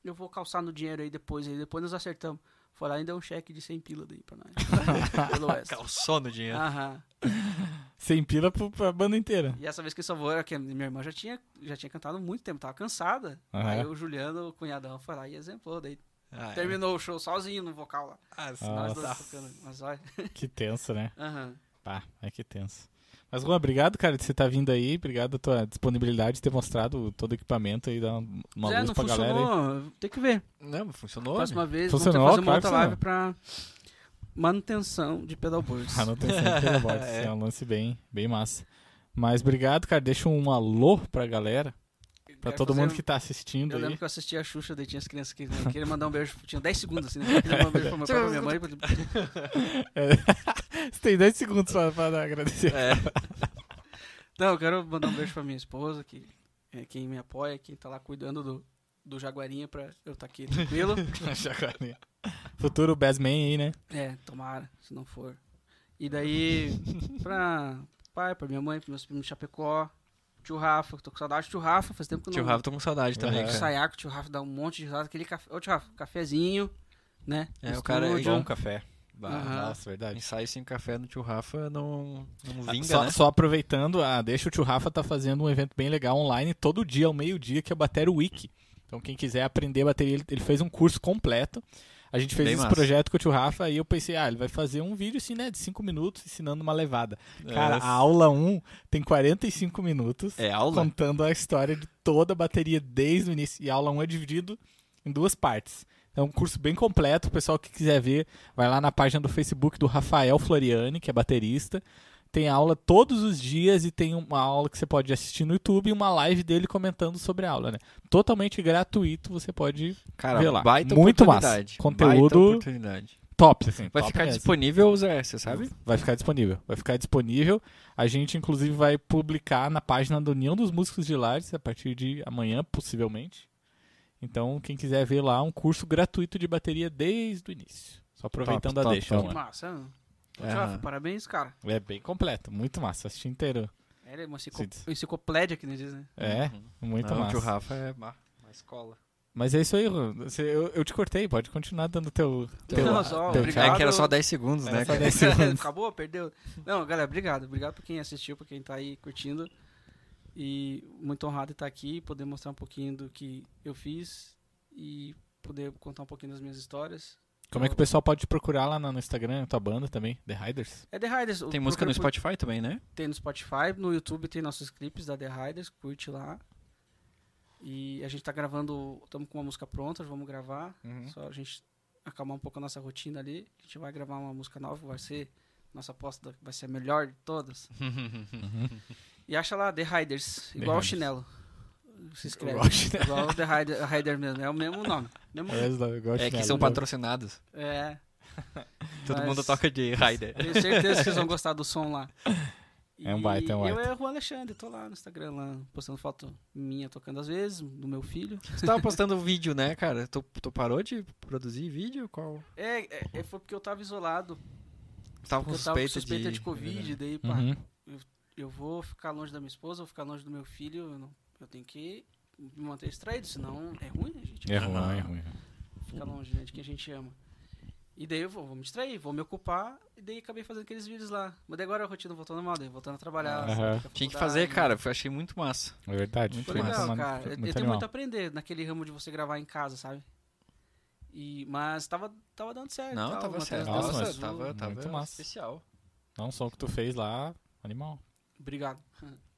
C: eu vou calçar no dinheiro aí depois, aí depois nós acertamos. Foi lá e deu um cheque de 100 pila daí pra nós.
B: Calçou no dinheiro.
C: Aham.
A: Sem pila pro, pra banda inteira.
C: E essa vez que salvou era que a minha irmã já tinha, já tinha cantado muito tempo, tava cansada.
A: Aham.
C: Aí o Juliano, o cunhadão, foi lá e exemplou. Daí
B: Ah, é.
C: terminou o show sozinho no vocal lá.
B: Ah, sim.
C: Nós dois tocando. Mas olha.
A: Que tenso, né?
C: Aham.
A: Pá, é que tenso. Mas, Juan, obrigado, cara, de você estar vindo aí. Obrigado a tua disponibilidade de ter mostrado todo o equipamento aí, dar uma
C: Zé,
A: luz
C: não
A: pra galera aí.
C: funcionou. Tem que ver.
B: Não, funcionou.
C: Próxima vez,
A: Funcionou,
C: vamos ter que fazer uma
A: claro
C: outra live pra manutenção de pedalboards.
A: Manutenção de pedalboards.
B: É.
A: é. um lance bem, bem massa. Mas obrigado, cara. Deixa um alô pra galera. Pra todo mundo que tá assistindo
C: Eu
A: aí.
C: lembro que eu assistia a Xuxa, daí tinha as crianças que queriam mandar um beijo. Tinha 10 segundos assim, né? Queria mandar um beijo pra meu pai, pra minha mãe. pra-
A: É. Você tem 10 segundos pra, pra agradecer.
B: É.
C: Não, eu quero mandar um beijo pra minha esposa, que é quem me apoia, quem tá lá cuidando do, do Jaguarinha pra eu estar aqui tranquilo.
A: Jacarinha. Futuro best man aí, né?
C: É, tomara, se não for. E daí, pra pai, pra minha mãe, pros meus primos de Chapecó, tio Rafa, tô com saudade do tio Rafa, faz tempo que eu
B: Tio
C: não...
B: Rafa, tô com saudade também,
A: Aham.
B: cara.
C: Saiaco, tio Rafa dá um monte de risada, aquele café... Ô, tio Rafa, cafezinho, né?
B: É, o cara é bom
A: café.
C: Aham.
A: Nossa, verdade.
B: Ensaio sem café no tio Rafa não, não vinga,
A: só,
B: né?
A: só aproveitando, ah, deixa o tio Rafa tá fazendo um evento bem legal online todo dia, ao meio-dia, que é a Bateria Week. Então, quem quiser aprender bateria, ele, ele fez um curso completo. A gente fez
B: Bem
A: esse
B: massa.
A: projeto com o tio Rafa e eu pensei, ah, ele vai fazer um vídeo assim, né, de 5 minutos ensinando uma levada. Cara,
B: É,
A: a aula 1 tem 45 minutos
B: É aula?
A: contando a história de toda a bateria desde o início. E a aula 1 é dividido em duas partes. É um curso bem completo. O pessoal que quiser ver, vai lá na página do Facebook do Rafael Floriani, que é baterista. Tem aula todos os dias e tem uma aula que você pode assistir no YouTube e uma live dele comentando sobre a aula, né? Totalmente gratuito, você pode
B: Cara,
A: Vê lá.
B: baita
A: Muito massa. Conteúdo-
B: Baita oportunidade.
A: top, assim.
B: Vai
A: top
B: ficar
A: mesmo.
B: disponível, Zé, você sabe?
A: Vai ficar disponível. Vai ficar disponível. A gente, inclusive, vai publicar na página da União dos Músicos de Lages a partir de amanhã, possivelmente. Então, quem quiser ver lá, um curso gratuito de bateria desde o início. Só aproveitando
B: top,
A: a deixa.
B: top.
C: Que
A: mano.
C: massa,
B: É.
C: Rafa, parabéns, cara.
A: É bem completo, muito massa. Assisti inteiro.
C: Ele é uma enciclopédia que nem diz, né?
A: É,
B: Uhum.
A: muito
B: Não, O
A: massa.
B: tio Rafa é uma, uma escola.
A: Mas é isso aí, eu, eu te cortei, pode continuar dando teu. teu,
C: Não, só
A: teu
C: obrigado.
B: É que era só 10 segundos,
A: Era
B: né?
A: só
B: cara?
A: 10 segundos.
C: Acabou? Perdeu? Não, galera, obrigado. Obrigado por quem assistiu, por quem tá aí curtindo. E muito honrado de estar aqui, poder mostrar um pouquinho do que eu fiz e poder contar um pouquinho das minhas histórias.
A: Como é que o pessoal pode te procurar lá no Instagram, tua banda também, The Riders?
C: É The Riders.
B: Tem música no
C: procura por-
B: Spotify também, né?
C: Tem no Spotify, no YouTube tem nossos clipes da The Riders, curte lá. E a gente tá gravando, estamos com uma música pronta, vamos gravar.
A: Uhum.
C: Só a gente acalmar um pouco a nossa rotina ali. A gente vai gravar uma música nova, vai ser nossa aposta vai ser a melhor de todas. E acha lá The Riders,
A: The
C: igual o
A: Riders.
C: chinelo. Se inscreve.
A: Igual o chinelo.
C: Igual The Rider, Rider mesmo, é o mesmo nome. Mesmo
A: É, eu gosto
B: É que são patrocinados.
C: É,
B: Todo
C: Mas-
B: mundo toca de Rider.
C: tenho certeza que vocês vão gostar do som lá.
A: É um baita, é um
C: E eu
A: baita.
C: é o Alexandre, tô lá no Instagram, lá, postando foto minha tocando às vezes, do meu filho.
B: Você tava postando vídeo, né, cara? Tu, tu parou de produzir vídeo? Qual?
C: É, é, é, foi porque eu tava isolado,
B: tava com
C: eu tava
B: suspeita,
C: suspeita de,
B: de...
C: Covid, daí, pá,
A: Uhum.
C: eu vou ficar longe da minha esposa, eu vou ficar longe do meu filho, eu, não- eu tenho que me manter distraído, senão é ruim, né, gente?
A: É ruim, é ruim.
C: Ficar longe né, de quem a gente ama. E daí eu vou, vou me distrair, vou me ocupar, e daí acabei fazendo aqueles vídeos lá. Mas daí agora a rotina voltou normal, daí voltando a trabalhar. Pra
B: Tinha que fazer, cara. Eu achei muito massa.
A: É verdade.
B: Muito
C: Foi
B: massa,
C: legal, cara. Eu,
A: Muito
C: eu tenho
A: animal.
C: muito a aprender naquele ramo de você gravar em casa, sabe? E, mas tava, tava dando certo.
B: Não,
C: tal,
B: tava certo.
A: Nossa,
B: Nossa,
A: mas
B: tava, tava
A: muito massa.
B: especial.
A: Não, o som que tu fez lá, animal.
C: Obrigado.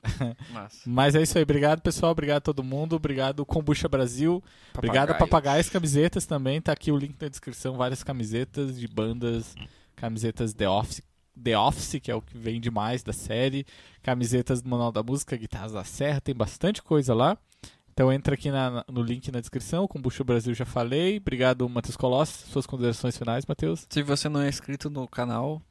A: Mas é isso aí. Obrigado, pessoal. Obrigado a todo mundo. Obrigado, Kombucha Brasil. Obrigado a Papagaios Camisetas também. Tá aqui o link na descrição. Várias camisetas de bandas. Camisetas The Office, The Office, que é o que vem demais da série. Camisetas do Manual da Música, Guitarras da Serra. Tem bastante coisa lá. Então entra aqui na- no link na descrição. Kombucha Brasil já falei. Obrigado, Matheus Colossi. Suas considerações finais, Matheus.
B: Se você não é inscrito no canal,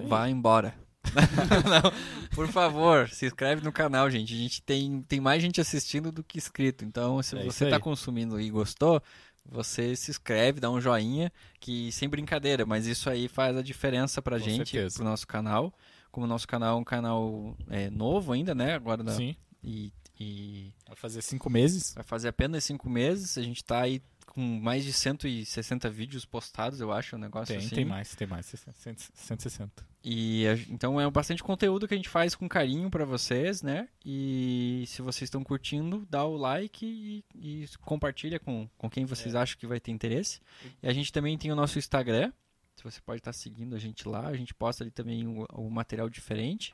A: É
B: vá embora. não, por favor, se inscreve no canal, gente. A gente tem, tem mais gente assistindo do que inscrito. Então, se
A: É
B: você está consumindo e gostou, você se inscreve, dá um joinha, que sem brincadeira, mas isso aí faz a diferença pra
A: Com
B: gente,
A: certeza.
B: pro nosso canal. Como o nosso canal é um canal é, novo ainda, né? Agora da-
A: Sim.
B: e, e
A: Vai fazer cinco meses.
B: vai fazer apenas cinco meses. A gente tá aí com mais de 160 vídeos postados, eu acho, um negócio
A: Tem,
B: assim.
A: tem mais, tem mais. 100, 160.
B: E então é bastante conteúdo que a gente faz com carinho pra vocês, né? E se vocês estão curtindo, dá o like e, e compartilha com, com quem vocês
A: É.
B: acham que vai ter interesse. E a gente também tem o nosso Instagram. Se você pode estar seguindo a gente lá, a gente posta ali também o, o material diferente.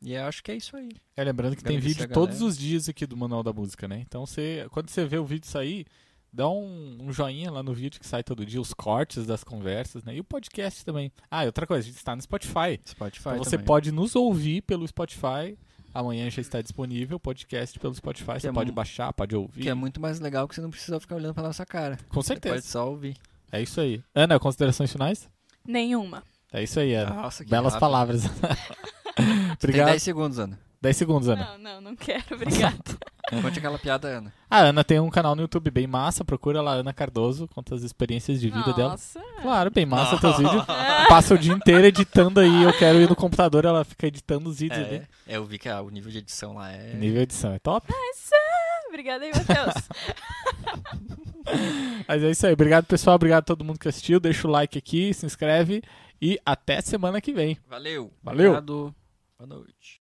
B: E eu acho que é isso aí.
A: É, lembrando que tem vídeo todos os dias aqui do Manual da Música, né? Então, você, quando você vê o vídeo sair, dá um, um joinha lá no vídeo que sai todo dia, os cortes das conversas, né? E o podcast também. Ah, e outra coisa, a gente está no Spotify.
B: Spotify
A: Então, você
B: também.
A: pode nos ouvir pelo Spotify. Amanhã já está disponível o podcast pelo Spotify. Você
B: é
A: pode baixar, pode ouvir.
B: Que é muito mais legal que você não precisa ficar olhando pra nossa cara.
A: Com
B: Você pode
A: certeza.
B: só ouvir.
A: É isso aí. Ana, considerações finais?
D: Nenhuma.
A: É isso aí, Ana.
B: Nossa, que
A: Belas
B: rápido.
A: palavras.
B: Tem
A: Obrigado.
B: 10 segundos, Ana.
A: 10 segundos, Ana.
D: Não, não, não quero, obrigada.
B: Conte aquela piada, Ana.
A: A Ana tem um canal no YouTube bem massa. Procura lá, Ana Cardoso. Conta as experiências de vida dela.
D: Nossa.
A: Claro, bem massa teus vídeos. Passa o dia inteiro editando aí. Eu quero ir no computador, ela fica editando os vídeos ali.
B: É, eu vi que ah, o nível de edição lá é.
A: Nível edição é top.
D: Obrigada aí, Matheus.
A: Mas é isso aí. Obrigado, pessoal. Obrigado a todo mundo que assistiu. Deixa o like aqui, se inscreve. E até semana que vem.
B: Valeu.
A: Valeu!
C: Obrigado.
B: Boa noite.